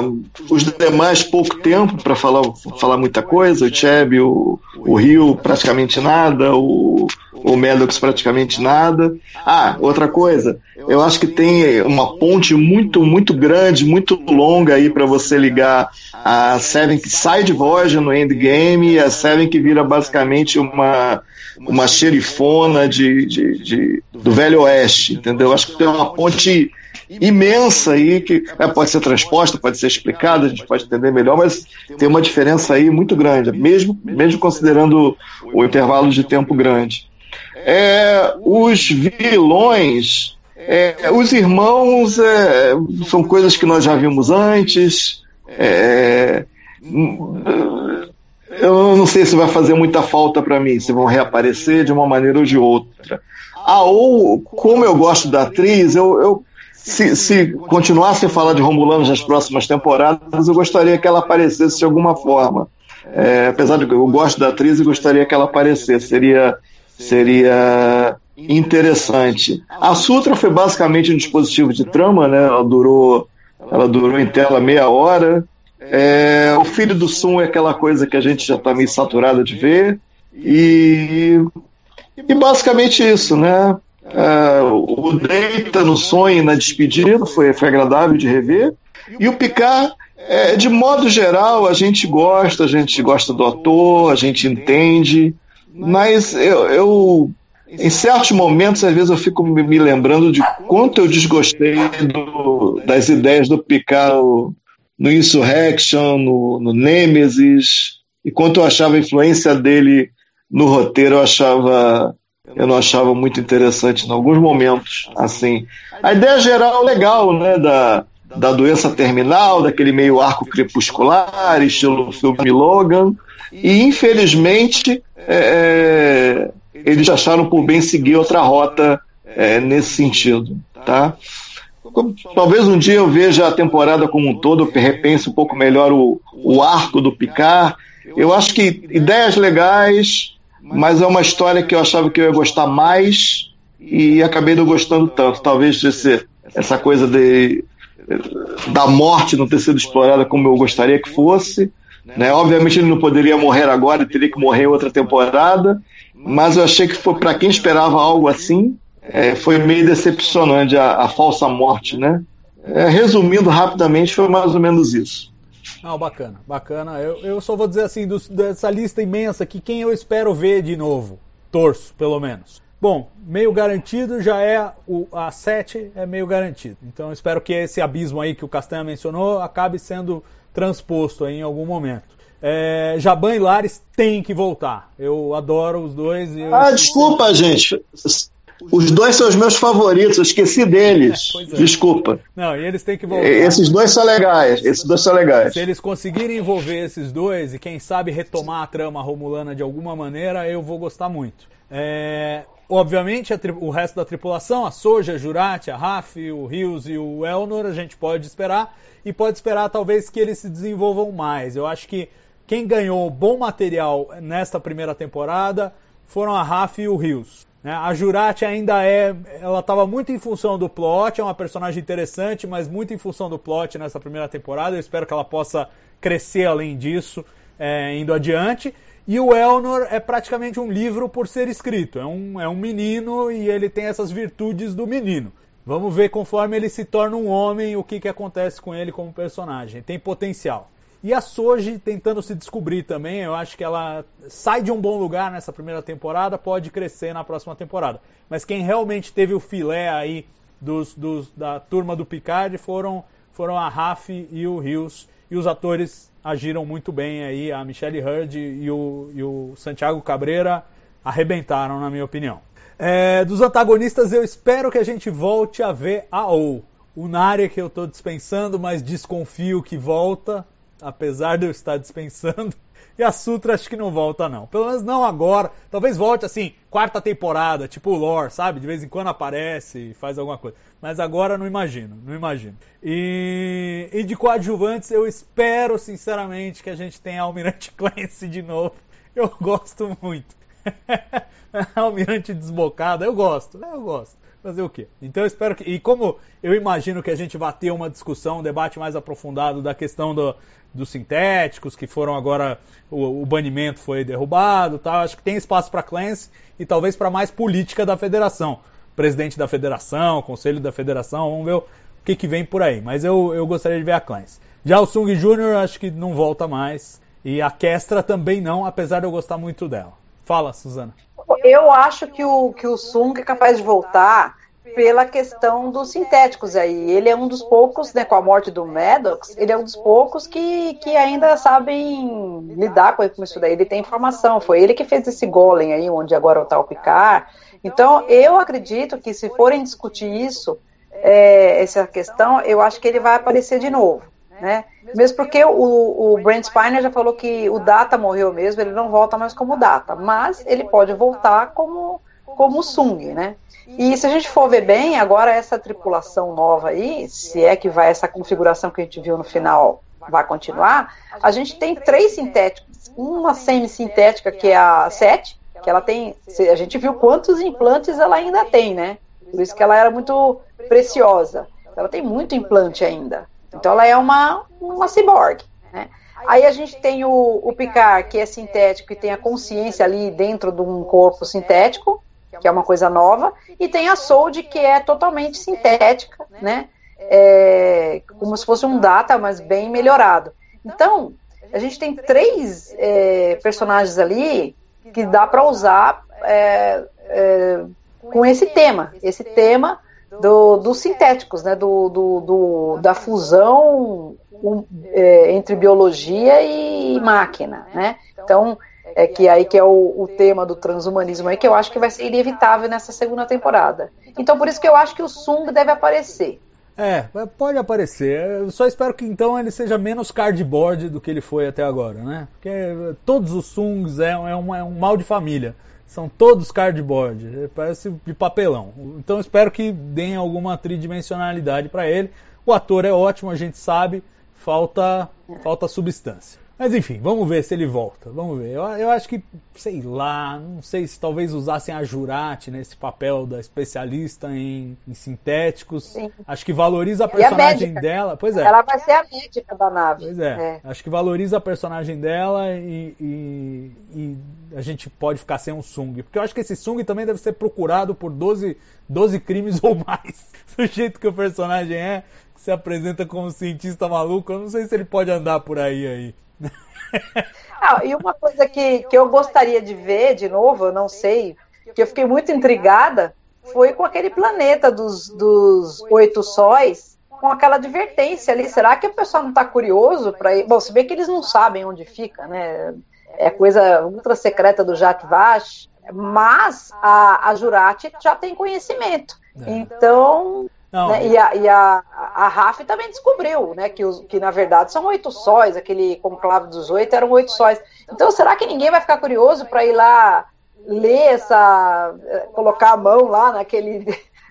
os demais, pouco tempo para falar, falar muita coisa. O Cheb, o, o Rio, praticamente nada. O, o Medox, praticamente nada. Ah, outra coisa. Eu acho que tem uma ponte muito, muito grande, muito longa aí para você ligar a Seven que sai de voz no endgame e a Seven que vira basicamente uma uma xerifona de, de, de, do Velho Oeste, entendeu? Acho que tem uma ponte imensa aí que é, pode ser transposta, pode ser explicada, a gente pode entender melhor, mas tem uma diferença aí muito grande, mesmo, mesmo considerando o intervalo de tempo grande. É, os vilões, é, os irmãos é, são coisas que nós já vimos antes. É, eu não sei se vai fazer muita falta para mim, se vão reaparecer de uma maneira ou de outra. Ah, ou como eu gosto da atriz, eu, eu se, se continuasse a falar de Romulanos nas próximas temporadas, eu gostaria que ela aparecesse de alguma forma. É, apesar de que eu gosto da atriz e gostaria que ela aparecesse, seria, seria interessante. A Sutra foi basicamente um dispositivo de trama, né? Ela durou, ela durou em tela meia hora. É, o filho do Sun é aquela coisa que a gente já está meio saturado de ver. E, e basicamente isso, né? É, o Deita no sonho na despedida foi, foi agradável de rever. E o Picard, é, de modo geral, a gente gosta, a gente gosta do ator, a gente entende, mas eu, eu em certos momentos, às vezes eu fico me lembrando de quanto eu desgostei do, das ideias do Picard no, no Insurrection, no, no Nemesis, e quanto eu achava a influência dele no roteiro, eu achava eu não achava muito interessante em alguns momentos. Assim, a ideia geral legal, né, da, da doença terminal, daquele meio arco crepuscular, estilo filme Logan, e infelizmente é, é eles acharam por bem seguir outra rota é, nesse sentido, tá? Talvez um dia eu veja a temporada como um todo, repense um pouco melhor o, o arco do Picard. Eu acho que ideias legais, mas é uma história que eu achava que eu ia gostar mais e acabei não gostando tanto. Talvez esse, essa coisa de, da morte não ter sido explorada como eu gostaria que fosse. Né? Obviamente ele não poderia morrer agora, teria que morrer outra temporada, mas eu achei que foi para quem esperava algo assim, é, foi meio decepcionante a, a falsa morte, né? É, resumindo rapidamente, foi mais ou menos isso. Não, bacana, bacana. Eu, eu só vou dizer assim, dos, dessa lista imensa aqui, quem eu espero ver de novo? Torço, pelo menos. Bom, meio garantido já é o, a 7 é meio garantido. Então espero que esse abismo aí que o Castanha mencionou acabe sendo transposto em algum momento. É, Jaban e Lares tem que voltar. Eu adoro os dois. ah, desculpa, gente. Os dois são os meus favoritos, eu esqueci deles. *laughs* É, é. Desculpa. Não, e eles têm que voltar. Esses dois são legais, esses dois são legais. Se eles conseguirem envolver esses dois e quem sabe retomar a trama romulana de alguma maneira, eu vou gostar muito. É, obviamente, o resto da tripulação, a Soja, a Jurati, a Raf, o Rios e o Elnor, a gente pode esperar e pode esperar talvez que eles se desenvolvam mais. Eu acho que quem ganhou bom material nesta primeira temporada foram a Raf e o Rios. Né? A Jurati ainda é. Ela estava muito em função do plot, é uma personagem interessante, mas muito em função do plot nessa primeira temporada. Eu espero que ela possa crescer além disso, é, indo adiante. E o Elnor é praticamente um livro por ser escrito. É um, é um menino e ele tem essas virtudes do menino. Vamos ver conforme ele se torna um homem o que, que acontece com ele como personagem. Tem potencial. E a Soji tentando se descobrir também, eu acho que ela sai de um bom lugar nessa primeira temporada, pode crescer na próxima temporada. Mas quem realmente teve o filé aí dos, dos, da turma do Picard foram, foram a Raf e o Rios. E os atores agiram muito bem aí, a Michelle Hurd e o, e o Santiago Cabreira arrebentaram, na minha opinião. É, dos antagonistas, eu espero que a gente volte a ver a O. O Narya que eu estou dispensando, mas desconfio que volta apesar de eu estar dispensando. *laughs* E a Sutra acho que não volta, não. Pelo menos não agora. Talvez volte assim, quarta temporada, tipo o Lore, sabe? De vez em quando aparece e faz alguma coisa. Mas agora não imagino, não imagino. E, e de coadjuvantes, eu espero sinceramente que a gente tenha Almirante *laughs* Clancy de novo. Eu gosto muito. *laughs* Almirante desbocada, eu gosto, eu gosto. Fazer o quê? Então eu espero que. E como eu imagino que a gente vai ter uma discussão, um debate mais aprofundado da questão do, dos sintéticos, que foram agora. O, o banimento foi derrubado tal. Acho que tem espaço para Clancy e talvez para mais política da federação. Presidente da federação, conselho da federação, vamos ver o que, que vem por aí. Mas eu, eu gostaria de ver a Clancy. Já o Sung Jr. acho que não volta mais. E a Kestra também não, apesar de eu gostar muito dela. Fala, Suzana. Eu acho que o, que o Sung é capaz de voltar pela questão dos sintéticos aí. Ele é um dos poucos, né, com a morte do Maddox, ele é um dos poucos que, que ainda sabem lidar com isso daí. Ele tem informação, foi ele que fez esse golem aí, onde agora está o Picard. Então, eu acredito que se forem discutir isso, é, essa questão, eu acho que ele vai aparecer de novo. Né? Mesmo porque o, o Brent Spiner já falou que o Data morreu mesmo, ele não volta mais como Data, mas ele pode voltar como, como Sung, né? E se a gente for ver bem, agora essa tripulação nova aí, se é que vai essa configuração que a gente viu no final vai continuar, a gente tem três sintéticos, uma semi-sintética que é a 7, que ela tem, a gente viu quantos implantes ela ainda tem, né? Por isso que ela era muito preciosa. Ela tem muito implante ainda. Então ela é uma, uma cyborg, né? Aí a gente tem o, o Picard, que é sintético e tem a consciência ali dentro de um corpo sintético, que é uma coisa nova, e tem a Sold, que é totalmente sintética, né? É, como se fosse um data, mas bem melhorado. Então, a gente tem três é, personagens ali que dá para usar é, é, com esse tema, esse tema do, dos sintéticos, né? Do, do, do da fusão um, é, entre biologia e máquina, né? Então, é que aí que é o, o, tema do transhumanismo aí, que eu acho que vai ser inevitável nessa segunda temporada. Então por isso que eu acho que o Sung deve aparecer. É, pode aparecer. Eu só espero que então ele seja menos cardboard do que ele foi até agora, né? Porque todos os Sungs é, é, é um mal de família. São todos cardboard, parece de papelão. Então espero que deem alguma tridimensionalidade para ele. O ator é ótimo, a gente sabe, falta, falta substância. Mas enfim, vamos ver se ele volta. Vamos ver. Eu, eu acho que, sei lá, não sei se talvez usassem a Jurati nesse papel da especialista em, em sintéticos. Sim. Acho que valoriza a personagem a dela. Pois é. Ela vai ser a médica da nave. Pois é. é. Acho que valoriza a personagem dela e, e, e, a gente pode ficar sem um Sung. Porque eu acho que esse Sung também deve ser procurado por 12, 12 crimes *laughs* ou mais. Do jeito que o personagem é, se apresenta como cientista maluco, eu não sei se ele pode andar por aí aí. *laughs* Ah, e uma coisa que, que eu gostaria de ver de novo, eu não sei, que eu fiquei muito intrigada, foi com aquele planeta dos, dos oito sóis, com aquela advertência ali. Será que o pessoal não está curioso para ir? Bom, se bem que eles não sabem onde fica, né? É coisa ultra secreta do Jacques Vache, Mas a, a Jurati já tem conhecimento. É. Então, né, e a, e a, a RAF também descobriu, né, que, os, que na verdade são oito sóis, aquele conclave dos oito eram oito sóis. Então, será que ninguém vai ficar curioso para ir lá ler essa, eh, colocar a mão lá naquele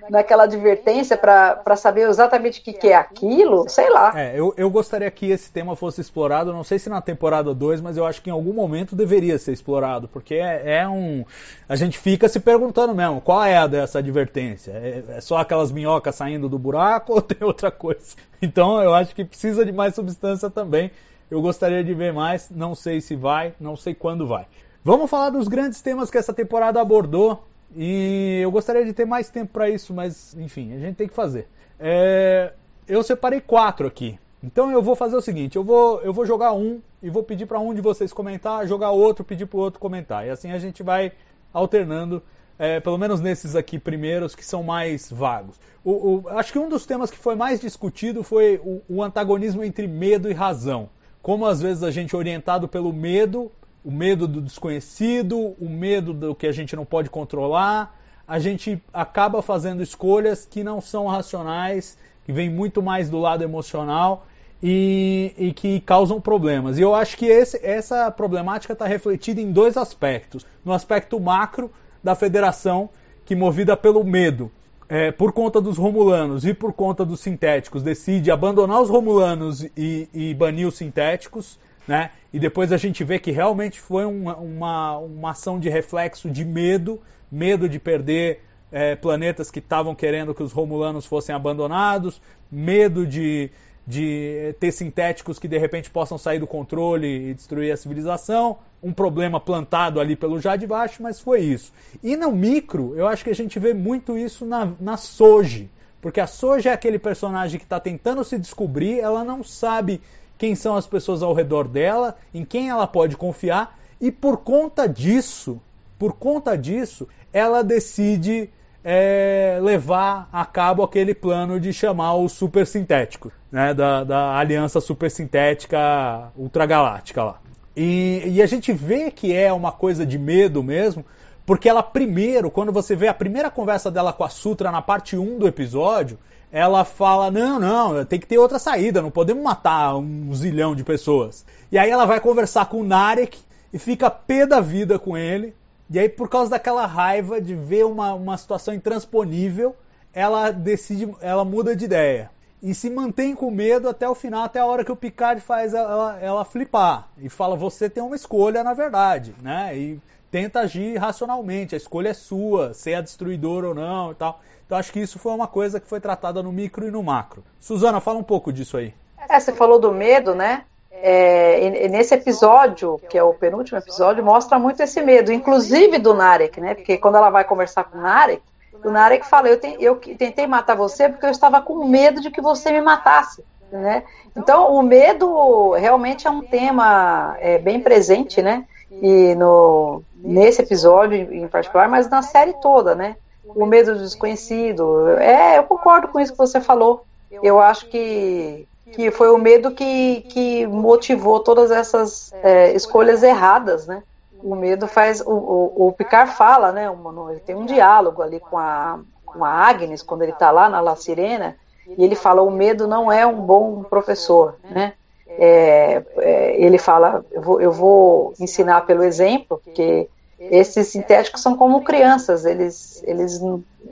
naquela advertência para saber exatamente o que, que, é aquilo, sei lá. É, eu, eu gostaria que esse tema fosse explorado, não sei se na temporada 2, mas eu acho que em algum momento deveria ser explorado, porque é, é um. A gente fica se perguntando mesmo, qual é a dessa advertência? É, é só aquelas minhocas saindo do buraco *laughs* ou tem outra coisa? Então eu acho que precisa de mais substância também. Eu gostaria de ver mais, não sei se vai, não sei quando vai. Vamos falar dos grandes temas que essa temporada abordou. E eu gostaria de ter mais tempo para isso, mas enfim, a gente tem que fazer. É, eu separei quatro aqui. Então eu vou fazer o seguinte: eu vou, eu vou jogar um e vou pedir para um de vocês comentar, jogar outro, pedir para o outro comentar. E assim a gente vai alternando, é, pelo menos nesses aqui primeiros que são mais vagos. O, o, acho que um dos temas que foi mais discutido foi o, o antagonismo entre medo e razão. Como às vezes a gente, orientado pelo medo, o medo do desconhecido, o medo do que a gente não pode controlar, a gente acaba fazendo escolhas que não são racionais, que vêm muito mais do lado emocional e, e que causam problemas. E eu acho que esse, essa problemática está refletida em dois aspectos. No aspecto macro da federação, que movida pelo medo, é, por conta dos romulanos e por conta dos sintéticos, decide abandonar os romulanos e, e banir os sintéticos né? E depois a gente vê que realmente foi uma, uma, uma ação de reflexo de medo, medo de perder é, planetas que estavam querendo que os romulanos fossem abandonados, medo de, de ter sintéticos que de repente possam sair do controle e destruir a civilização, um problema plantado ali pelo já de baixo, mas foi isso. E no micro, eu acho que a gente vê muito isso na, na Soji, porque a Soji é aquele personagem que está tentando se descobrir, ela não sabe quem são as pessoas ao redor dela, em quem ela pode confiar, e por conta disso, por conta disso, ela decide é, levar a cabo aquele plano de chamar os super sintéticos, né, da, da aliança super sintética ultragaláctica lá. E, e a gente vê que é uma coisa de medo mesmo, porque ela primeiro, quando você vê a primeira conversa dela com a Sutra na parte 1 do episódio, ela fala: não, não, tem que ter outra saída, não podemos matar um zilhão de pessoas. E aí ela vai conversar com o Narek e fica pé da vida com ele. E aí, por causa daquela raiva de ver uma, uma situação intransponível, ela decide, ela muda de ideia. E se mantém com medo até o final, até a hora que o Picard faz ela, ela flipar. E fala, você tem uma escolha, na verdade, né? E tenta agir racionalmente, a escolha é sua, ser a destruidora ou não e tal. Então acho que isso foi uma coisa que foi tratada no micro e no macro. Suzana, fala um pouco disso aí. É, você falou do medo, né? É, nesse episódio, que é o penúltimo episódio, mostra muito esse medo, inclusive do Narek, né? Porque quando ela vai conversar com o Narek, o Narek fala: eu, eu tentei matar você porque eu estava com medo de que você me matasse. Né? Então, o medo realmente é um tema é, bem presente, né? E no, nesse episódio em particular, mas na série toda, né? O medo do desconhecido. É, eu concordo com isso que você falou. Eu acho que, que foi o medo que, que motivou todas essas é, escolhas erradas, né? O medo faz. O, o, o Picard fala, né? Ele tem um diálogo ali com a, com a Agnes, quando ele está lá na La Sirena, e ele fala: o medo não é um bom professor, né? É, é, ele fala: eu vou, eu vou ensinar pelo exemplo, porque esses sintéticos são como crianças, eles, eles,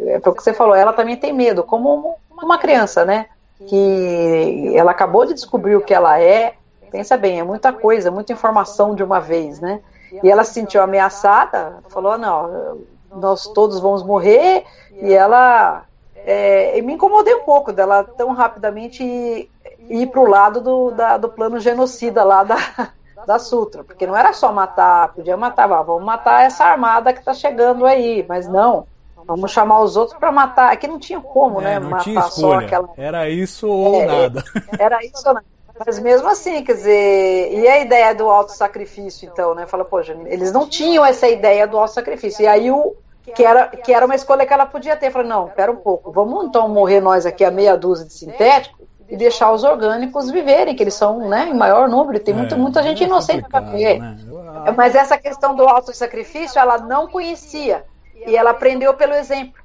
é o que você falou, ela também tem medo, como uma criança, né? Que ela acabou de descobrir o que ela é, pensa bem, é muita coisa, muita informação de uma vez, né? E ela se sentiu ameaçada, falou, não, nós todos vamos morrer, e ela, é, me incomodei um pouco dela tão rapidamente ir, ir para o lado do, da, do plano genocida lá da, da Sutra, porque não era só matar, podia matar, ah, vamos matar essa armada que está chegando aí, mas não, vamos chamar os outros para matar. Aqui não tinha como, é, né? Não matar tinha escolha. Aquela... Era isso ou é, nada. *laughs* Era isso ou nada. Mas mesmo assim, quer dizer, e a ideia do auto-sacrifício, então, né? Fala, poxa, eles não tinham essa ideia do auto-sacrifício. E aí o. Que era, que era uma escolha que ela podia ter. Fala, não, pera um pouco, vamos então morrer nós aqui a meia dúzia de sintéticos e deixar os orgânicos viverem, que eles são né, em maior número, tem muita, é, muita gente é inocente para viver. Né? Mas essa questão do auto-sacrifício, ela não conhecia, e ela aprendeu pelo exemplo.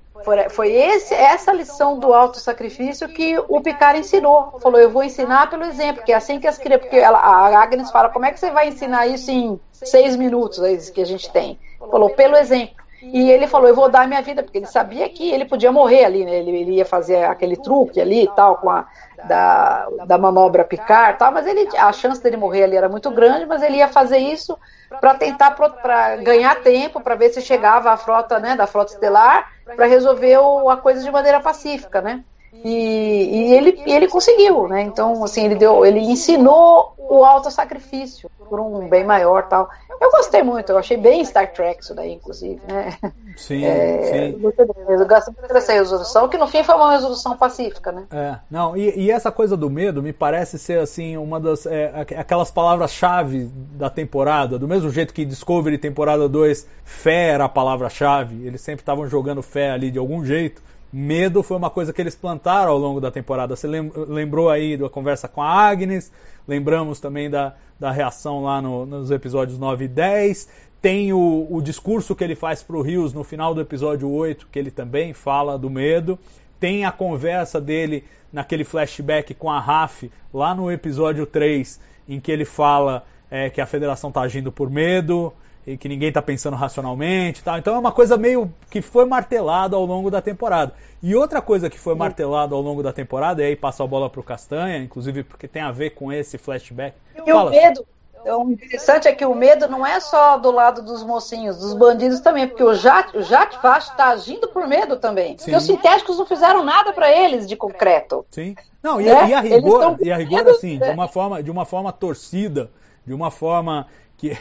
Foi esse, essa lição do auto-sacrifício que o Picard ensinou. Falou, eu vou ensinar pelo exemplo, que é assim que as crianças. Porque ela, a Agnes fala, como é que você vai ensinar isso em seis minutos que a gente tem? Falou, pelo exemplo. E ele falou, eu vou dar minha vida, porque ele sabia que ele podia morrer ali, né? Ele, ele ia fazer aquele truque ali e tal, com a da, da manobra Picard tal, mas ele, a chance dele morrer ali era muito grande, mas ele ia fazer isso para tentar para ganhar tempo, para ver se chegava a frota, né, da frota estelar, para resolver o, a coisa de maneira pacífica, né? E, e, ele, e ele conseguiu, né? Então, assim, ele deu, ele ensinou o alto sacrifício por um bem maior tal. Eu gostei muito, eu achei bem Star Trek isso daí, inclusive, né? Sim, é, sim. Eu gosto muito dessa resolução, que no fim foi uma resolução pacífica, né? É, não, e, e essa coisa do medo me parece ser, assim, uma das, é, aquelas palavras-chave da temporada, do mesmo jeito que Discovery temporada 2, fé era a palavra-chave, eles sempre estavam jogando fé ali de algum jeito. Medo foi uma coisa que eles plantaram ao longo da temporada. Você lembrou aí da conversa com a Agnes, lembramos também da, da reação lá no, nos episódios 9 e 10. Tem o, o discurso que ele faz para o Rios no final do episódio 8, que ele também fala do medo. Tem a conversa dele naquele flashback com a Raf, lá no episódio 3, em que ele fala é, que a federação está agindo por medo e que ninguém está pensando racionalmente tal. Então é uma coisa meio que foi martelada ao longo da temporada. E outra coisa que foi martelada ao longo da temporada, e aí passa a bola para o Castanha, inclusive porque tem a ver com esse flashback. E Fala. o medo, o interessante é que o medo não é só do lado dos mocinhos, dos bandidos também, porque o Jat, o Jat está agindo por medo também. Sim. Porque os sintéticos não fizeram nada para eles de concreto. Sim. Não, e, né? e a rigor, e a rigor assim, de uma forma, de uma forma torcida, de uma forma que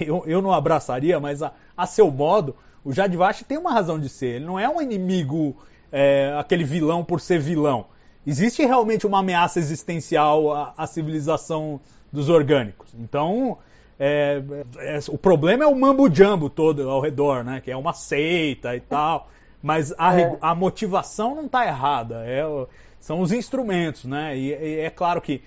*laughs* eu, eu não abraçaria, mas a, a seu modo, o Jadvash tem uma razão de ser. Ele não é um inimigo, é, aquele vilão por ser vilão. Existe realmente uma ameaça existencial à, à civilização dos orgânicos. Então, é, é, o problema é o mambo jumbo todo ao redor, né? Que é uma seita e tal. Mas a, é. a motivação não está errada. É, são os instrumentos, né? E, e é claro que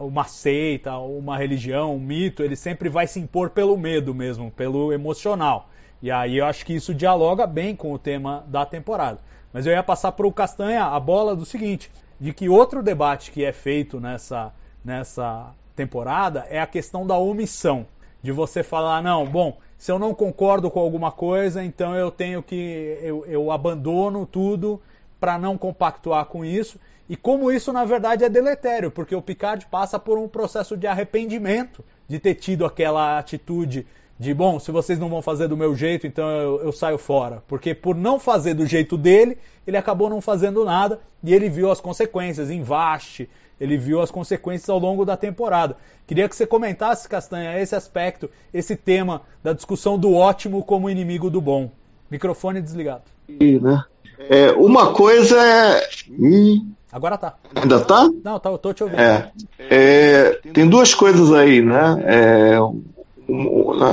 uma seita, uma religião, um mito, ele sempre vai se impor pelo medo mesmo, pelo emocional. E aí eu acho que isso dialoga bem com o tema da temporada. Mas eu ia passar para o Castanha a bola do seguinte, de que outro debate que é feito nessa, nessa temporada é a questão da omissão. De você falar, não, bom, se eu não concordo com alguma coisa, então eu tenho que. eu, eu abandono tudo para não compactuar com isso. E como isso, na verdade, é deletério, porque o Picard passa por um processo de arrependimento de ter tido aquela atitude de, bom, se vocês não vão fazer do meu jeito, então eu, eu saio fora. Porque por não fazer do jeito dele, ele acabou não fazendo nada e ele viu as consequências em Vaste, ele viu as consequências ao longo da temporada. Queria que você comentasse, Castanha, esse aspecto, esse tema da discussão do ótimo como inimigo do bom. Microfone desligado. Né? É, uma coisa é. Hum, Agora tá. Ainda tá? Não, tá, eu tô te ouvindo. É, é, tem duas coisas aí, né? É,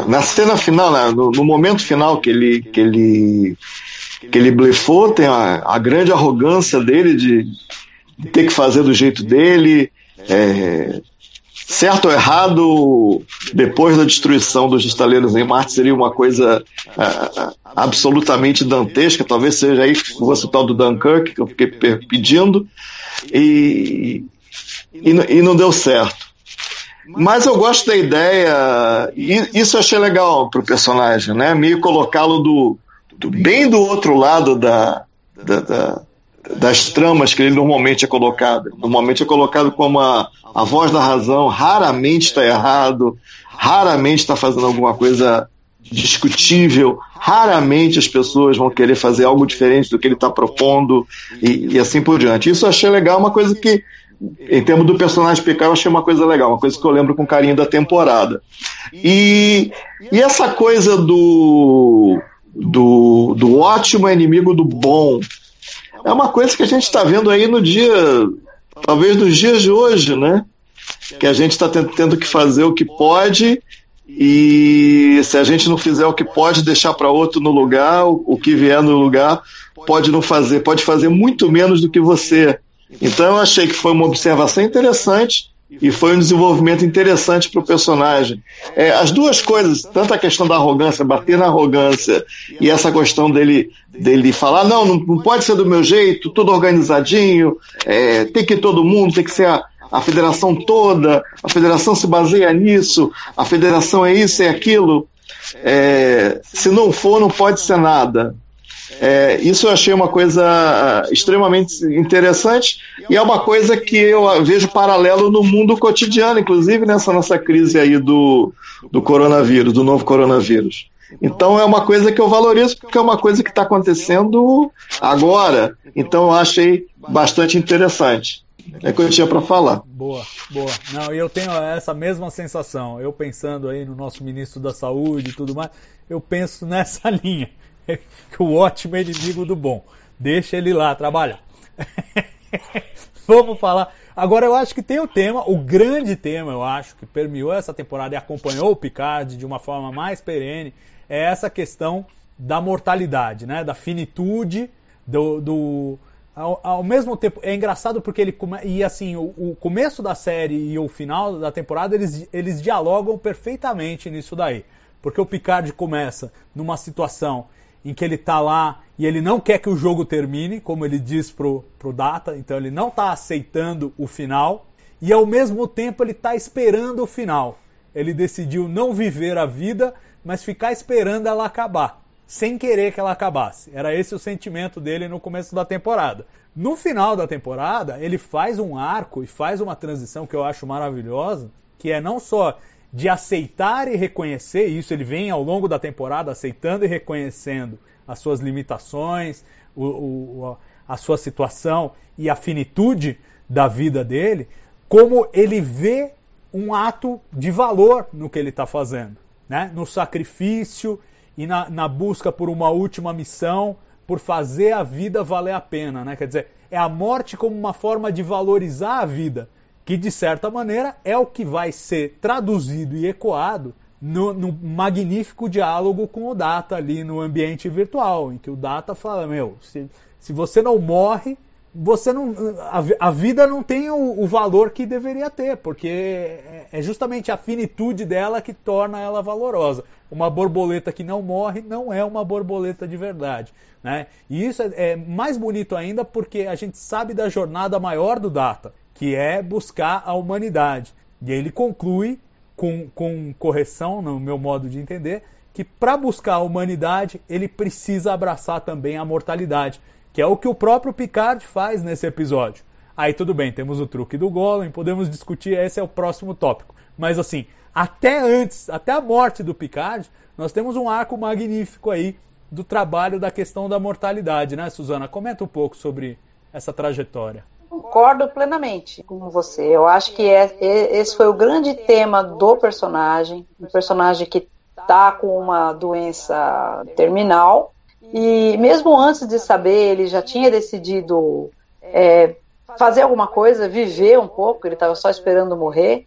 na cena final, né, no, no, momento final que ele, que ele, que ele blefou, tem a, a grande arrogância dele de, de, ter que fazer do jeito dele. É, certo ou errado, depois da destruição dos estaleiros em Marte, seria uma coisa uh, absolutamente dantesca, talvez seja aí que fosse o tal do Dunkirk, que eu fiquei pedindo, e, e, e não deu certo. Mas eu gosto da ideia, e isso eu achei legal pro personagem, né? Meio colocá-lo do, do, bem do outro lado da, da, da, das tramas que ele normalmente é colocado. Normalmente é colocado como a, a voz da razão, raramente está errado, raramente está fazendo alguma coisa discutível, raramente as pessoas vão querer fazer algo diferente do que ele está propondo e, e, assim por diante. Isso eu achei legal, uma coisa que, em termos do personagem Picard, eu achei uma coisa legal, uma coisa que eu lembro com carinho da temporada. E, e essa coisa do, do, do ótimo é inimigo do bom é uma coisa que a gente está vendo aí no dia, talvez nos dias de hoje, né? Que a gente está tendo que fazer o que pode e se a gente não fizer o que pode, deixar para outro no lugar, o que vier no lugar pode não fazer, pode fazer muito menos do que você Então eu achei que foi uma observação interessante e foi um desenvolvimento interessante para o personagem. É, as duas coisas, tanto a questão da arrogância, bater na arrogância, e essa questão dele, dele falar, não, não, pode ser do meu jeito, tudo organizadinho, é, tem que ir todo mundo, tem que ser a, a federação toda, a federação se baseia nisso, a federação é isso, é aquilo. É, se não for, não pode ser nada. É, isso eu achei uma coisa ah, extremamente interessante e é uma coisa que eu vejo paralelo no mundo cotidiano, inclusive nessa nossa crise aí do, do coronavírus, do novo coronavírus. Então é uma coisa que eu valorizo porque é uma coisa que está acontecendo agora. Então eu achei bastante interessante. É o que eu tinha para falar. Boa, boa. Não, eu tenho essa mesma sensação. Eu pensando aí no nosso ministro da Saúde e tudo mais, eu penso *laughs* nessa linha. Que *laughs* o ótimo é inimigo do bom. Deixa ele lá trabalhar. *laughs* Vamos falar. Agora eu acho que tem o tema, o grande tema, eu acho, que permeou essa temporada e acompanhou o Picard de uma forma mais perene, é essa questão da mortalidade, né? Da finitude, do. do ao, ao, mesmo tempo, é engraçado porque ele. E assim, o, o, começo da série e o final da temporada, eles, eles dialogam perfeitamente nisso daí. Porque o Picard começa numa situação em que ele está lá e ele não quer que o jogo termine, como ele diz pro, pro Data, então ele não está aceitando o final, e ao mesmo tempo ele está esperando o final. Ele decidiu não viver a vida, mas ficar esperando ela acabar, sem querer que ela acabasse. Era esse o sentimento dele no começo da temporada. No final da temporada, ele faz um arco e faz uma transição que eu acho maravilhosa, que é não só de aceitar e reconhecer isso, ele vem ao longo da temporada aceitando e reconhecendo as suas limitações, o, o, a sua situação e a finitude da vida dele, como ele vê um ato de valor no que ele está fazendo, né? no sacrifício e na, na, busca por uma última missão, por fazer a vida valer a pena. Né? Quer dizer, é a morte como uma forma de valorizar a vida que de certa maneira é o que vai ser traduzido e ecoado no, no, magnífico diálogo com o Data ali no ambiente virtual, em que o Data fala, meu, se, se você não morre, você não, a, a vida não tem o, o, valor que deveria ter, porque é, é justamente a finitude dela que torna ela valorosa. Uma borboleta que não morre não é uma borboleta de verdade. Né? E isso é, é mais bonito ainda porque a gente sabe da jornada maior do Data, que é buscar a humanidade. E ele conclui, com, com correção, no meu modo de entender, que para buscar a humanidade ele precisa abraçar também a mortalidade, que é o que o próprio Picard faz nesse episódio. Aí tudo bem, temos o truque do Golem, podemos discutir, esse é o próximo tópico. Mas assim, até antes, até a morte do Picard, nós temos um arco magnífico aí do trabalho da questão da mortalidade, né, Suzana? Comenta um pouco sobre essa trajetória. Concordo plenamente com você. Eu acho que é, é, esse foi o grande tema do personagem, um personagem que está com uma doença terminal e mesmo antes de saber, ele já tinha decidido é, fazer alguma coisa, viver um pouco. Ele estava só esperando morrer.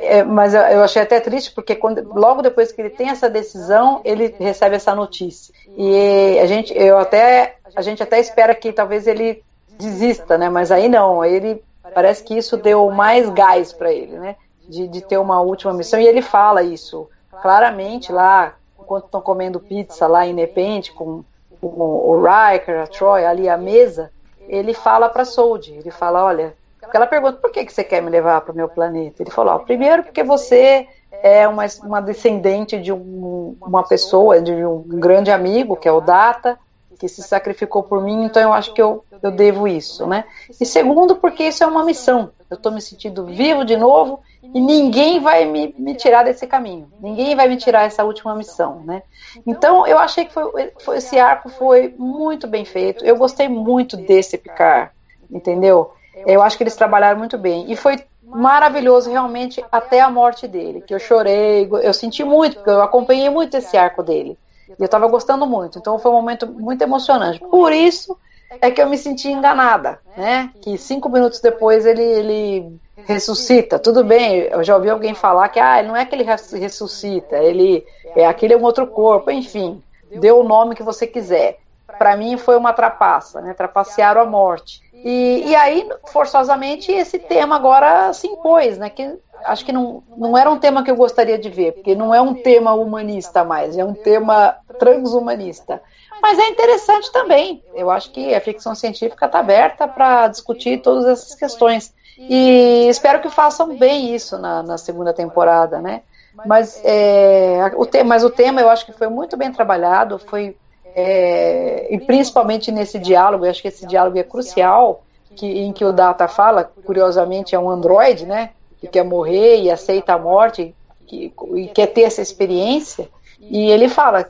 É, mas eu achei até triste porque quando, logo depois que ele tem essa decisão, ele recebe essa notícia. E a gente, eu até, a gente até espera que talvez ele desista, né? Mas aí não, ele parece que isso deu mais gás para ele, né? De, de ter uma última missão e ele fala isso claramente lá enquanto estão comendo pizza lá em Nepente com, com o Riker, a Troy ali à mesa, ele fala para Sold, ele fala, olha, porque ela pergunta por que, que você quer me levar para o meu planeta? Ele falou, ó, primeiro porque você é uma, uma descendente de um, uma pessoa, de um grande amigo, que é o Data, que se sacrificou por mim, então eu acho que eu, eu devo isso, né? E segundo, porque isso é uma missão. Eu estou me sentindo vivo de novo e ninguém vai me, me, tirar desse caminho. Ninguém vai me tirar essa última missão, né? Então eu achei que foi, foi, esse arco foi muito bem feito. Eu gostei muito desse Picard, entendeu? Eu acho que eles trabalharam muito bem e foi maravilhoso realmente até a morte dele, que eu chorei, eu senti muito, porque eu acompanhei muito esse arco dele. E eu estava gostando muito. Então foi um momento muito emocionante. Por isso é que eu me senti enganada, né? Que cinco minutos depois ele, ele ressuscita. Tudo bem, eu já ouvi alguém falar que ah, não é que ele ressuscita, ele é aquele é um outro corpo, enfim, dê o nome que você quiser. Para mim foi uma trapaça, né? Trapacearam a morte. E, e aí, forçosamente, esse tema agora se impôs, né? Que acho que não, não era um tema que eu gostaria de ver, porque não é um tema humanista mais, é um tema transhumanista. Mas é interessante também. Eu acho que a ficção científica está aberta para discutir todas essas questões. E espero que façam bem isso na, na segunda temporada, né? Mas, é, o tema, mas o tema eu acho que foi muito bem trabalhado, foi é, e principalmente nesse diálogo, eu acho que esse diálogo é crucial, que, em que o Data fala, curiosamente é um androide, né, que quer morrer e aceita a morte que, e quer ter essa experiência, e ele fala,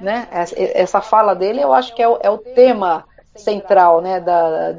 né, essa fala dele eu acho que é o, é o tema central, né, da,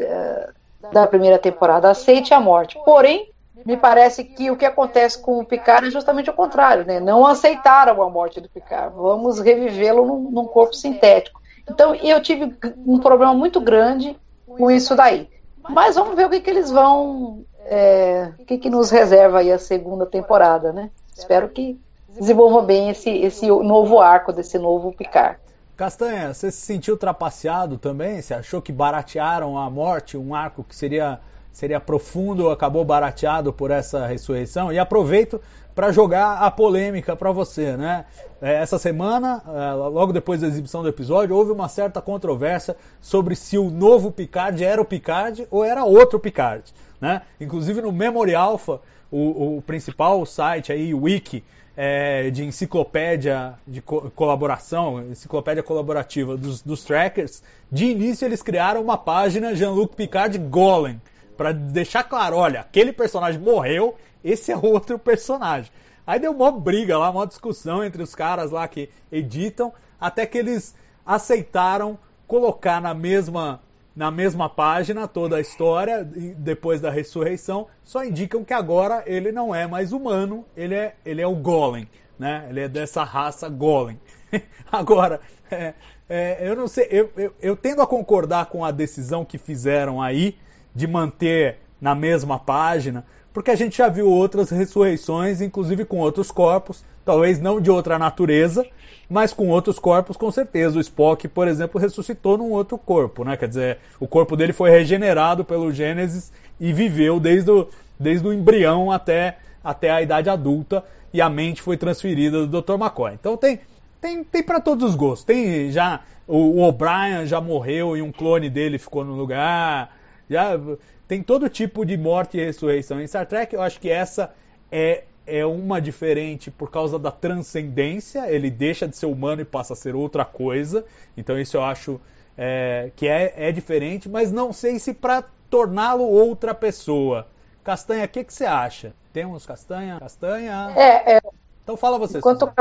da, primeira temporada, aceite a morte. Porém, me parece que o que acontece com o Picard é justamente o contrário, né? Não aceitaram a morte do Picard. Vamos revivê-lo num, num, corpo sintético. Então, eu tive um problema muito grande com isso daí. Mas vamos ver o que, que eles vão, é, o que, que nos reserva aí a segunda temporada, né? Espero que desenvolva bem esse, esse novo arco desse novo Picard. Castanha, você se sentiu trapaceado também? Você achou que baratearam a morte, um arco que seria seria profundo, acabou barateado por essa ressurreição. E aproveito para jogar a polêmica para você, né? É, essa semana, é, logo depois da exibição do episódio, houve uma certa controvérsia sobre se o novo Picard era o Picard ou era outro Picard, né? Inclusive no Memory Alpha, o, o principal site aí, o Wiki, é, de enciclopédia de co colaboração, enciclopédia colaborativa dos, dos trackers, de início eles criaram uma página Jean-Luc Picard Golem, para deixar claro, olha, aquele personagem morreu, esse é outro personagem. Aí deu uma briga lá, uma discussão entre os caras lá que editam, até que eles aceitaram colocar na mesma na mesma página toda a história depois da ressurreição, só indicam que agora ele não é mais humano, ele é, ele é o Golem, né? Ele é dessa raça Golem. *laughs* agora, é, é, eu não sei, eu, eu, eu tendo a concordar com a decisão que fizeram aí, de manter na mesma página, porque a gente já viu outras ressurreições, inclusive com outros corpos, talvez não de outra natureza, mas com outros corpos com certeza. O Spock, por exemplo, ressuscitou num outro corpo, né? Quer dizer, o corpo dele foi regenerado pelo Gênesis e viveu desde o, desde o embrião até, até a idade adulta e a mente foi transferida do Dr. McCoy. Então tem tem, tem para todos os gostos. Tem já o, O'Brien já morreu e um clone dele ficou no lugar. Já tem todo tipo de morte e ressurreição. Em Star Trek, eu acho que essa é, é uma diferente por causa da transcendência. Ele deixa de ser humano e passa a ser outra coisa. Então, isso eu acho é, que é, é diferente, mas não sei se para torná-lo outra pessoa. Castanha, o que, que você acha? Temos Castanha? Castanha? É, é. Então fala você. Enquanto,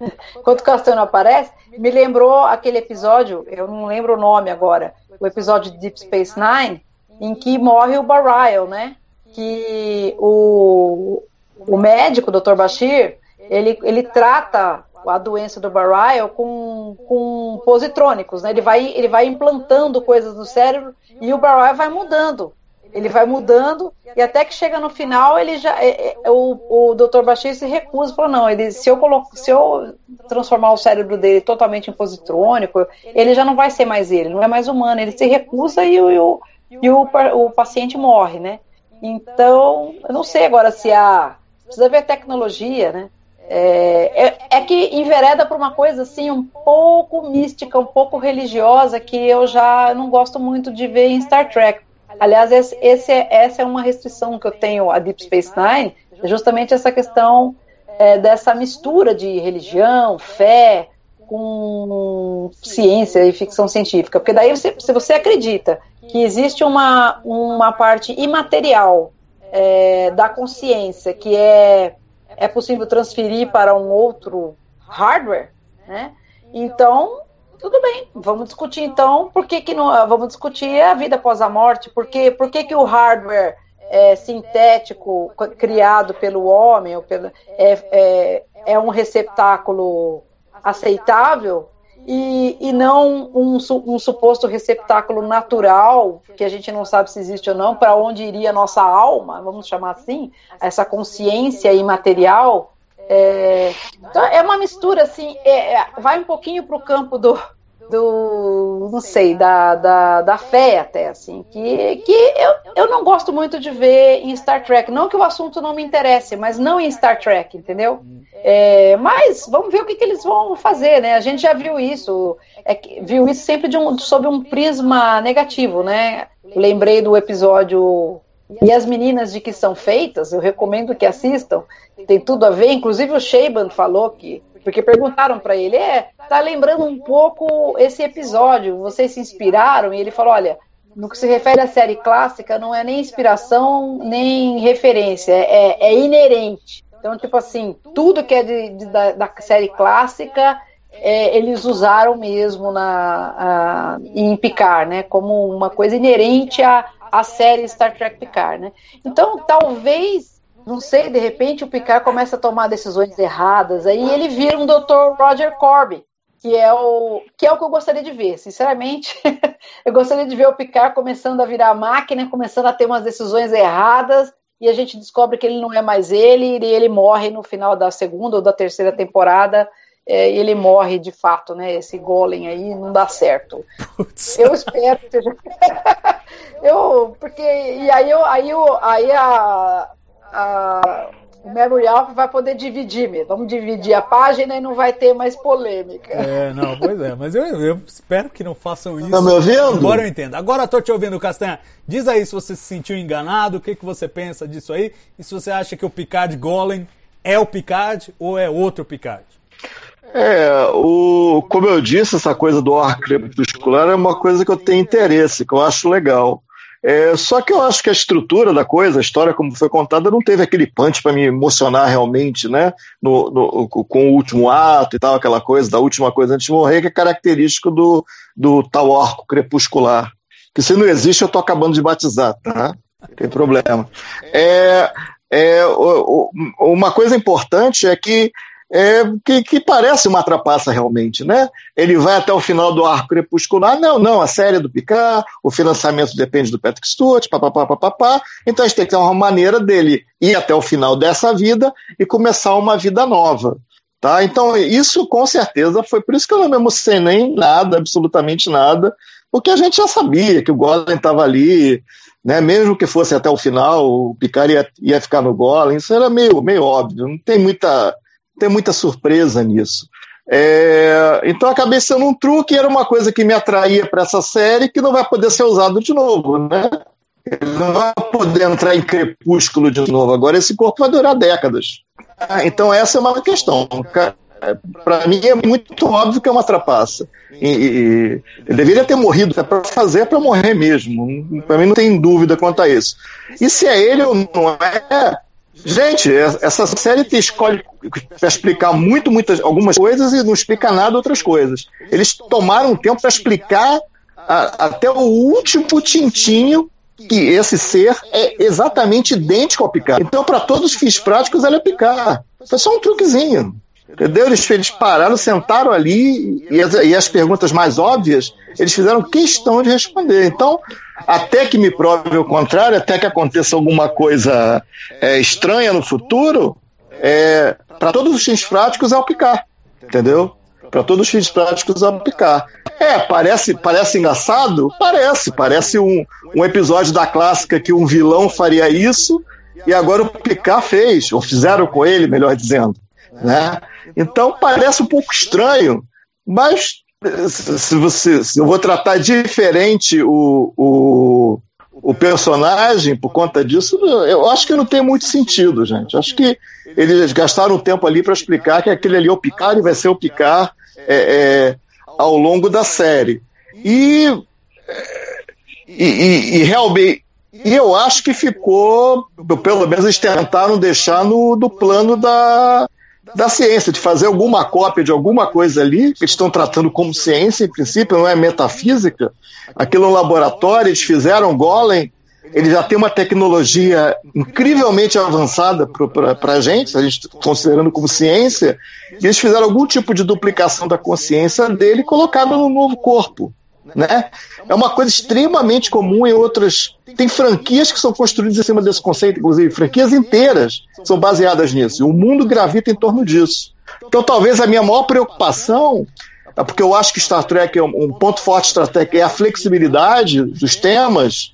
*laughs* Enquanto o Castanho aparece, me lembrou aquele episódio, eu não lembro o nome agora, o episódio de Deep Space Nine, em que morre o Barryle, né? Que o, o médico, o Dr. Bashir, ele, ele trata a doença do Barryle com, com positrônicos, né? Ele vai, ele vai implantando coisas no cérebro e o Barryle vai mudando. Ele vai mudando e até que chega no final, ele já é, é, o, o Dr. Bashir se recusa, falou não, ele se eu coloco, se eu transformar o cérebro dele totalmente em positrônico, ele já não vai ser mais ele, não é mais humano. Ele se recusa e o, e o, o paciente morre, né? Então, eu não sei agora se há. Precisa ver tecnologia, né? É, é, é, que envereda para uma coisa assim um pouco mística, um pouco religiosa, que eu já não gosto muito de ver em Star Trek. Aliás, esse, esse é, essa é uma restrição que eu tenho a Deep Space Nine, é justamente essa questão é, dessa mistura de religião, fé, com ciência e ficção científica. Porque daí, você, se você acredita que existe uma, uma parte imaterial é, da consciência que é, é possível transferir para um outro hardware, né? Então, tudo bem, vamos discutir então por que, que não, vamos discutir a vida após a morte, por que, por que, que o hardware é, sintético criado pelo homem ou pelo, é, é, é um receptáculo aceitável e, e não um, um, suposto receptáculo natural, que a gente não sabe se existe ou não, para onde iria a nossa alma, vamos chamar assim, essa consciência imaterial. É, então é uma mistura, assim, é, é vai um pouquinho para o campo do, do não sei, da, da, da fé até, assim, que, que eu, eu não gosto muito de ver em Star Trek. Não que o assunto não me interesse, mas não em Star Trek, entendeu? É, mas vamos ver o que, que eles vão fazer, né? A gente já viu isso, é, viu isso sempre de um, sob um prisma negativo, né? Lembrei do episódio e as meninas de que são feitas, eu recomendo que assistam, tem tudo a ver, inclusive o Shaban falou que porque perguntaram para ele, é, tá lembrando um pouco esse episódio, vocês se inspiraram? E ele falou, olha, no que se refere à série clássica, não é nem inspiração, nem referência, é, é inerente. Então, tipo assim, tudo que é de, de, da, da, série clássica, é, eles usaram mesmo na, a, em Picard, né? Como uma coisa inerente à, à série Star Trek Picard, né? Então, talvez não sei, de repente o Picard começa a tomar decisões erradas, aí ele vira um Dr. Roger Corby, que é o que é o que eu gostaria de ver. Sinceramente, *laughs* eu gostaria de ver o Picard começando a virar máquina, começando a ter umas decisões erradas, e a gente descobre que ele não é mais ele, e ele morre no final da segunda ou da terceira temporada. É, ele morre de fato, né? Esse golem aí não dá certo. Putz. Eu espero que seja. *laughs* eu, porque e aí eu, aí eu, aí a, a, o Memory Alpha vai poder dividir, mesmo. vamos dividir a página e não vai ter mais polêmica. É, não, pois é, mas eu, eu espero que não façam isso. Tá me ouvindo? Agora eu entendo. Agora estou te ouvindo, Castanha. Diz aí se você se sentiu enganado, o que, que você pensa disso aí, e se você acha que o Picard Golem é o Picard ou é outro Picard. É, o, como eu disse, essa coisa do ar crepuscular é uma coisa que eu tenho interesse, que eu acho legal. É, só que eu acho que a estrutura da coisa, a história como foi contada, não teve aquele punch para me emocionar realmente, né? No, no, com o último ato e tal, aquela coisa da última coisa antes de morrer, que é característico do, do tal arco crepuscular. Que se não existe, eu tô acabando de batizar, tá? Não tem problema. É, é, uma coisa importante é que é, que, que, parece uma trapaça realmente, né? Ele vai até o final do arco crepuscular, não, não, a série é do Picard, o financiamento depende do Patrick Stewart, papapá, papapá, então a gente tem que ter uma maneira dele ir até o final dessa vida e começar uma vida nova. Tá? Então, isso com certeza foi por isso que eu não me emocionei nada, absolutamente nada, porque a gente já sabia que o Golem estava ali, né? mesmo que fosse até o final, o Picard ia, ia ficar no Golem, isso era meio, meio óbvio, não tem muita tem muita surpresa nisso. É, então acabei sendo um truque, era uma coisa que me atraía para essa série que não vai poder ser usado de novo, né? Não vai poder entrar em crepúsculo de novo. Agora esse corpo vai durar décadas. Ah, então essa é uma questão. Para mim é muito óbvio que é uma trapaça. E, e, deveria ter morrido. É para fazer, é para morrer mesmo. Para mim não tem dúvida quanto a isso. E se é ele ou não é, Gente, essa série te escolhe para explicar muito, muitas, algumas coisas e não explica nada outras coisas. Eles tomaram tempo para explicar a, até o último tintinho que esse ser é exatamente idêntico ao Picard. Então, para todos os fins práticos, ele é Picard. Foi só um truquezinho. Entendeu? Eles, eles pararam, sentaram ali e as, e as, perguntas mais óbvias eles fizeram questão de responder. Então, até que me prove o contrário, até que aconteça alguma coisa é, estranha no futuro, é, para todos os fins práticos é o picar. Entendeu? Para todos os fins práticos é o picar. É, parece, parece engraçado? Parece. Parece um, um episódio da clássica que um vilão faria isso e agora o Picard fez, ou fizeram com ele, melhor dizendo. Né? Então parece um pouco estranho, mas se você, se eu vou tratar diferente o, o, o personagem por conta disso, eu acho que não tem muito sentido, gente. Acho que eles gastaram tempo ali para explicar que aquele ali é o Picard e vai ser o Picard é, é, ao longo da série. E, e, e, e realmente. E eu acho que ficou, pelo menos eles tentaram deixar no do plano da, da ciência, de fazer alguma cópia de alguma coisa ali, que eles estão tratando como ciência, em princípio, não é metafísica. Aquilo é um laboratório, eles fizeram Golem, ele já tem uma tecnologia incrivelmente avançada para a gente, a gente considerando como ciência, e eles fizeram algum tipo de duplicação da consciência dele e colocaram no novo corpo. Né? É uma coisa extremamente comum em outras. Tem franquias que são construídas em cima desse conceito, inclusive franquias inteiras são baseadas nisso. E o mundo gravita em torno disso. Então, talvez a minha maior preocupação é porque eu acho que Star Trek é um, um ponto forte de Star Trek é a flexibilidade dos temas.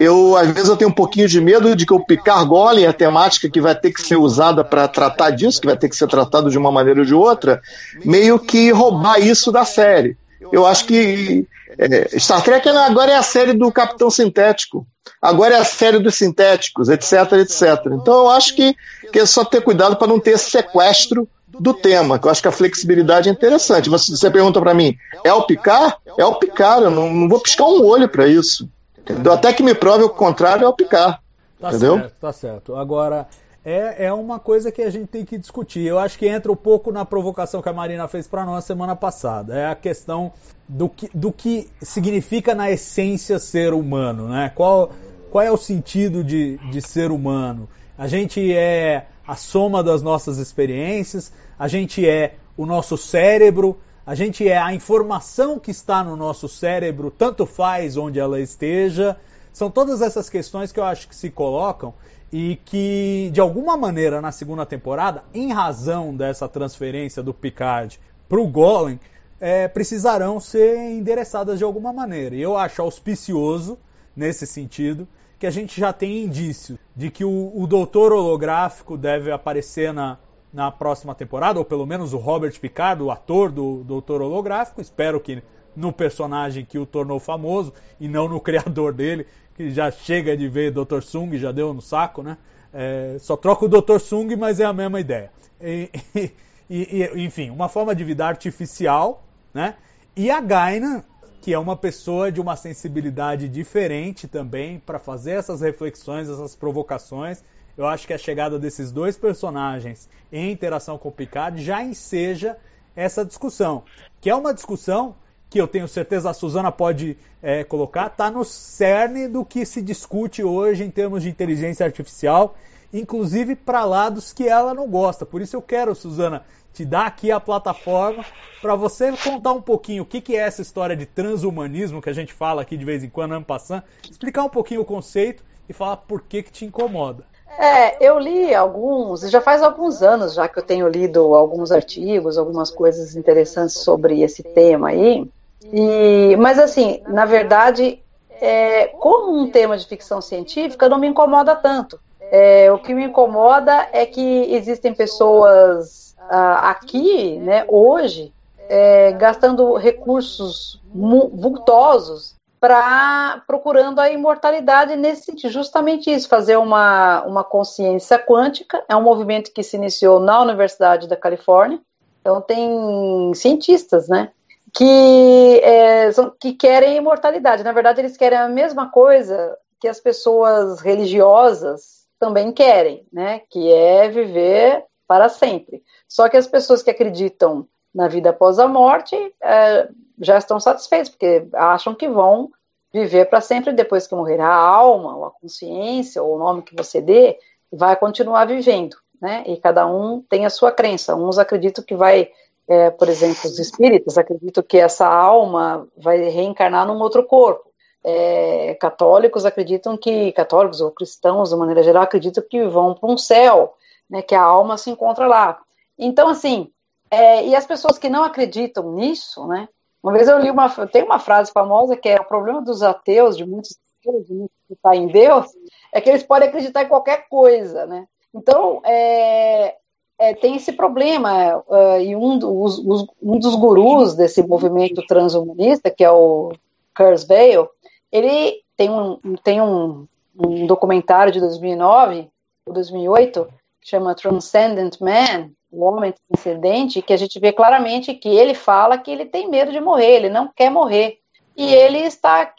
Eu às vezes eu tenho um pouquinho de medo de que o Picard Golem, a temática que vai ter que ser usada para tratar disso, que vai ter que ser tratado de uma maneira ou de outra, meio que roubar isso da série. Eu acho que é, Star Trek agora é a série do Capitão Sintético. Agora é a série dos sintéticos, etc, etc. Então eu acho que, que é só ter cuidado para não ter esse sequestro do tema, que eu acho que a flexibilidade é interessante. Você, você pergunta para mim, é o picar? É o picar, eu não, não vou piscar um olho para isso. Entendeu? Até que me prove o contrário, é o picar. Tá entendeu? certo, tá certo. Agora, é, é uma coisa que a gente tem que discutir. Eu acho que entra um pouco na provocação que a Marina fez para nós semana passada. É a questão do que, do que significa na essência ser humano, né? Qual, qual é o sentido de, de ser humano? A gente é a soma das nossas experiências, a gente é o nosso cérebro, a gente é a informação que está no nosso cérebro, tanto faz onde ela esteja. São todas essas questões que eu acho que se colocam e que, de alguma maneira, na segunda temporada, em razão dessa transferência do Picard para o Golem, é, precisarão ser endereçadas de alguma maneira. E eu acho auspicioso, nesse sentido, que a gente já tem indício de que o, o doutor holográfico deve aparecer na, na próxima temporada, ou pelo menos o Robert Picard, o ator do doutor holográfico. Espero que no personagem que o tornou famoso e não no *laughs* criador dele, que já chega de ver Dr. Sung, já deu no saco, né? É, só troca o Dr. Sung, mas é a mesma ideia. *laughs* E, e, e, enfim, uma forma de vida artificial, né? E a Gaina, que é uma pessoa de uma sensibilidade diferente também para fazer essas reflexões, essas provocações. Eu acho que a chegada desses dois personagens em interação com o Picard já enseja essa discussão, que é uma discussão que eu tenho certeza a Suzana pode é, colocar, está no cerne do que se discute hoje em termos de inteligência artificial, inclusive para lados que ela não gosta. Por isso eu quero, Suzana, te dar aqui a plataforma para você contar um pouquinho o que, que é essa história de transhumanismo que a gente fala aqui de vez em quando, ano passando, explicar um pouquinho o conceito e falar por que, que te incomoda. É, eu li alguns, já faz alguns anos já que eu tenho lido alguns artigos, algumas coisas interessantes sobre esse tema aí. E, mas assim, na verdade, é, como um tema de ficção científica, não me incomoda tanto. É, o que me incomoda é que existem pessoas ah, aqui, né, hoje, é, gastando recursos vultosos para procurando a imortalidade nesse sentido, justamente isso, fazer uma, uma consciência quântica, é um movimento que se iniciou na Universidade da Califórnia, então tem cientistas, né, que, é, são, que querem imortalidade, na verdade eles querem a mesma coisa que as pessoas religiosas também querem, né, que é viver para sempre. Só que as pessoas que acreditam na vida após a morte é, já estão satisfeitas, porque acham que vão viver para sempre depois que morrer. A alma, ou a consciência, ou o nome que você dê, vai continuar vivendo, né? E cada um tem a sua crença. Uns acreditam que vai, é, por exemplo, os espíritas acreditam que essa alma vai reencarnar num outro corpo. É, católicos acreditam que, católicos ou cristãos, de maneira geral, acreditam que vão para um céu, né, que a alma se encontra lá. Então, assim, é, e as pessoas que não acreditam nisso, né? Uma vez eu li uma, tem uma frase famosa que é o problema dos ateus, de muitos ateus, de muitos que está em Deus, é que eles podem acreditar em qualquer coisa, né? Então, é, é, tem esse problema, uh, e um dos, um dos gurus desse movimento transhumanista, que é o Kurzweil, ele tem um, tem um, um documentário de 2009, 2008, que chama Transcendent Man, o homem transcendente, que a gente vê claramente que ele fala que ele tem medo de morrer, ele não quer morrer. E ele está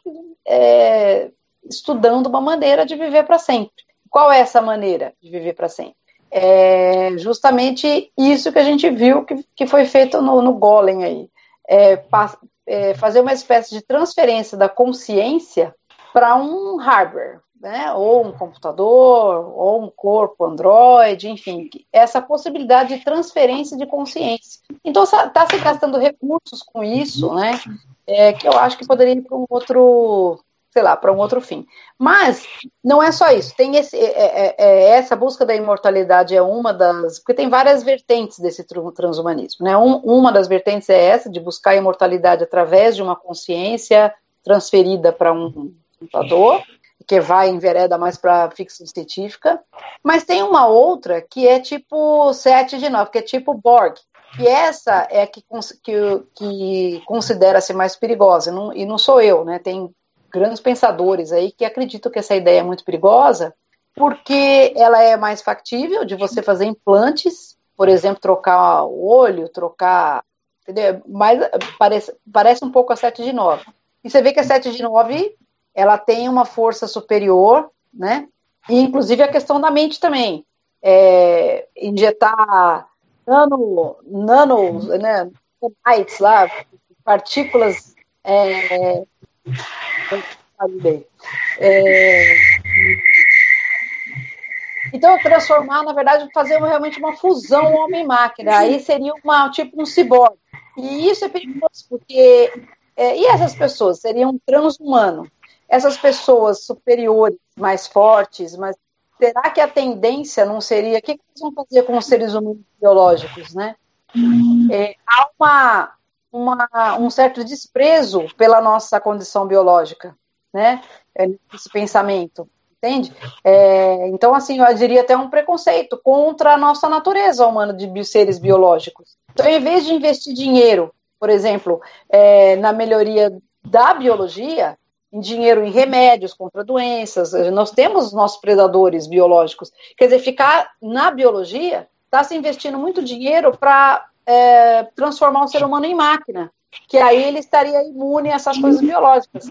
é, estudando uma maneira de viver para sempre. Qual é essa maneira de viver para sempre? É justamente isso que a gente viu que, que foi feito no, no Golem aí. É, é, fazer uma espécie de transferência da consciência para um hardware, né, ou um computador, ou um corpo Android, enfim, essa possibilidade de transferência de consciência. Então está se gastando recursos com isso, né, é, que eu acho que poderia ir para um outro, sei lá, para um outro fim. Mas não é só isso. Tem esse, é, é, é, essa busca da imortalidade é uma das, porque tem várias vertentes desse transhumanismo, né? Um, uma das vertentes é essa de buscar a imortalidade através de uma consciência transferida para um computador que vai em vereda mais para ficção científica, mas tem uma outra que é tipo 7 de 9, que é tipo Borg, e essa é a que, que, que considera-se mais perigosa, não, e não sou eu, né? Tem grandes pensadores aí que acreditam que essa ideia é muito perigosa, porque ela é mais factível de você fazer implantes, por exemplo, trocar o olho, trocar. Entendeu? Mas parece, parece um pouco a 7 de 9. E você vê que a 7 de 9 ela tem uma força superior, né? E inclusive a questão da mente também. É, injetar nano, nano, né, lá, partículas é, é, então, transformar, na verdade, fazer realmente uma fusão homem-máquina. Aí seria uma, tipo um ciborgue. E isso é perigoso, porque. É, e essas pessoas seriam um transhumano? Essas pessoas superiores, mais fortes, mas será que a tendência não seria. O que, que eles vão fazer com os seres humanos biológicos, né? É, há uma, uma, um certo desprezo pela nossa condição biológica, né? É, esse pensamento, entende? É, então, assim, eu diria até um preconceito contra a nossa natureza humana de seres biológicos. Então, em vez de investir dinheiro, por exemplo, é, na melhoria da biologia, em dinheiro em remédios contra doenças, nós temos os nossos predadores biológicos. Quer dizer, ficar na biologia está se investindo muito dinheiro para é, transformar o ser humano em máquina, que aí ele estaria imune a essas coisas biológicas.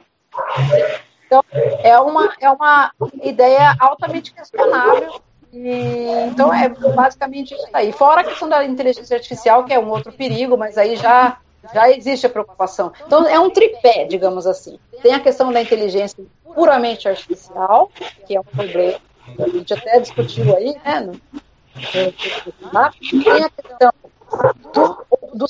Então, é uma, é uma ideia altamente questionável. E, então, é basicamente isso aí. Fora a questão da inteligência artificial, que é um outro perigo, mas aí já, já existe a preocupação. Então, é um tripé, digamos assim. Tem a questão da inteligência puramente artificial, que é um problema, a gente até discutiu aí, né? No, tem a questão do, do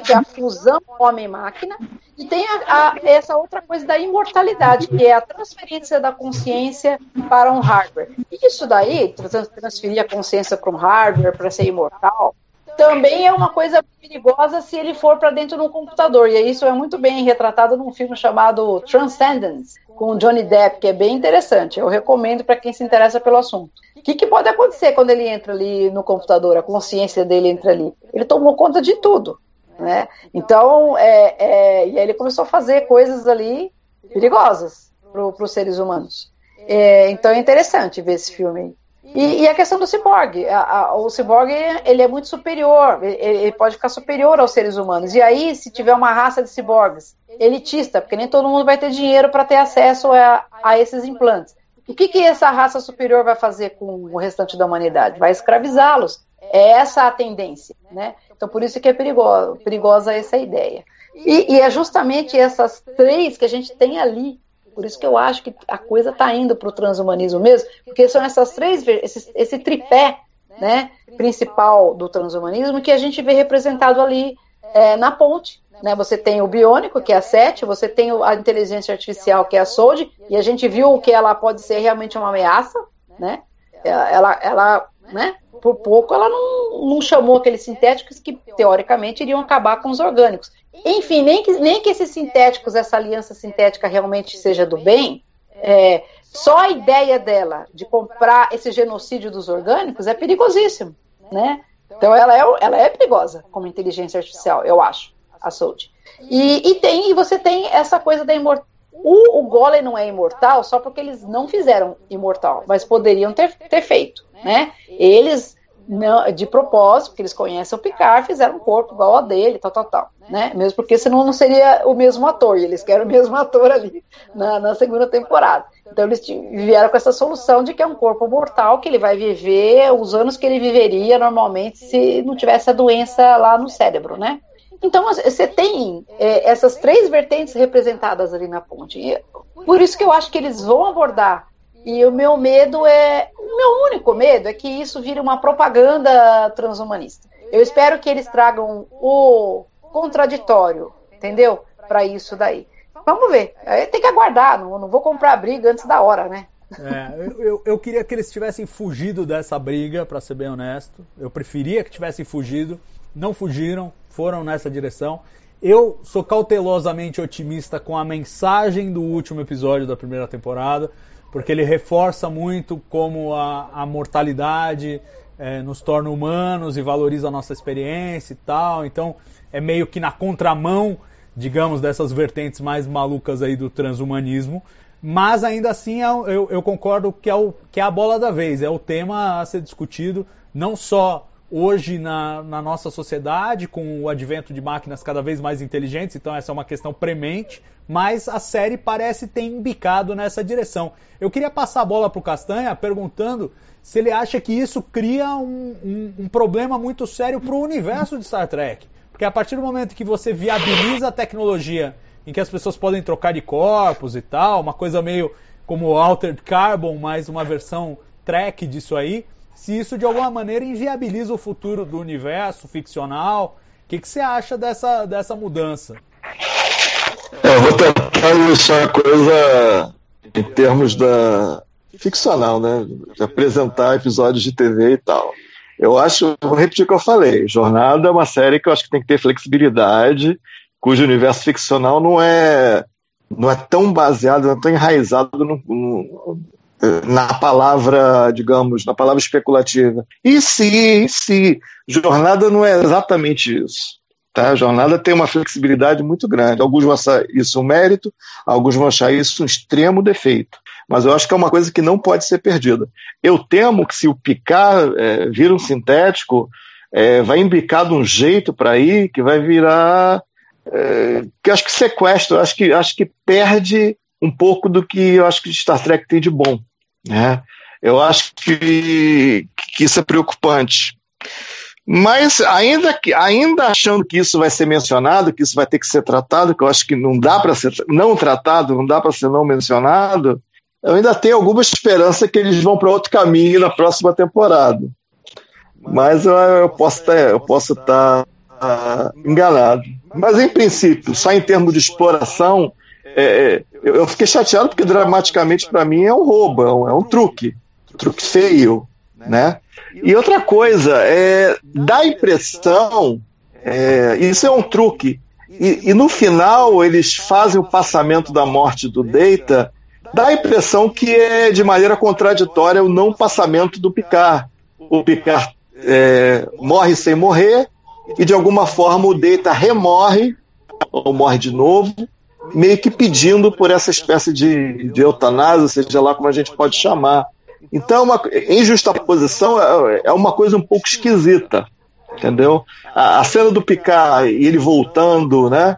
que é a fusão homem-máquina, e tem a, a, essa outra coisa da imortalidade, que é a transferência da consciência para um hardware. Isso daí, transferir a consciência para um hardware, para ser imortal, também é uma coisa perigosa se ele for para dentro de um computador. E isso é muito bem retratado num filme chamado Transcendence, com Johnny Depp, que é bem interessante. Eu recomendo para quem se interessa pelo assunto. O que, que, pode acontecer quando ele entra ali no computador? A consciência dele entra ali. Ele tomou conta de tudo. Né? Então, é, é, e aí ele começou a fazer coisas ali perigosas para os seres humanos. É, então é interessante ver esse filme. E, e a questão do ciborgue, a, a, o ciborgue ele é muito superior, ele, ele, pode ficar superior aos seres humanos. E aí, se tiver uma raça de ciborgues elitista, porque nem todo mundo vai ter dinheiro para ter acesso a, a esses implantes. O que, que essa raça superior vai fazer com o restante da humanidade? Vai escravizá-los. É essa a tendência, né? Então, por isso que é perigosa, perigosa essa ideia. E, e, é justamente essas três que a gente tem ali por isso que eu acho que a coisa está indo para o transhumanismo mesmo, porque são essas três, esse, esse tripé né, principal do transhumanismo que a gente vê representado ali é, na ponte. Né? Você tem o biônico, que é a SET, você tem a inteligência artificial, que é a SOLD, e a gente viu que ela pode ser realmente uma ameaça, né? Ela, ela né? por pouco ela não, não chamou aqueles sintéticos que teoricamente iriam acabar com os orgânicos. Enfim, nem que, nem que esses sintéticos, essa aliança sintética realmente seja do bem, é, só a ideia dela de comprar esse genocídio dos orgânicos é perigosíssimo, né? Então ela é, ela é perigosa como inteligência artificial, eu acho, a Sold. E, e, tem, e você tem essa coisa da imortalidade. O, o Golem não é imortal só porque eles não fizeram imortal, mas poderiam ter, ter feito, né? Eles não, de propósito, porque eles conhecem o Picard, fizeram um corpo igual ao dele, tal, tal, tal. Né? Mesmo porque senão não seria o mesmo ator, e eles querem o mesmo ator ali na, na segunda temporada. Então eles vieram com essa solução de que é um corpo mortal, que ele vai viver os anos que ele viveria normalmente se não tivesse a doença lá no cérebro, né? Então você tem é, essas três vertentes representadas ali na ponte. E por isso que eu acho que eles vão abordar e o meu medo é. O meu único medo é que isso vire uma propaganda transhumanista. Eu espero que eles tragam o contraditório, entendeu? Para isso daí. vamos ver. Tem que aguardar, não, não vou comprar briga antes da hora, né? É, eu, eu, queria que eles tivessem fugido dessa briga, para ser bem honesto. Eu preferia que tivessem fugido. Não fugiram, foram nessa direção. Eu sou cautelosamente otimista com a mensagem do último episódio da primeira temporada, porque ele reforça muito como a, a mortalidade é, nos torna humanos e valoriza a nossa experiência e tal. Então é meio que na contramão, digamos, dessas vertentes mais malucas aí do transhumanismo. Mas ainda assim é eu, eu concordo que é, o, que é a bola da vez, é o tema a ser discutido, não só hoje na, na, nossa sociedade, com o advento de máquinas cada vez mais inteligentes, então essa é uma questão premente, mas a série parece ter embicado nessa direção. Eu queria passar a bola para o Castanha perguntando se ele acha que isso cria um, um, um problema muito sério para o universo de Star Trek. Porque a partir do momento que você viabiliza a tecnologia em que as pessoas podem trocar de corpos e tal, uma coisa meio como Altered Carbon, mais uma versão Trek disso aí, se isso de alguma maneira inviabiliza o futuro do universo ficcional. O que, que você acha dessa, dessa mudança? É, eu vou tentar ilustrar a coisa em termos da ficcional, né? De apresentar episódios de TV e tal. Eu acho, vou repetir o que eu falei. Jornada é uma série que eu acho que tem que ter flexibilidade, cujo universo ficcional não é não é tão baseado, não é tão enraizado no, no, na palavra, digamos, na palavra especulativa. E se, e se, jornada não é exatamente isso. Tá? A jornada tem uma flexibilidade muito grande. Alguns vão achar isso um mérito, alguns vão achar isso um extremo defeito. Mas eu acho que é uma coisa que não pode ser perdida. Eu temo que se o picar é, vira um sintético, é, vai embicar de um jeito para ir que vai virar. É, que acho que sequestra, acho que, acho que perde um pouco do que eu acho que Star Trek tem de bom. Né? Eu acho que, que isso é preocupante. Mas ainda, que, ainda achando que isso vai ser mencionado, que isso vai ter que ser tratado, que eu acho que não dá para ser não tratado, não dá para ser não mencionado, eu ainda tenho alguma esperança que eles vão para outro caminho na próxima temporada. Mas eu, eu posso posso estar uh, enganado. Mas em princípio, só em termos de exploração, é, é eu, fiquei chateado porque dramaticamente para mim é um roubo, é um, é um truque, truque feio, né? E outra coisa, é, dá a impressão, é, isso é um truque, e, e, no final eles fazem o passamento da morte do Data, dá a impressão que é de maneira contraditória o não passamento do Picard. O Picard é, morre sem morrer, e de alguma forma o Data remorre, ou morre de novo, meio que pedindo por essa espécie de, de eutanásia, seja lá como a gente pode chamar. Então, uma, em justaposição, é, é uma coisa um pouco esquisita, entendeu? A, a cena do Picard e ele voltando, né?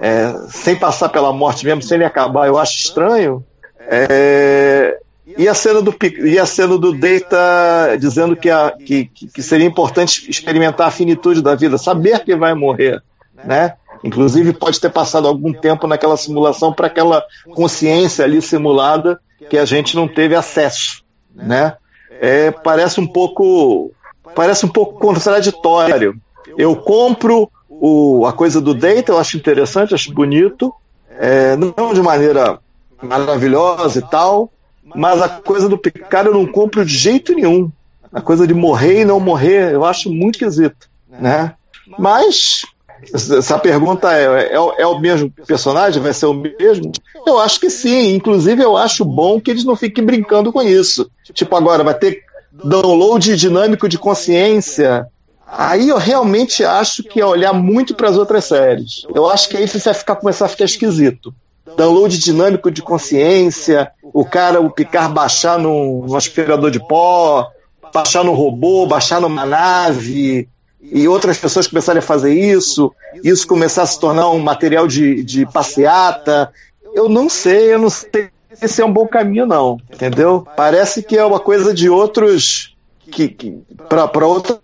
É, sem passar pela morte mesmo, sem ele acabar, eu acho estranho. É, e a cena do e a cena do Data dizendo que, a, que, que seria importante experimentar a finitude da vida, saber que vai morrer, né? Inclusive pode ter passado algum tempo naquela simulação para aquela consciência ali simulada que a gente não teve acesso, né? É, parece um pouco parece um pouco contraditório. Eu compro o, a coisa do data, eu acho interessante, acho bonito, é, não de maneira maravilhosa e tal, mas a coisa do Picard eu não compro de jeito nenhum. A coisa de morrer e não morrer, eu acho muito esquisito, né? Mas essa pergunta é, é, é, o mesmo personagem? Vai ser o mesmo? Eu acho que sim. Inclusive, eu acho bom que eles não fiquem brincando com isso. Tipo, agora vai ter download dinâmico de consciência. Aí eu realmente acho que é olhar muito para as outras séries. Eu acho que aí você vai ficar, começar a ficar esquisito. Download dinâmico de consciência, o cara, o Picard baixar no, no aspirador de pó, baixar no robô, baixar numa nave, e outras pessoas começarem a fazer isso, isso começar a se tornar um material de, de passeata. Eu não sei, eu não sei se é um bom caminho, não. Entendeu? Parece que é uma coisa de outros. que, que para outras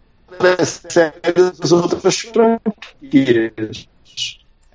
séries, outras franquias.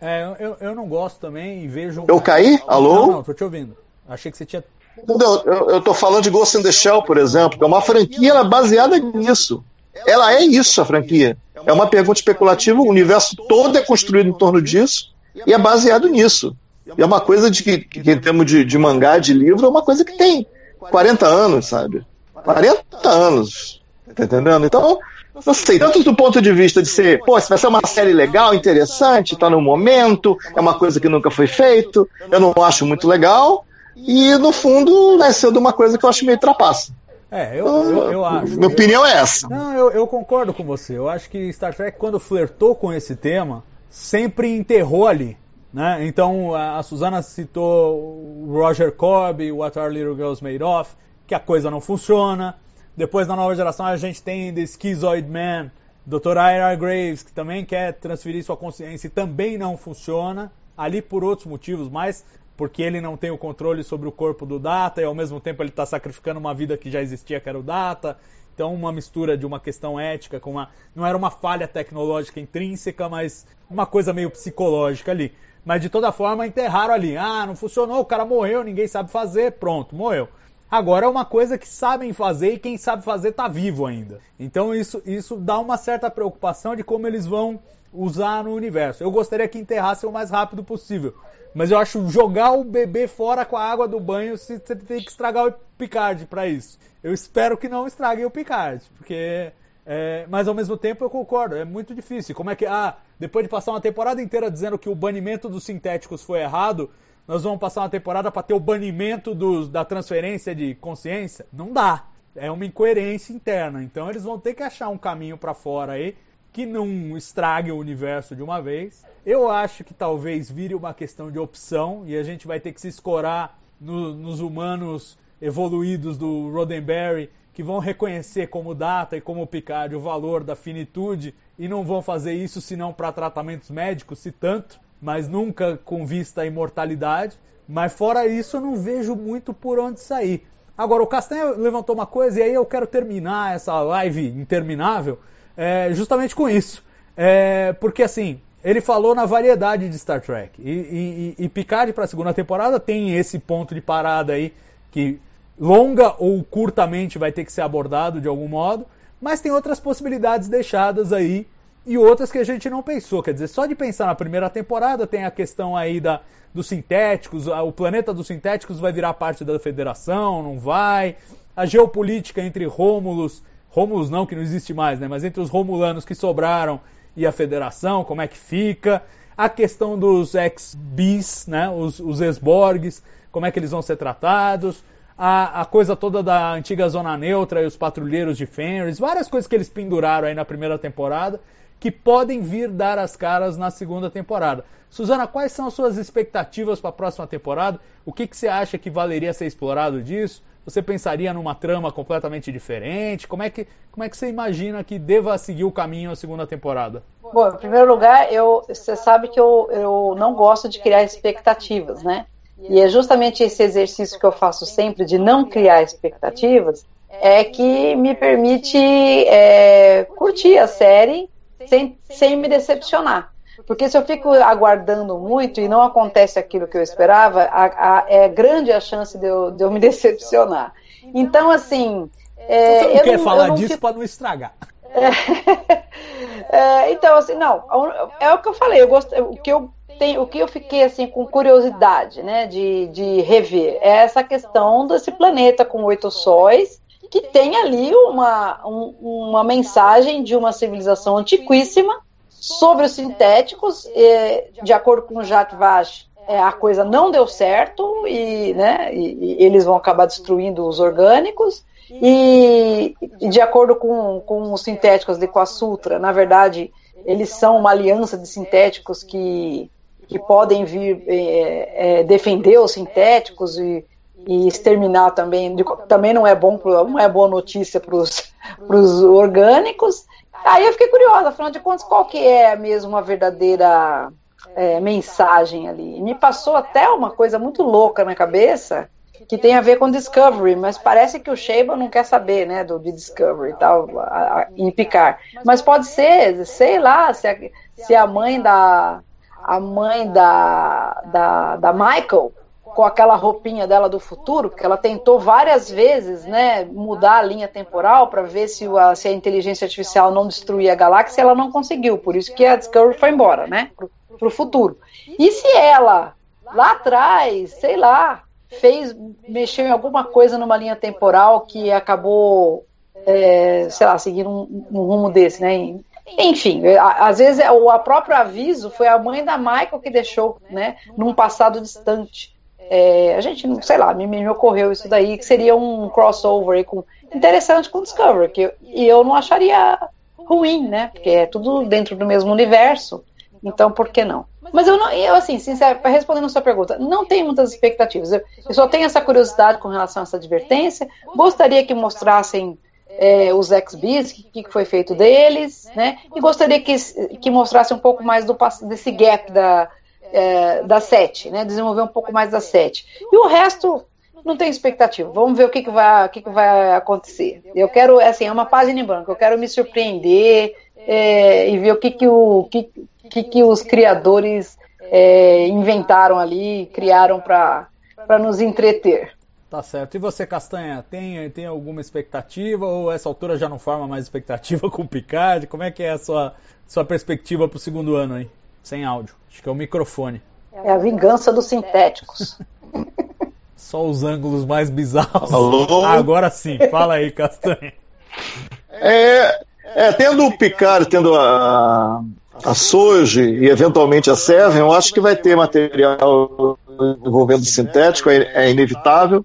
É, eu, eu não gosto também e vejo. Eu caí? Alô? Não, não, tô te ouvindo. Achei que você tinha. Não, eu, eu tô falando de Ghost in the Shell, por exemplo, que é uma franquia baseada nisso. Ela é isso, a franquia. É uma pergunta especulativa, o universo todo é construído em torno disso e é baseado nisso. E é uma coisa de que, que em termos de, de mangá, de livro, é uma coisa que tem 40 anos, sabe? 40 anos. Tá entendendo? Então, não sei, tanto do ponto de vista de ser, pô, se vai ser uma série legal, interessante, tá no momento, é uma coisa que nunca foi feito, eu não acho muito legal, e no fundo vai ser de uma coisa que eu acho meio trapaça. É, eu, eu, eu acho. Minha opinião é essa. Não, eu, eu concordo com você. Eu acho que Star Trek, quando flertou com esse tema, sempre enterrou ali. Né? Então, a, a Suzana citou o Roger Cobb, What Our Little Girls Made Of, que a coisa não funciona. Depois, na nova geração, a gente tem The Schizoid Man, Dr. Ira Graves, que também quer transferir sua consciência e também não funciona. Ali por outros motivos, mas porque ele não tem o controle sobre o corpo do Data e ao mesmo tempo ele está sacrificando uma vida que já existia, que era o Data. Então, uma mistura de uma questão ética com uma. Não era uma falha tecnológica intrínseca, mas uma coisa meio psicológica ali. Mas de toda forma, enterraram ali. Ah, não funcionou, o cara morreu, ninguém sabe fazer, pronto, morreu. Agora é uma coisa que sabem fazer e quem sabe fazer está vivo ainda. Então isso, isso dá uma certa preocupação de como eles vão usar no universo. Eu gostaria que enterrasse o mais rápido possível. Mas eu acho jogar o bebê fora com a água do banho, você tem que estragar o Picard para isso. Eu espero que não estraguem o Picard, porque. É, mas ao mesmo tempo eu concordo, é muito difícil. Como é que. Ah, depois de passar uma temporada inteira dizendo que o banimento dos sintéticos foi errado, nós vamos passar uma temporada para ter o banimento do, da transferência de consciência? Não dá. É uma incoerência interna. Então eles vão ter que achar um caminho para fora aí que não estrague o universo de uma vez. Eu acho que talvez vire uma questão de opção e a gente vai ter que se escorar no, nos humanos evoluídos do Roddenberry que vão reconhecer como data e como Picard o valor da finitude e não vão fazer isso senão para tratamentos médicos, se tanto, mas nunca com vista à imortalidade. Mas fora isso, eu não vejo muito por onde sair. Agora, o Castanha levantou uma coisa e aí eu quero terminar essa live interminável é, justamente com isso. É, porque assim, ele falou na variedade de Star Trek. E, e, e Picard para a segunda temporada tem esse ponto de parada aí que longa ou curtamente vai ter que ser abordado de algum modo, mas tem outras possibilidades deixadas aí e outras que a gente não pensou. Quer dizer, só de pensar na primeira temporada tem a questão aí da, dos sintéticos, o planeta dos sintéticos vai virar parte da federação, não vai. A geopolítica entre Rômulus Romulus não, que não existe mais, né? Mas entre os Romulanos que sobraram e a Federação, como é que fica? A questão dos ex-bis, né? Os, os como é que eles vão ser tratados? A, a, coisa toda da antiga Zona Neutra e os patrulheiros de Fenris, várias coisas que eles penduraram aí na primeira temporada que podem vir dar as caras na segunda temporada. Suzana, quais são as suas expectativas para a próxima temporada? O que, que você acha que valeria ser explorado disso? Você pensaria numa trama completamente diferente? Como é que, como é que você imagina que deva seguir o caminho a segunda temporada? Bom, em primeiro lugar, eu, você sabe que eu, eu não gosto de criar expectativas, né? E é justamente esse exercício que eu faço sempre de não criar expectativas é que me permite é, curtir a série sem, sem me decepcionar. Porque se eu fico aguardando muito e não acontece aquilo que eu esperava, a, a, é grande a chance de eu, de eu me *laughs* decepcionar. Então, assim. É, Você não quer não, falar não disso para não estragar. É, *laughs* é, então, assim, não. É o que eu falei. Eu o que eu tenho, o que eu fiquei assim com curiosidade, né, de, de rever é essa questão desse planeta com oito sóis que tem ali uma, um, uma mensagem de uma civilização antiquíssima Sobre os sintéticos, de acordo com o Jacques Vache, é, a coisa não deu certo e, né, e, e eles vão acabar destruindo os orgânicos. E, e, de acordo com, com os sintéticos de Sutra, na verdade, eles são uma aliança de sintéticos que, que podem vir é, é, defender os sintéticos e, e exterminar também. Também não é bom, não é boa notícia para os orgânicos. Aí eu fiquei curiosa, afinal de contas, qual que é mesmo uma verdadeira é, mensagem ali? Me passou até uma coisa muito louca na cabeça, que tem a ver com Discovery, mas parece que o Sheba não quer saber, né, do de Discovery e tal, a, a, em Picar. Mas pode ser, sei lá, se a, se a mãe da a mãe da, da, da Michael com aquela roupinha dela do futuro, porque ela tentou várias vezes né, mudar a linha temporal para ver se a, se a inteligência artificial não destruía a galáxia, ela não conseguiu, por isso que a Discovery foi embora, né, para o futuro. E se ela lá atrás, sei lá, fez, mexeu em alguma coisa numa linha temporal que acabou, é, sei lá, seguindo um, um, rumo desse, né? Enfim, às vezes é, o próprio aviso foi a mãe da Michael que deixou, né? Num passado distante. É, a gente, sei lá, me, me ocorreu isso daí, que seria um crossover com, interessante com Discovery, que, e eu não acharia ruim, né? Porque é tudo dentro do mesmo universo, então por que não? Mas eu não, eu assim, sincero, respondendo a sua pergunta, não tenho muitas expectativas. Eu, eu, só tenho essa curiosidade com relação a essa advertência. Gostaria que mostrassem é, os ex-bis, o que, que, foi feito deles, né? E gostaria que, que mostrasse um pouco mais do, desse gap da, é, da sete, né? Desenvolver um pouco mais da sete. E o resto, não tenho expectativa. Vamos ver o que, que, vai, o que, que vai acontecer. Eu quero, assim, é uma página em branco. Eu quero me surpreender é, e ver o que, que, o, que, que, que os criadores é, inventaram ali, criaram para nos entreter. Tá certo. E você, Castanha, tem, tem alguma expectativa ou essa altura já não forma mais expectativa *laughs* com o Picard? Como é que é a sua, sua perspectiva para o segundo ano aí? Sem áudio. Acho que é o microfone. É a vingança dos sintéticos. *laughs* Só os ângulos mais bizarros. Alô? Agora sim, fala aí, Castanha. É, é tendo o Picard, tendo a, a Soji e eventualmente a Seven, eu acho que vai ter material envolvendo sintético, é, é inevitável.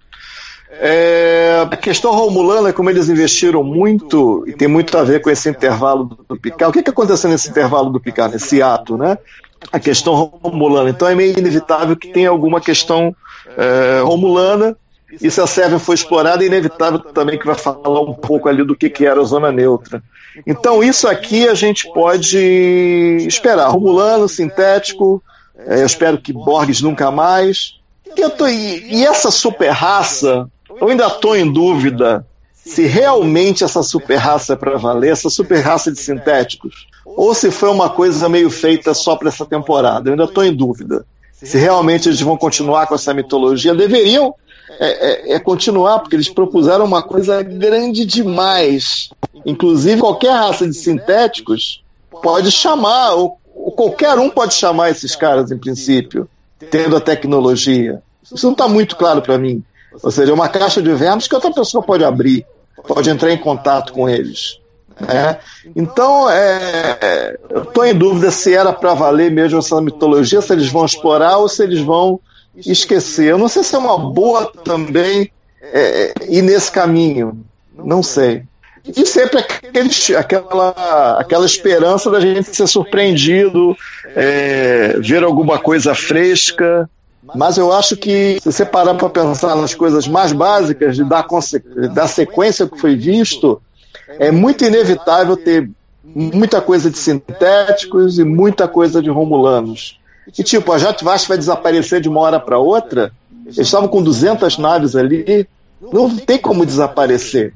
É, a questão romulana, como eles investiram muito, e tem muito a ver com esse intervalo do Picard. O que, que aconteceu nesse intervalo do Picard, nesse ato, né? A questão romulana. Então é meio inevitável que tenha alguma questão é, romulana. E se a Seven for explorada, é inevitável também que vai falar um pouco ali do que, que era a zona neutra. Então, isso aqui a gente pode esperar. Romulano, sintético, é, eu espero que Borges nunca mais. E, tô, e, e essa super raça, eu ainda estou em dúvida se realmente essa super raça é para valer, essa super raça de sintéticos, ou se foi uma coisa meio feita só para essa temporada. Eu ainda estou em dúvida. Se realmente eles vão continuar com essa mitologia, deveriam é, é, é, continuar, porque eles propuseram uma coisa grande demais. Inclusive, qualquer raça de sintéticos pode chamar, ou, ou qualquer um pode chamar esses caras, em princípio, tendo a tecnologia. Isso não está muito claro para mim. Ou seja, uma caixa de vermes que outra pessoa pode abrir, pode entrar em contato com eles. Né? Então, é, eu estou em dúvida se era para valer mesmo essa mitologia, se eles vão explorar ou se eles vão esquecer. Eu não sei se é uma boa também é, ir nesse caminho. Não sei. E sempre aquele, aquela, aquela esperança da gente ser surpreendido, é, ver alguma coisa fresca. Mas eu acho que, se você parar para pensar nas coisas mais básicas, dar, da sequência que foi visto, é muito inevitável ter muita coisa de sintéticos e muita coisa de romulanos. E tipo, a Jatvash vai desaparecer de uma hora para outra. Eles estavam com 200 naves ali, não tem como desaparecer.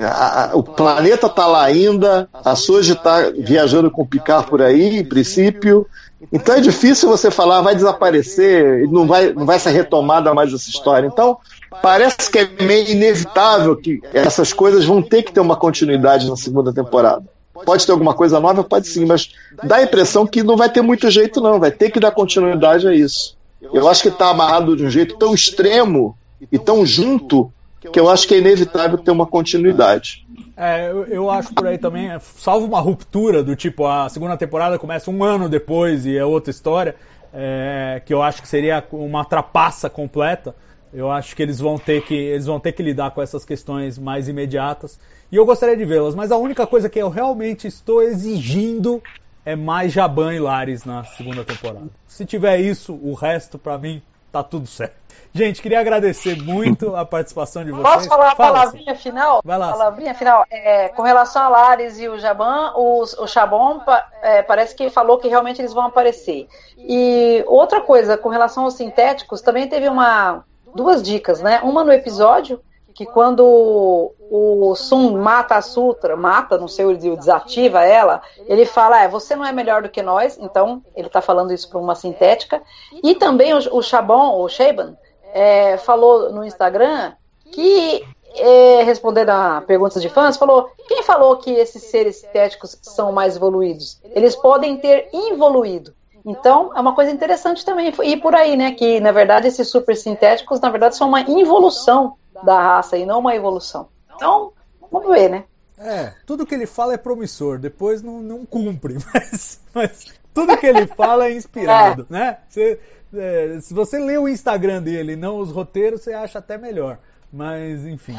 A, a, o planeta está lá ainda, a Soji está viajando com o Picard por aí, em princípio. Então é difícil você falar, vai desaparecer, não vai, não vai ser retomada mais essa história. Então, parece que é meio inevitável que essas coisas vão ter que ter uma continuidade na segunda temporada. Pode ter alguma coisa nova? Pode sim, mas dá a impressão que não vai ter muito jeito, não. Vai ter que dar continuidade a isso. Eu acho que está amarrado de um jeito tão extremo e tão junto que eu acho que é inevitável ter uma continuidade. É, eu, eu, acho por aí também, salvo uma ruptura do tipo, a segunda temporada começa um ano depois e é outra história, é, que eu acho que seria uma trapaça completa. Eu acho que eles vão ter que eles vão ter que lidar com essas questões mais imediatas e eu gostaria de vê-las. Mas a única coisa que eu realmente estou exigindo é mais Jaban e Lares na segunda temporada. Se tiver isso, o resto para mim tá tudo certo. Gente, queria agradecer muito a participação de vocês. Posso falar a palavrinha assim. final? Vai lá. Palavrinha final. É, com relação a Lares e o Jaban, o, o Chabon é, parece que falou que realmente eles vão aparecer. E outra coisa, com relação aos sintéticos, também teve uma duas dicas, né? Uma no episódio que quando o Sun mata a Sutra, mata, não sei, ele desativa ela, ele fala, é, você não é melhor do que nós, então ele está falando isso para uma sintética. E também o, o o Shaban, é, falou no Instagram que, é, respondendo a perguntas de fãs, falou: quem falou que esses seres sintéticos são mais evoluídos? Eles podem ter involuído. Então, é uma coisa interessante também ir por aí, né? Que, na verdade, esses super sintéticos, na verdade, são uma involução da raça e não uma evolução. Então, vamos ver, né? É, tudo que ele fala é promissor, depois não, não cumpre, *laughs* mas, mas tudo que ele fala é inspirado, é. né? Você, é, se você lê o Instagram dele não os roteiros, você acha até melhor. Mas, enfim,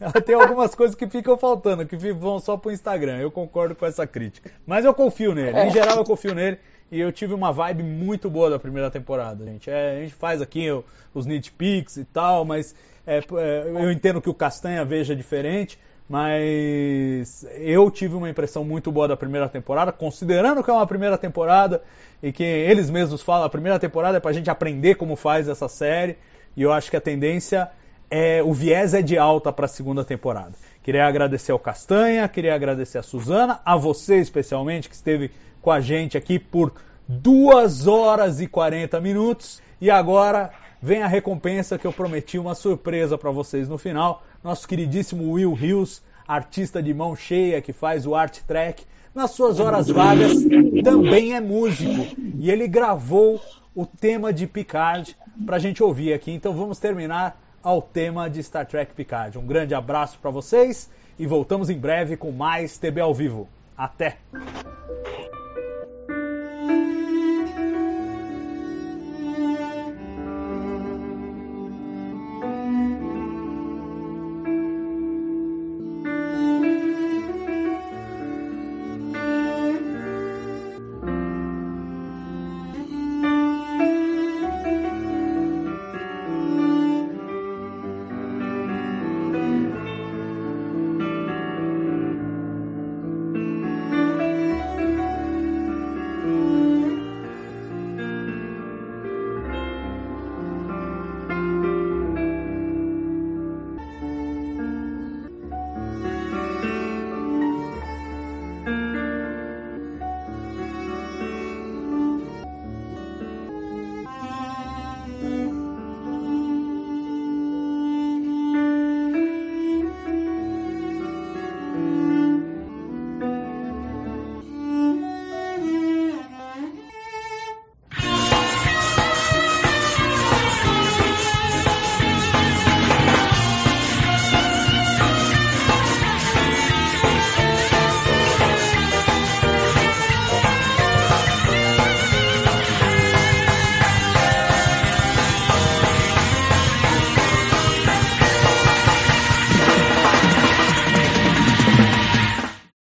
é, *laughs* tem algumas coisas que ficam faltando, que vão só pro Instagram. Eu concordo com essa crítica. Mas eu confio nele. Em é. geral, eu confio nele. E eu tive uma vibe muito boa da primeira temporada, gente. É, a gente faz aqui os nitpicks e tal, mas é, é, eu entendo que o Castanha veja diferente. Mas eu tive uma impressão muito boa da primeira temporada, considerando que é uma primeira temporada e que eles mesmos falam, a primeira temporada é pra gente aprender como faz essa série. E eu acho que a tendência é, o viés é de alta para a segunda temporada. Queria agradecer ao Castanha, queria agradecer a Suzana, a você especialmente que esteve com a gente aqui por 2 horas e 40 minutos. E agora vem a recompensa que eu prometi, uma surpresa para vocês no final. Nosso queridíssimo Will Hills, artista de mão cheia que faz o art track, nas suas horas vagas também é músico e ele gravou o tema de Picard para a gente ouvir aqui. Então vamos terminar ao tema de Star Trek Picard. Um grande abraço para vocês e voltamos em breve com mais TB ao vivo. Até!